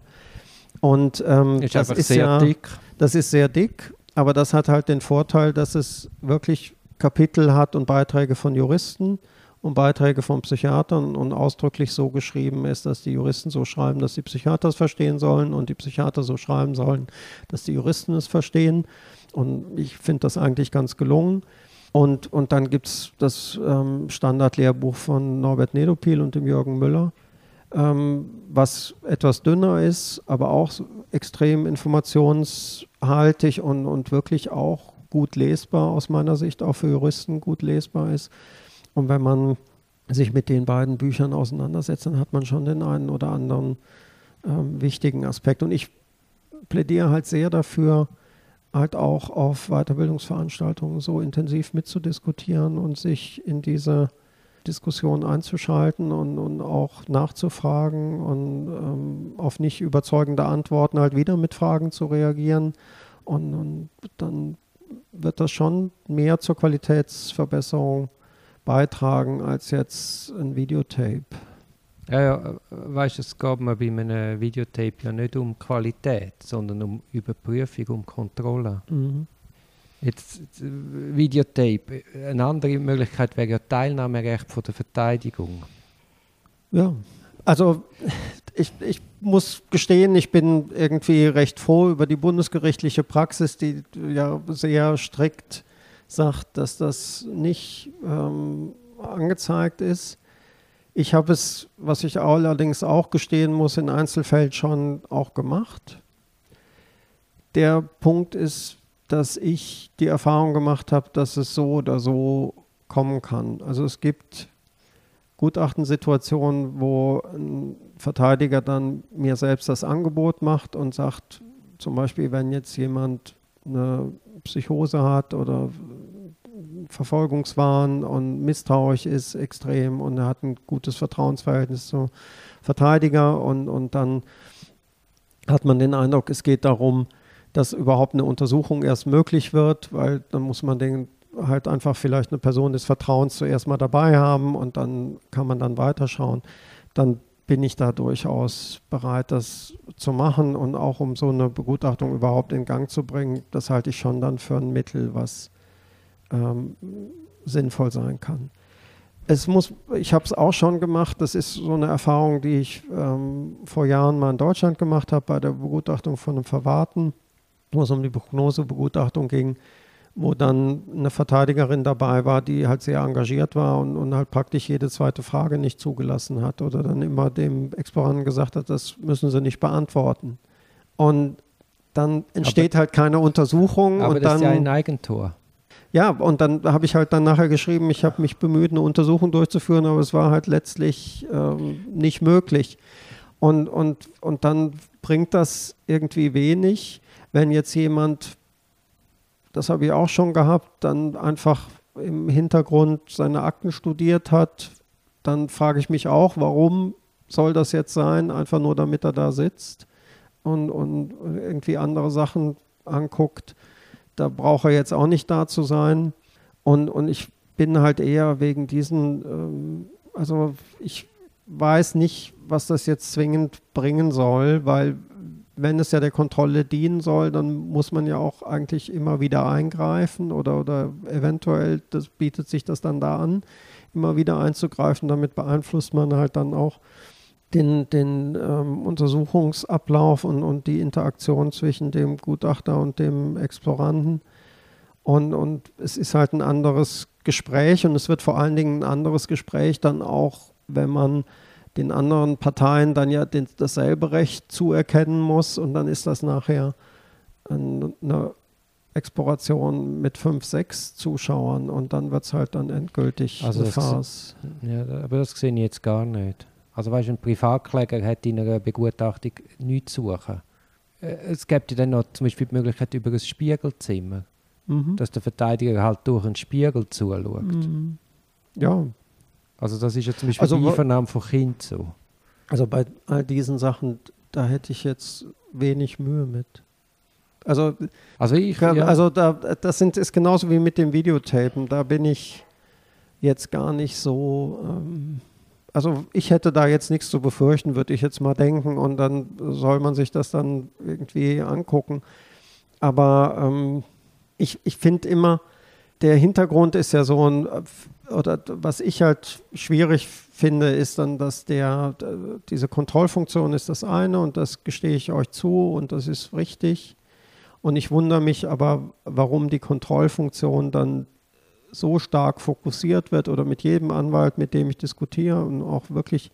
Und ist das ist sehr ja, dick. Das ist sehr dick aber das hat halt den Vorteil, dass es wirklich Kapitel hat und Beiträge von Juristen und Beiträge von Psychiatern und ausdrücklich so geschrieben ist, dass die Juristen so schreiben, dass die Psychiater es verstehen sollen und die Psychiater so schreiben sollen, dass die Juristen es verstehen. Und ich finde das eigentlich ganz gelungen. Und, und dann gibt es das ähm, Standardlehrbuch von Norbert Nedopil und dem Jürgen Müller, ähm, was etwas dünner ist, aber auch extrem informationshaltig und, und wirklich auch gut lesbar aus meiner Sicht, auch für Juristen gut lesbar ist. Und wenn man sich mit den beiden Büchern auseinandersetzt, dann hat man schon den einen oder anderen ähm, wichtigen Aspekt. Und ich plädiere halt sehr dafür, halt auch auf Weiterbildungsveranstaltungen so intensiv mitzudiskutieren und sich in diese Diskussion einzuschalten und, und auch nachzufragen und ähm, auf nicht überzeugende Antworten halt wieder mit Fragen zu reagieren. Und, und dann wird das schon mehr zur Qualitätsverbesserung beitragen als jetzt ein Videotape. Ja, ja, weißt du, es geht mir bei einem Videotape ja nicht um Qualität, sondern um Überprüfung, um Kontrolle. Mhm. Jetzt Videotape. Eine andere Möglichkeit wäre ja Teilnahmerecht von der Verteidigung. Ja, also ich, ich muss gestehen, ich bin irgendwie recht froh über die bundesgerichtliche Praxis, die ja sehr strikt sagt, dass das nicht ähm, angezeigt ist. Ich habe es, was ich allerdings auch gestehen muss, in Einzelfällen schon auch gemacht. Der Punkt ist, dass ich die Erfahrung gemacht habe, dass es so oder so kommen kann. Also es gibt Gutachtensituationen, wo ein Verteidiger dann mir selbst das Angebot macht und sagt, zum Beispiel, wenn jetzt jemand eine Psychose hat oder Verfolgungswahn und misstrauisch ist extrem und er hat ein gutes Vertrauensverhältnis zum Verteidiger und, und dann hat man den Eindruck, es geht darum, dass überhaupt eine Untersuchung erst möglich wird, weil dann muss man den halt einfach vielleicht eine Person des Vertrauens zuerst mal dabei haben und dann kann man dann weiterschauen. Dann bin ich da durchaus bereit, das zu machen und auch um so eine Begutachtung überhaupt in Gang zu bringen, das halte ich schon dann für ein Mittel, was ähm, sinnvoll sein kann. Es muss, ich habe es auch schon gemacht, das ist so eine Erfahrung, die ich ähm, vor Jahren mal in Deutschland gemacht habe, bei der Begutachtung von einem Verwahrten, wo es um die Prognosebegutachtung ging, wo dann eine Verteidigerin dabei war, die halt sehr engagiert war und, und halt praktisch jede zweite Frage nicht zugelassen hat oder dann immer dem Exploranten gesagt hat, das müssen sie nicht beantworten. Und dann entsteht aber, halt keine Untersuchung. Aber und das dann, ist ja ein Eigentor. Ja, und dann habe ich halt dann nachher geschrieben, ich habe mich bemüht, eine Untersuchung durchzuführen, aber es war halt letztlich ähm, nicht möglich. Und, und, und dann bringt das irgendwie wenig, wenn jetzt jemand, das habe ich auch schon gehabt, dann einfach im Hintergrund seine Akten studiert hat, dann frage ich mich auch, warum soll das jetzt sein, einfach nur damit er da sitzt und, und irgendwie andere Sachen anguckt da braucht er jetzt auch nicht da zu sein. Und, und ich bin halt eher wegen diesen, ähm, also ich weiß nicht, was das jetzt zwingend bringen soll, weil wenn es ja der Kontrolle dienen soll, dann muss man ja auch eigentlich immer wieder eingreifen oder, oder eventuell das bietet sich das dann da an, immer wieder einzugreifen. Damit beeinflusst man halt dann auch den, den ähm, Untersuchungsablauf und, und die Interaktion zwischen dem Gutachter und dem Exploranten. Und, und es ist halt ein anderes Gespräch und es wird vor allen Dingen ein anderes Gespräch dann auch, wenn man den anderen Parteien dann ja den, dasselbe Recht zuerkennen muss und dann ist das nachher eine Exploration mit fünf, sechs Zuschauern und dann wird es halt dann endgültig also Farce. Ja, aber das sehe ich jetzt gar nicht. Also weißt du, ein Privatkläger hat in einer Begutachtung nichts zu suchen. Äh, es gibt ja dann noch zum Beispiel die Möglichkeit über ein Spiegelzimmer, mhm. dass der Verteidiger halt durch einen Spiegel zuschaut. Mhm. Ja. Also das ist ja zum Beispiel also, die Einvernahme von Kind so. Also bei all diesen Sachen, da hätte ich jetzt wenig Mühe mit. Also, also, ich, ja. also da, das sind, ist genauso wie mit dem Videotapen. Da bin ich jetzt gar nicht so ähm, also ich hätte da jetzt nichts zu befürchten, würde ich jetzt mal denken, und dann soll man sich das dann irgendwie angucken. Aber ähm, ich, ich finde immer, der Hintergrund ist ja so ein, oder was ich halt schwierig finde, ist dann, dass der, diese Kontrollfunktion ist das eine und das gestehe ich euch zu und das ist richtig. Und ich wundere mich aber, warum die Kontrollfunktion dann so stark fokussiert wird oder mit jedem Anwalt, mit dem ich diskutiere und auch wirklich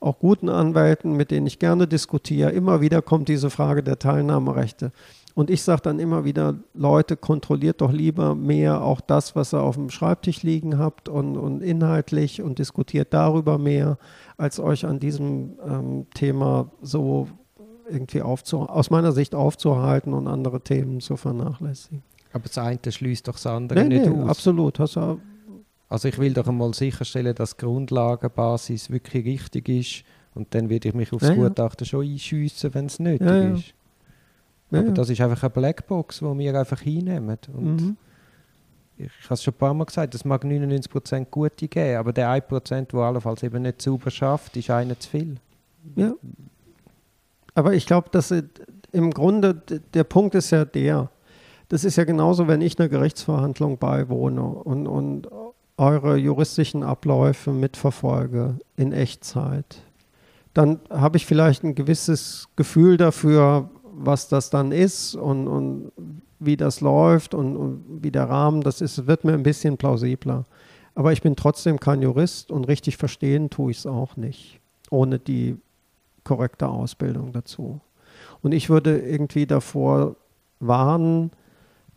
auch guten Anwälten, mit denen ich gerne diskutiere, immer wieder kommt diese Frage der Teilnahmerechte. Und ich sage dann immer wieder, Leute, kontrolliert doch lieber mehr auch das, was ihr auf dem Schreibtisch liegen habt und, und inhaltlich und diskutiert darüber mehr, als euch an diesem ähm, Thema so irgendwie aus meiner Sicht aufzuhalten und andere Themen zu vernachlässigen. Aber das eine schließt doch das andere nee, nicht nee, aus. Absolut. Hast du also ich will doch einmal sicherstellen, dass die Grundlagenbasis wirklich richtig ist und dann werde ich mich aufs ja, Gutachten ja. schon einschiessen, wenn es nötig ja, ist. Aber das ist einfach eine Blackbox, die wir einfach hinnehmen. Und mhm. ich, ich habe es schon ein paar Mal gesagt, es mag 99% gute geben, aber der 1%, der allenfalls eben nicht sauber schafft, ist einer zu viel. Ja. Aber ich glaube, dass im Grunde der Punkt ist ja der, das ist ja genauso, wenn ich einer Gerichtsverhandlung beiwohne und, und eure juristischen Abläufe mitverfolge in Echtzeit. Dann habe ich vielleicht ein gewisses Gefühl dafür, was das dann ist und, und wie das läuft und, und, wie der Rahmen das ist, wird mir ein bisschen plausibler. Aber ich bin trotzdem kein Jurist und richtig verstehen tue ich es auch nicht, ohne die korrekte Ausbildung dazu. Und ich würde irgendwie davor warnen,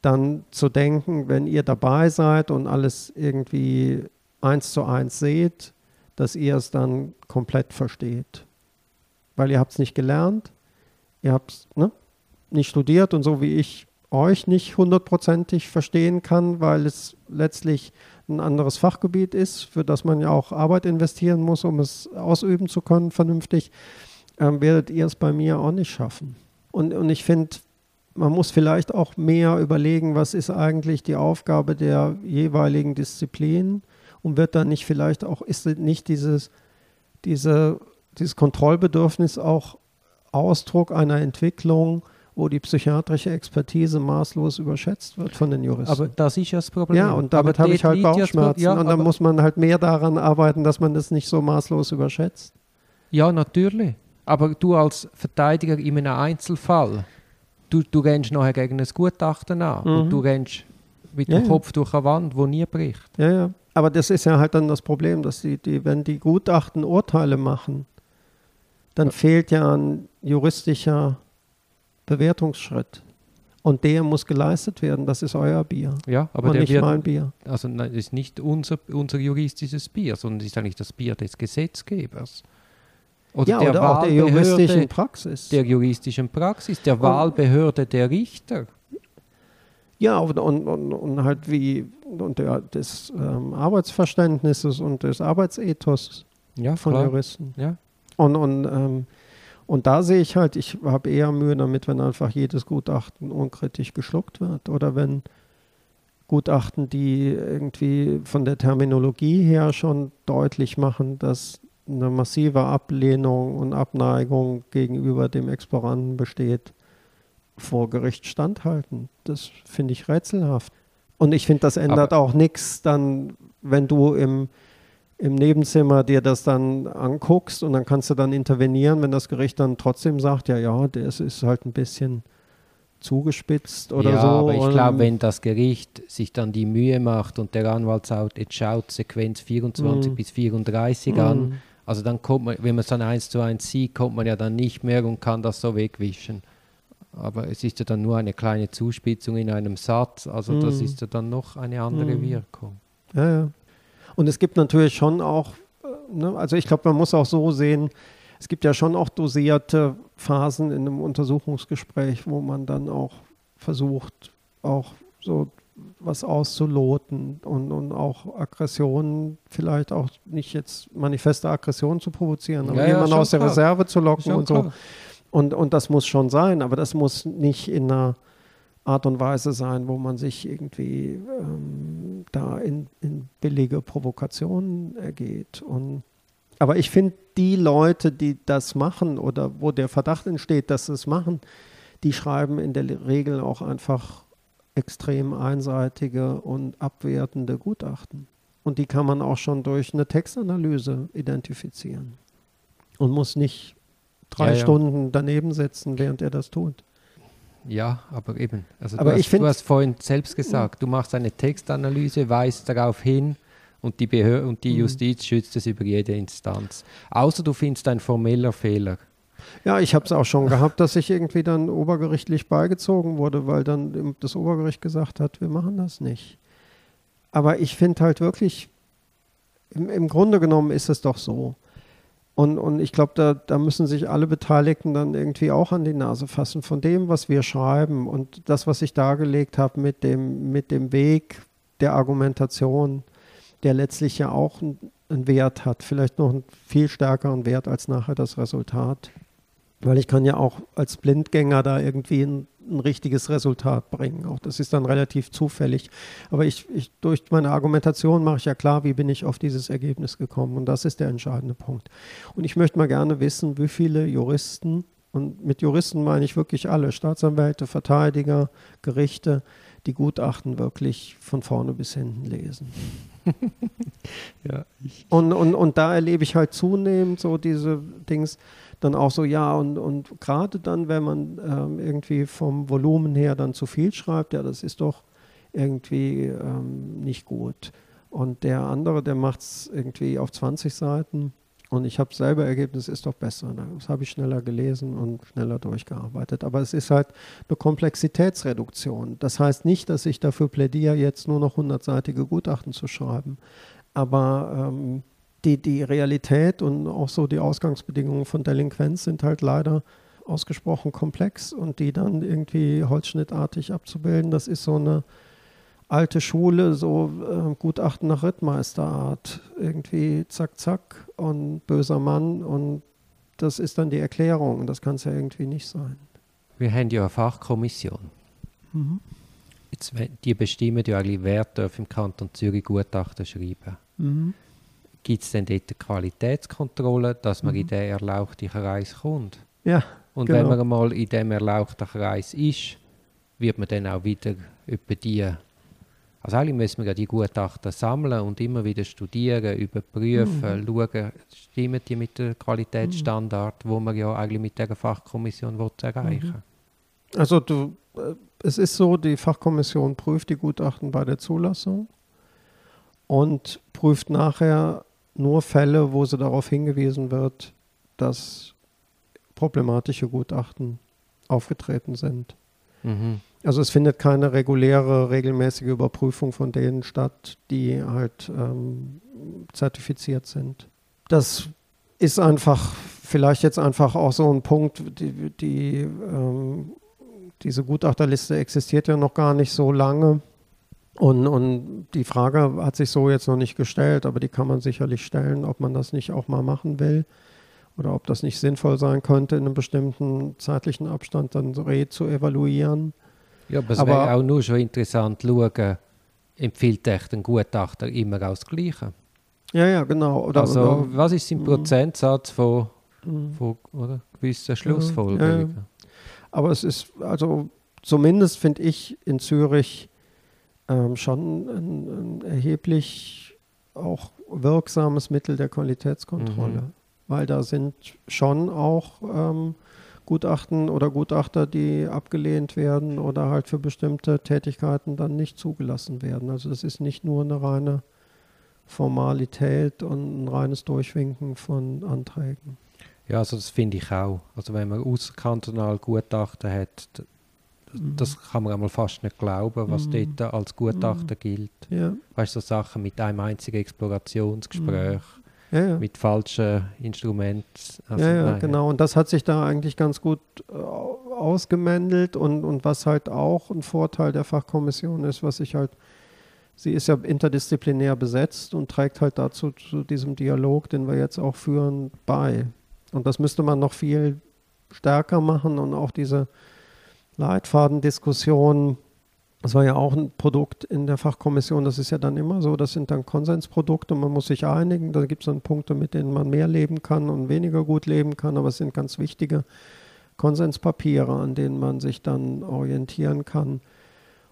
dann zu denken, wenn ihr dabei seid und alles irgendwie eins zu eins seht, dass ihr es dann komplett versteht. Weil ihr habt es nicht gelernt, ihr habt ne, nicht studiert und so wie ich euch nicht hundertprozentig verstehen kann, weil es letztlich ein anderes Fachgebiet ist, für das man ja auch Arbeit investieren muss, um es ausüben zu können vernünftig, ähm, werdet ihr es bei mir auch nicht schaffen. Und, und ich finde, man muss vielleicht auch mehr überlegen, was ist eigentlich die Aufgabe der jeweiligen Disziplin und wird dann nicht vielleicht auch, ist nicht dieses, diese, dieses Kontrollbedürfnis auch Ausdruck einer Entwicklung, wo die psychiatrische Expertise maßlos überschätzt wird von den Juristen. Aber das ist ja das Problem. Ja, und damit habe ich halt Bauchschmerzen. Ja, und dann muss man halt mehr daran arbeiten, dass man das nicht so maßlos überschätzt. Ja, natürlich. Aber du als Verteidiger in einem Einzelfall, du, du rennst nachher gegen ein Gutachten an mhm. und du rennst mit ja, dem Kopf durch eine Wand, wo nie bricht. Ja, ja. Aber das ist ja halt dann das Problem, dass die, die wenn die Gutachten Urteile machen, dann fehlt ja ein juristischer Bewertungsschritt. Und der muss geleistet werden. Das ist euer Bier. Ja, aber und nicht wird, mein Bier. Also nein, das ist nicht unser, unser juristisches Bier, sondern es ist eigentlich das Bier des Gesetzgebers. Oder ja, der oder auch der juristischen Praxis. Der juristischen Praxis, der und, Wahlbehörde der Richter. Ja, und, und, und, halt wie und der, des ähm, Arbeitsverständnisses und des Arbeitsethos ja, von klar. Juristen. Ja. Und, und, ähm, und da sehe ich halt, ich habe eher Mühe damit, wenn einfach jedes Gutachten unkritisch geschluckt wird oder wenn Gutachten, die irgendwie von der Terminologie her schon deutlich machen, dass eine massive Ablehnung und Abneigung gegenüber dem Exploranten besteht, vor Gericht standhalten. Das finde ich rätselhaft. Und ich finde, das ändert Aber auch nichts dann, wenn du im, im Nebenzimmer dir das dann anguckst und dann kannst du dann intervenieren, wenn das Gericht dann trotzdem sagt, ja, ja, das ist halt ein bisschen zugespitzt oder ja, so. Aber ich glaube, wenn das Gericht sich dann die Mühe macht und der Anwalt sagt, jetzt schaut Sequenz 24 mm. bis 34 mm. an, also dann kommt man, wenn man es dann eins zu eins sieht, kommt man ja dann nicht mehr und kann das so wegwischen. Aber es ist ja dann nur eine kleine Zuspitzung in einem Satz, also mm. das mhm. ist ja dann noch eine andere mm. Wirkung. Ja, ja. Und es gibt natürlich schon auch, äh, ne, also ich glaube, man muss auch so sehen, es gibt ja schon auch dosierte Phasen in einem Untersuchungsgespräch, wo man dann auch versucht, auch so was auszuloten und, und auch Aggressionen, vielleicht auch nicht jetzt manifeste Aggressionen zu provozieren, aber ja, jemanden aus der klar. Reserve zu locken und so. Und, und das muss schon sein, aber das muss nicht in einer Art und Weise sein, wo man sich irgendwie ähm, da in, in billige Provokationen ergeht. Und, aber ich finde, die Leute, die das machen oder wo der Verdacht entsteht, dass sie es machen, die schreiben in der Regel auch einfach extrem einseitige und abwertende Gutachten. Und die kann man auch schon durch eine Textanalyse identifizieren. Und muss nicht drei ja, ja. Stunden daneben setzen, während er das tut. Ja, aber eben. Also aber du, ich hast, du hast vorhin selbst gesagt, du machst eine Textanalyse, weist darauf hin und die, Behör und die mhm. Justiz schützt es über jede Instanz. Außer du findest ein formeller Fehler. Ja, ich habe es auch schon gehabt, dass ich irgendwie dann obergerichtlich beigezogen wurde, weil dann das Obergericht gesagt hat, wir machen das nicht. Aber ich finde halt wirklich, im, im Grunde genommen ist es doch so. Und, und ich glaube, da, da müssen sich alle Beteiligten dann irgendwie auch an die Nase fassen von dem, was wir schreiben und das, was ich dargelegt habe mit dem, mit dem Weg der Argumentation, der letztlich ja auch einen Wert hat, vielleicht noch einen viel stärkeren Wert als nachher das Resultat. Weil ich kann ja auch als Blindgänger da irgendwie ein, ein richtiges Resultat bringen. Auch das ist dann relativ zufällig. Aber ich, ich, durch meine Argumentation mache ich ja klar, wie bin ich auf dieses Ergebnis gekommen. Und das ist der entscheidende Punkt. Und ich möchte mal gerne wissen, wie viele Juristen, und mit Juristen meine ich wirklich alle, Staatsanwälte, Verteidiger, Gerichte, die Gutachten wirklich von vorne bis hinten lesen. (laughs) ja, und, und, und da erlebe ich halt zunehmend so diese Dings, dann auch so, ja, und, und gerade dann, wenn man ähm, irgendwie vom Volumen her dann zu viel schreibt, ja, das ist doch irgendwie ähm, nicht gut. Und der andere, der macht es irgendwie auf 20 Seiten und ich habe selber Ergebnis, ist doch besser. Das habe ich schneller gelesen und schneller durchgearbeitet. Aber es ist halt eine Komplexitätsreduktion. Das heißt nicht, dass ich dafür plädiere, jetzt nur noch 100-seitige Gutachten zu schreiben. Aber ähm, die, die Realität und auch so die Ausgangsbedingungen von Delinquenz sind halt leider ausgesprochen komplex und die dann irgendwie holzschnittartig abzubilden, das ist so eine alte Schule, so äh, Gutachten nach Rittmeisterart. Irgendwie zack, zack und böser Mann und das ist dann die Erklärung. Das kann es ja irgendwie nicht sein. Wir haben ja eine Fachkommission. Mhm. Jetzt, die bestimmen ja eigentlich, wer darf im Kanton Zürich Gutachten schreiben. Mhm gibt es denn dort eine Qualitätskontrolle, dass man mhm. in den erlauchten Kreis kommt. Ja, Und genau. wenn man einmal in dem erlauchten Kreis ist, wird man dann auch wieder über die, also eigentlich müssen wir ja die Gutachten sammeln und immer wieder studieren, überprüfen, mhm. schauen, stimmen die mit dem Qualitätsstandard, mhm. wo man ja eigentlich mit der Fachkommission erreichen will. Also du, äh, es ist so, die Fachkommission prüft die Gutachten bei der Zulassung und prüft nachher nur Fälle, wo sie darauf hingewiesen wird, dass problematische Gutachten aufgetreten sind. Mhm. Also es findet keine reguläre, regelmäßige Überprüfung von denen statt, die halt ähm, zertifiziert sind. Das ist einfach, vielleicht jetzt einfach auch so ein Punkt, die, die ähm, diese Gutachterliste existiert ja noch gar nicht so lange. Und, und die Frage hat sich so jetzt noch nicht gestellt, aber die kann man sicherlich stellen, ob man das nicht auch mal machen will oder ob das nicht sinnvoll sein könnte, in einem bestimmten zeitlichen Abstand dann re zu evaluieren. Ja, aber es wäre auch nur schon interessant schauen, empfiehlt echt ein Gutachter immer das Gleiche? Ja, ja, genau. Oder, also, oder, was ist im mhm. Prozentsatz von, mhm. von oder, gewissen Schlussfolgerungen? Ja, ja. Aber es ist, also zumindest finde ich in Zürich ähm, schon ein, ein, erheblich auch wirksames Mittel der Qualitätskontrolle, mhm. weil da sind schon auch ähm, Gutachten oder Gutachter, die abgelehnt werden oder halt für bestimmte Tätigkeiten dann nicht zugelassen werden. Also es ist nicht nur eine reine Formalität und ein reines Durchwinken von Anträgen. Ja, also das finde ich auch. Also wenn man außerkantonal Gutachten hat, das kann man einmal fast nicht glauben, was mhm. dort als Gutachter mhm. gilt. Ja. Weißt du, so Sachen mit einem einzigen Explorationsgespräch, mhm. ja, ja. mit falschen Instrumenten. Also, ja, ja genau. Und das hat sich da eigentlich ganz gut äh, ausgemändelt und, und was halt auch ein Vorteil der Fachkommission ist, was ich halt sie ist ja interdisziplinär besetzt und trägt halt dazu zu diesem Dialog, den wir jetzt auch führen, bei. Und das müsste man noch viel stärker machen und auch diese Leitfadendiskussion. Das war ja auch ein Produkt in der Fachkommission. Das ist ja dann immer so. Das sind dann Konsensprodukte. Man muss sich einigen. Da gibt es dann Punkte, mit denen man mehr leben kann und weniger gut leben kann. Aber es sind ganz wichtige Konsenspapiere, an denen man sich dann orientieren kann.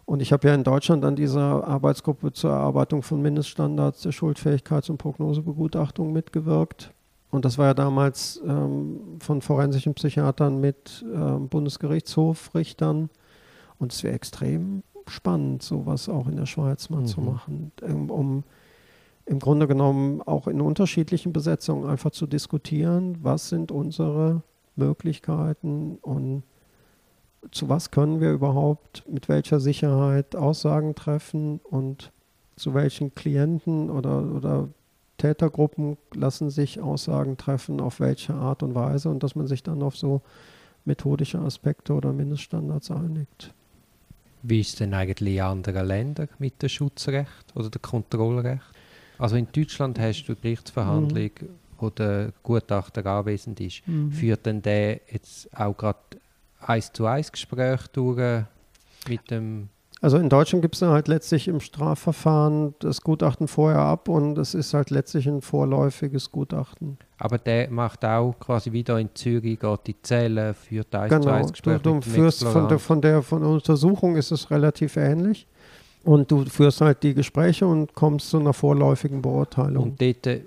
Und ich habe ja in Deutschland an dieser Arbeitsgruppe zur Erarbeitung von Mindeststandards der Schuldfähigkeits- und Prognosebegutachtung mitgewirkt. Und das war ja damals ähm, von forensischen Psychiatern mit ähm, Bundesgerichtshofrichtern. Und es wäre extrem spannend, sowas auch in der Schweiz mal mhm. zu machen, um, um im Grunde genommen auch in unterschiedlichen Besetzungen einfach zu diskutieren, was sind unsere Möglichkeiten und zu was können wir überhaupt mit welcher Sicherheit Aussagen treffen und zu welchen Klienten oder, oder Tätergruppen lassen sich Aussagen treffen, auf welche Art und Weise und dass man sich dann auf so methodische Aspekte oder Mindeststandards einigt. Wie ist es denn eigentlich in anderen Ländern mit dem Schutzrecht oder dem Kontrollrecht? Also in Deutschland hast du Gerichtsverhandlung, mhm. wo der Gutachter anwesend ist. Mhm. Führt denn der jetzt auch gerade eins zu eins Gespräch durch mit dem also in Deutschland gibt es dann halt letztlich im Strafverfahren das Gutachten vorher ab und es ist halt letztlich ein vorläufiges Gutachten. Aber der macht auch quasi wieder in Zürich, geht die Zelle, führt eins genau. zu eins Gespräch du, du führst von der, von, der, von der Untersuchung ist es relativ ähnlich. Und du führst halt die Gespräche und kommst zu einer vorläufigen Beurteilung. Und dort äh,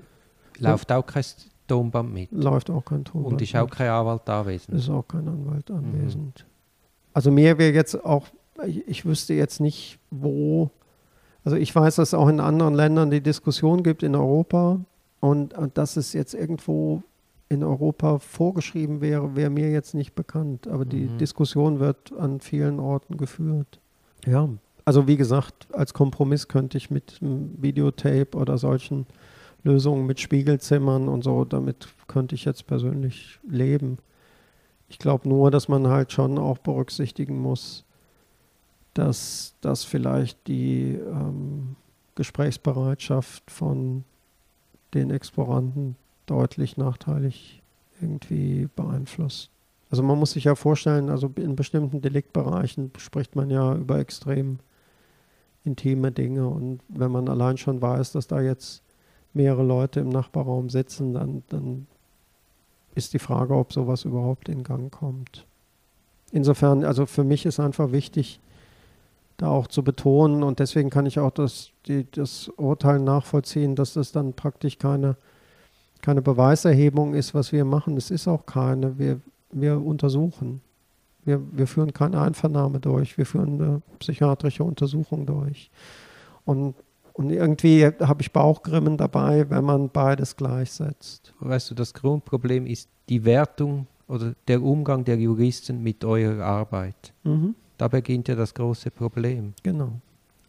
läuft auch kein Tonband mit? Läuft auch kein Tonband Und ist auch kein Anwalt anwesend? Ist auch kein Anwalt mhm. anwesend. Mhm. Also mir wäre jetzt auch, ich, ich wüsste jetzt nicht, wo, also ich weiß, dass es auch in anderen Ländern die Diskussion gibt in Europa und, und dass es jetzt irgendwo in Europa vorgeschrieben wäre, wäre mir jetzt nicht bekannt. Aber die mhm. Diskussion wird an vielen Orten geführt. Ja, also wie gesagt, als Kompromiss könnte ich mit Videotape oder solchen Lösungen mit Spiegelzimmern und so, damit könnte ich jetzt persönlich leben. Ich glaube nur, dass man halt schon auch berücksichtigen muss, dass das vielleicht die ähm, Gesprächsbereitschaft von den Exploranten deutlich nachteilig irgendwie beeinflusst. Also man muss sich ja vorstellen, also in bestimmten Deliktbereichen spricht man ja über extrem intime Dinge. Und wenn man allein schon weiß, dass da jetzt mehrere Leute im Nachbarraum sitzen, dann, dann ist die Frage, ob sowas überhaupt in Gang kommt. Insofern, also für mich ist einfach wichtig, da auch zu betonen und deswegen kann ich auch das, die, das Urteil nachvollziehen, dass das dann praktisch keine, keine Beweiserhebung ist, was wir machen. Es ist auch keine. Wir, wir untersuchen. Wir, wir führen keine Einvernahme durch, wir führen eine psychiatrische Untersuchung durch. Und, und irgendwie habe ich Bauchgrimmen dabei, wenn man beides gleichsetzt. Weißt du, das Grundproblem ist die Wertung oder der Umgang der Juristen mit eurer Arbeit. Mhm. Da beginnt ja das große Problem. Genau.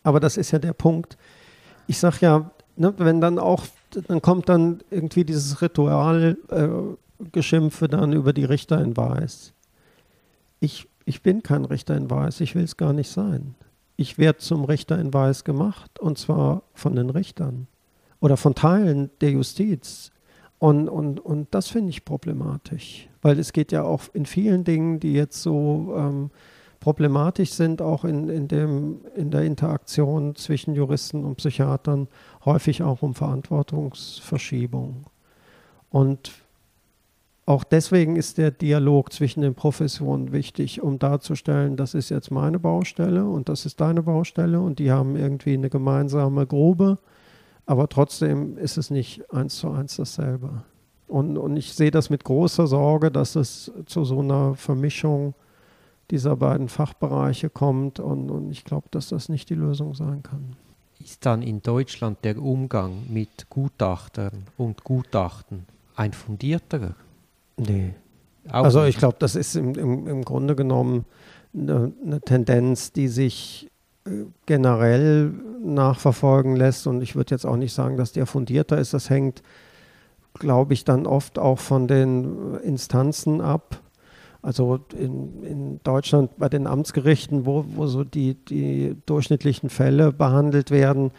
Aber das ist ja der Punkt. Ich sage ja, ne, wenn dann auch, dann kommt dann irgendwie dieses Ritualgeschimpfe äh, dann über die Richter in Weiß ich, ich bin kein Richter in Weiß, ich will es gar nicht sein. Ich werde zum Richter in Weiß gemacht und zwar von den Richtern oder von Teilen der Justiz. Und, und, und das finde ich problematisch, weil es geht ja auch in vielen Dingen, die jetzt so ähm, problematisch sind, auch in, in, dem, in der Interaktion zwischen Juristen und Psychiatern, häufig auch um Verantwortungsverschiebung. Und auch deswegen ist der Dialog zwischen den Professionen wichtig, um darzustellen, das ist jetzt meine Baustelle und das ist deine Baustelle und die haben irgendwie eine gemeinsame Grube, aber trotzdem ist es nicht eins zu eins dasselbe. Und, und ich sehe das mit großer Sorge, dass es zu so einer Vermischung dieser beiden Fachbereiche kommt und, und ich glaube, dass das nicht die Lösung sein kann. Ist dann in Deutschland der Umgang mit Gutachtern und Gutachten ein fundierterer? Nee. Auch also ich glaube, das ist im, im, im Grunde genommen eine, eine, Tendenz, die sich äh, generell nachverfolgen lässt. Und ich würde jetzt auch nicht sagen, dass der fundierter ist. Das hängt, glaube ich, dann oft auch von den Instanzen ab. Also in, in Deutschland bei den Amtsgerichten, wo, wo so die, die durchschnittlichen Fälle behandelt werden,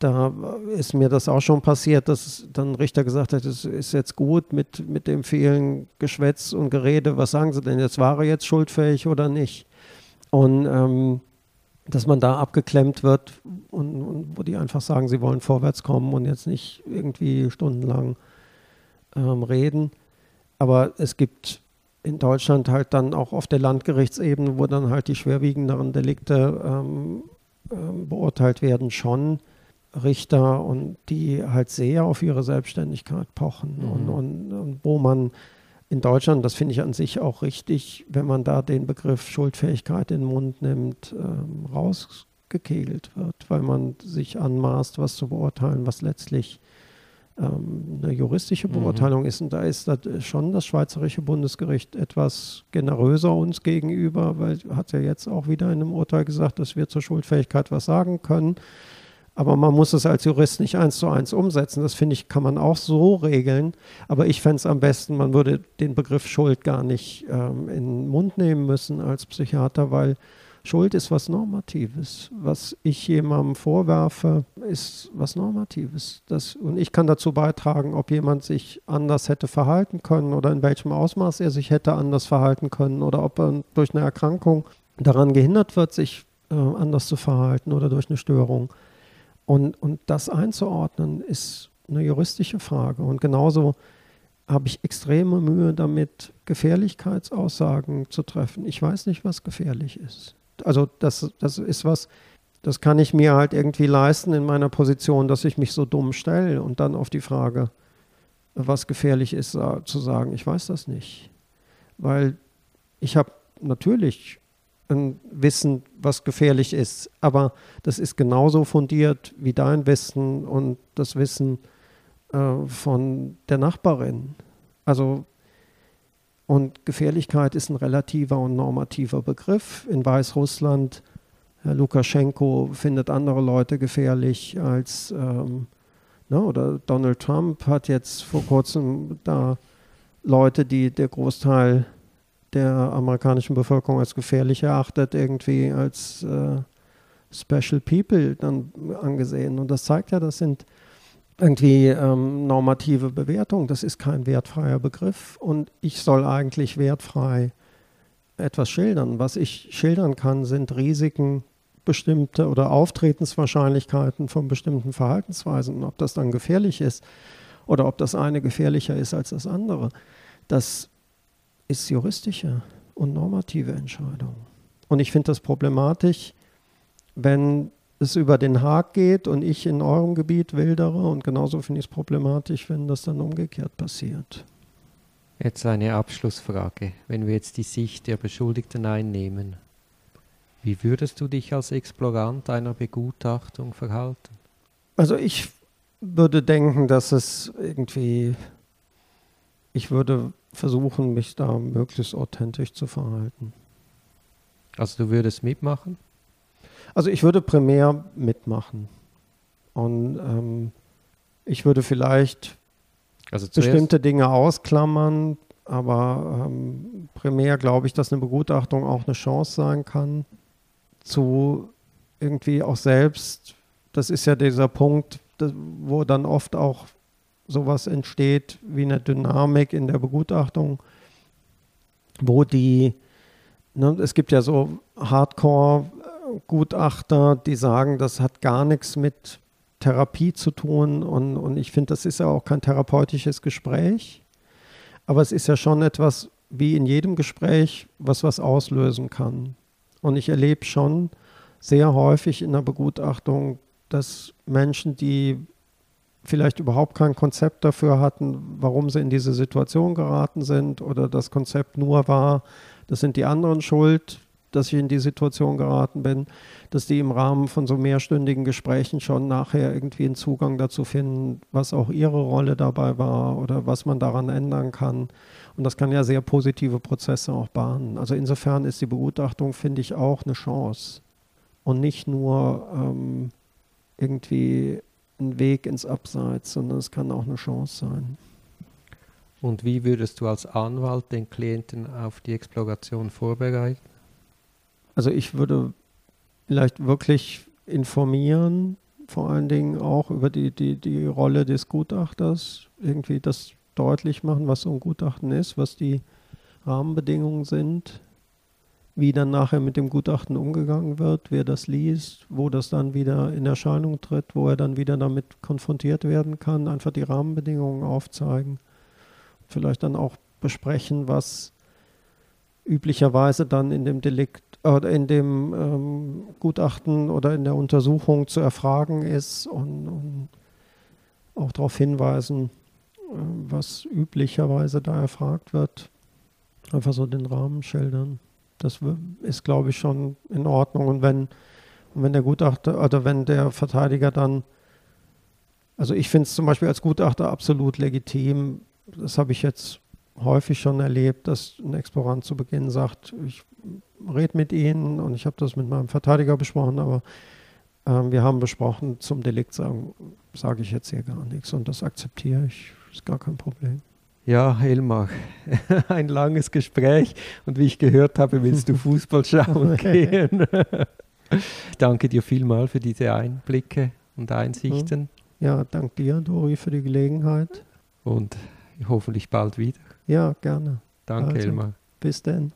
da ist mir das auch schon passiert, dass dann ein Richter gesagt hat, es ist jetzt gut mit, mit dem vielen Geschwätz und Gerede, was sagen Sie denn jetzt, war er jetzt schuldfähig oder nicht? Und ähm, dass man da abgeklemmt wird und, und, wo die einfach sagen, sie wollen vorwärts kommen und jetzt nicht irgendwie stundenlang ähm, reden. Aber es gibt in Deutschland halt dann auch auf der Landgerichtsebene, wo dann halt die schwerwiegenderen Delikte ähm, äh, beurteilt werden, schon Richter und die halt sehr auf ihre Selbstständigkeit pochen mhm. und, und, und, wo man in Deutschland, das finde ich an sich auch richtig, wenn man da den Begriff Schuldfähigkeit in den Mund nimmt, ähm, rausgekegelt wird, weil man sich anmaßt, was zu beurteilen, was letztlich ähm, eine juristische mhm. Beurteilung mhm. ist. Und da ist das schon das Schweizerische Bundesgericht etwas generöser uns gegenüber, weil hat ja jetzt auch wieder in einem Urteil gesagt, dass wir zur Schuldfähigkeit was sagen können. Aber man muss es als Jurist nicht eins zu eins umsetzen. Das finde ich, kann man auch so regeln. Aber ich fände es am besten, man würde den Begriff Schuld gar nicht ähm, in den Mund nehmen müssen als Psychiater, weil Schuld ist was Normatives. Was ich jemandem vorwerfe, ist was Normatives. Das, und ich kann dazu beitragen, ob jemand sich anders hätte verhalten können oder in welchem Ausmaß er sich hätte anders verhalten können oder ob er durch eine Erkrankung daran gehindert wird, sich äh, anders zu verhalten oder durch eine Störung. Und, und das einzuordnen ist eine juristische Frage. Und genauso habe ich extreme Mühe damit, Gefährlichkeitsaussagen zu treffen. Ich weiß nicht, was gefährlich ist also das, das ist was, das kann ich mir halt irgendwie leisten in meiner Position, dass ich mich so dumm stelle und dann auf die Frage, was gefährlich ist, zu sagen, ich weiß das nicht. Weil ich habe natürlich ein Wissen, was gefährlich ist, aber das ist genauso fundiert wie dein Wissen und das Wissen äh, von der Nachbarin. Also und Gefährlichkeit ist ein relativer und normativer Begriff. In Weißrussland, Herr Lukaschenko findet andere Leute gefährlich als, ähm, ne, oder Donald Trump hat jetzt vor kurzem da Leute, die der Großteil der amerikanischen Bevölkerung als gefährlich erachtet, irgendwie als äh, Special People dann angesehen. Und das zeigt ja, das sind irgendwie ähm, normative Bewertung, das ist kein wertfreier Begriff und ich soll eigentlich wertfrei etwas schildern. Was ich schildern kann, sind Risiken bestimmte oder Auftretenswahrscheinlichkeiten von bestimmten Verhaltensweisen. Und ob das dann gefährlich ist oder ob das eine gefährlicher ist als das andere, das ist juristische und normative Entscheidung. Und ich finde das problematisch, wenn es über den Haag geht und ich in eurem Gebiet wildere. Und genauso finde ich es problematisch, wenn das dann umgekehrt passiert. Jetzt eine Abschlussfrage. Wenn wir jetzt die Sicht der Beschuldigten einnehmen, wie würdest du dich als Explorant einer Begutachtung verhalten? Also ich würde denken, dass es irgendwie, ich würde versuchen, mich da möglichst authentisch zu verhalten. Also du würdest mitmachen? Also ich würde primär mitmachen. Und ähm, ich würde vielleicht also bestimmte Dinge ausklammern, aber ähm, primär glaube ich, dass eine Begutachtung auch eine Chance sein kann, zu irgendwie auch selbst, das ist ja dieser Punkt, wo dann oft auch sowas entsteht wie eine Dynamik in der Begutachtung, wo die, ne, es gibt ja so Hardcore Gutachter, die sagen, das hat gar nichts mit Therapie zu tun und, und ich finde, das ist ja auch kein therapeutisches Gespräch, aber es ist ja schon etwas wie in jedem Gespräch, was was auslösen kann. Und ich erlebe schon sehr häufig in der Begutachtung, dass Menschen, die vielleicht überhaupt kein Konzept dafür hatten, warum sie in diese Situation geraten sind oder das Konzept nur war, das sind die anderen schuld, dass ich in die Situation geraten bin, dass die im Rahmen von so mehrstündigen Gesprächen schon nachher irgendwie einen Zugang dazu finden, was auch ihre Rolle dabei war oder was man daran ändern kann. Und das kann ja sehr positive Prozesse auch bahnen. Also insofern ist die Begutachtung, finde ich, auch eine Chance und nicht nur ähm, irgendwie ein Weg ins Abseits, sondern es kann auch eine Chance sein. Und wie würdest du als Anwalt den Klienten auf die Exploration vorbereiten? Also ich würde vielleicht wirklich informieren, vor allen Dingen auch über die, die, die Rolle des Gutachters, irgendwie das deutlich machen, was so ein Gutachten ist, was die Rahmenbedingungen sind, wie dann nachher mit dem Gutachten umgegangen wird, wer das liest, wo das dann wieder in Erscheinung tritt, wo er dann wieder damit konfrontiert werden kann, einfach die Rahmenbedingungen aufzeigen, vielleicht dann auch besprechen, was üblicherweise dann in dem Delikt oder in dem ähm, Gutachten oder in der Untersuchung zu erfragen ist und, und auch darauf hinweisen, äh, was üblicherweise da erfragt wird. Einfach so den Rahmen schildern. Das ist, glaube ich, schon in Ordnung. Und wenn, wenn der Gutachter oder wenn der Verteidiger dann, also ich finde es zum Beispiel als Gutachter absolut legitim, das habe ich jetzt häufig schon erlebt, dass ein Explorant zu Beginn sagt, ich rede mit Ihnen und ich habe das mit meinem Verteidiger besprochen, aber ähm, wir haben besprochen, zum Delikt sagen, sage ich jetzt hier gar nichts und das akzeptiere ich, ist gar kein Problem. Ja, Elmar, (laughs) ein langes Gespräch und wie ich gehört habe, willst du (laughs) Fußball schauen gehen. (laughs) danke dir vielmal für diese Einblicke und Einsichten. Ja, danke dir, Dori, für die Gelegenheit. Und hoffentlich bald wieder. Ja, gerne. Danke, also, Elmar. Bis dann.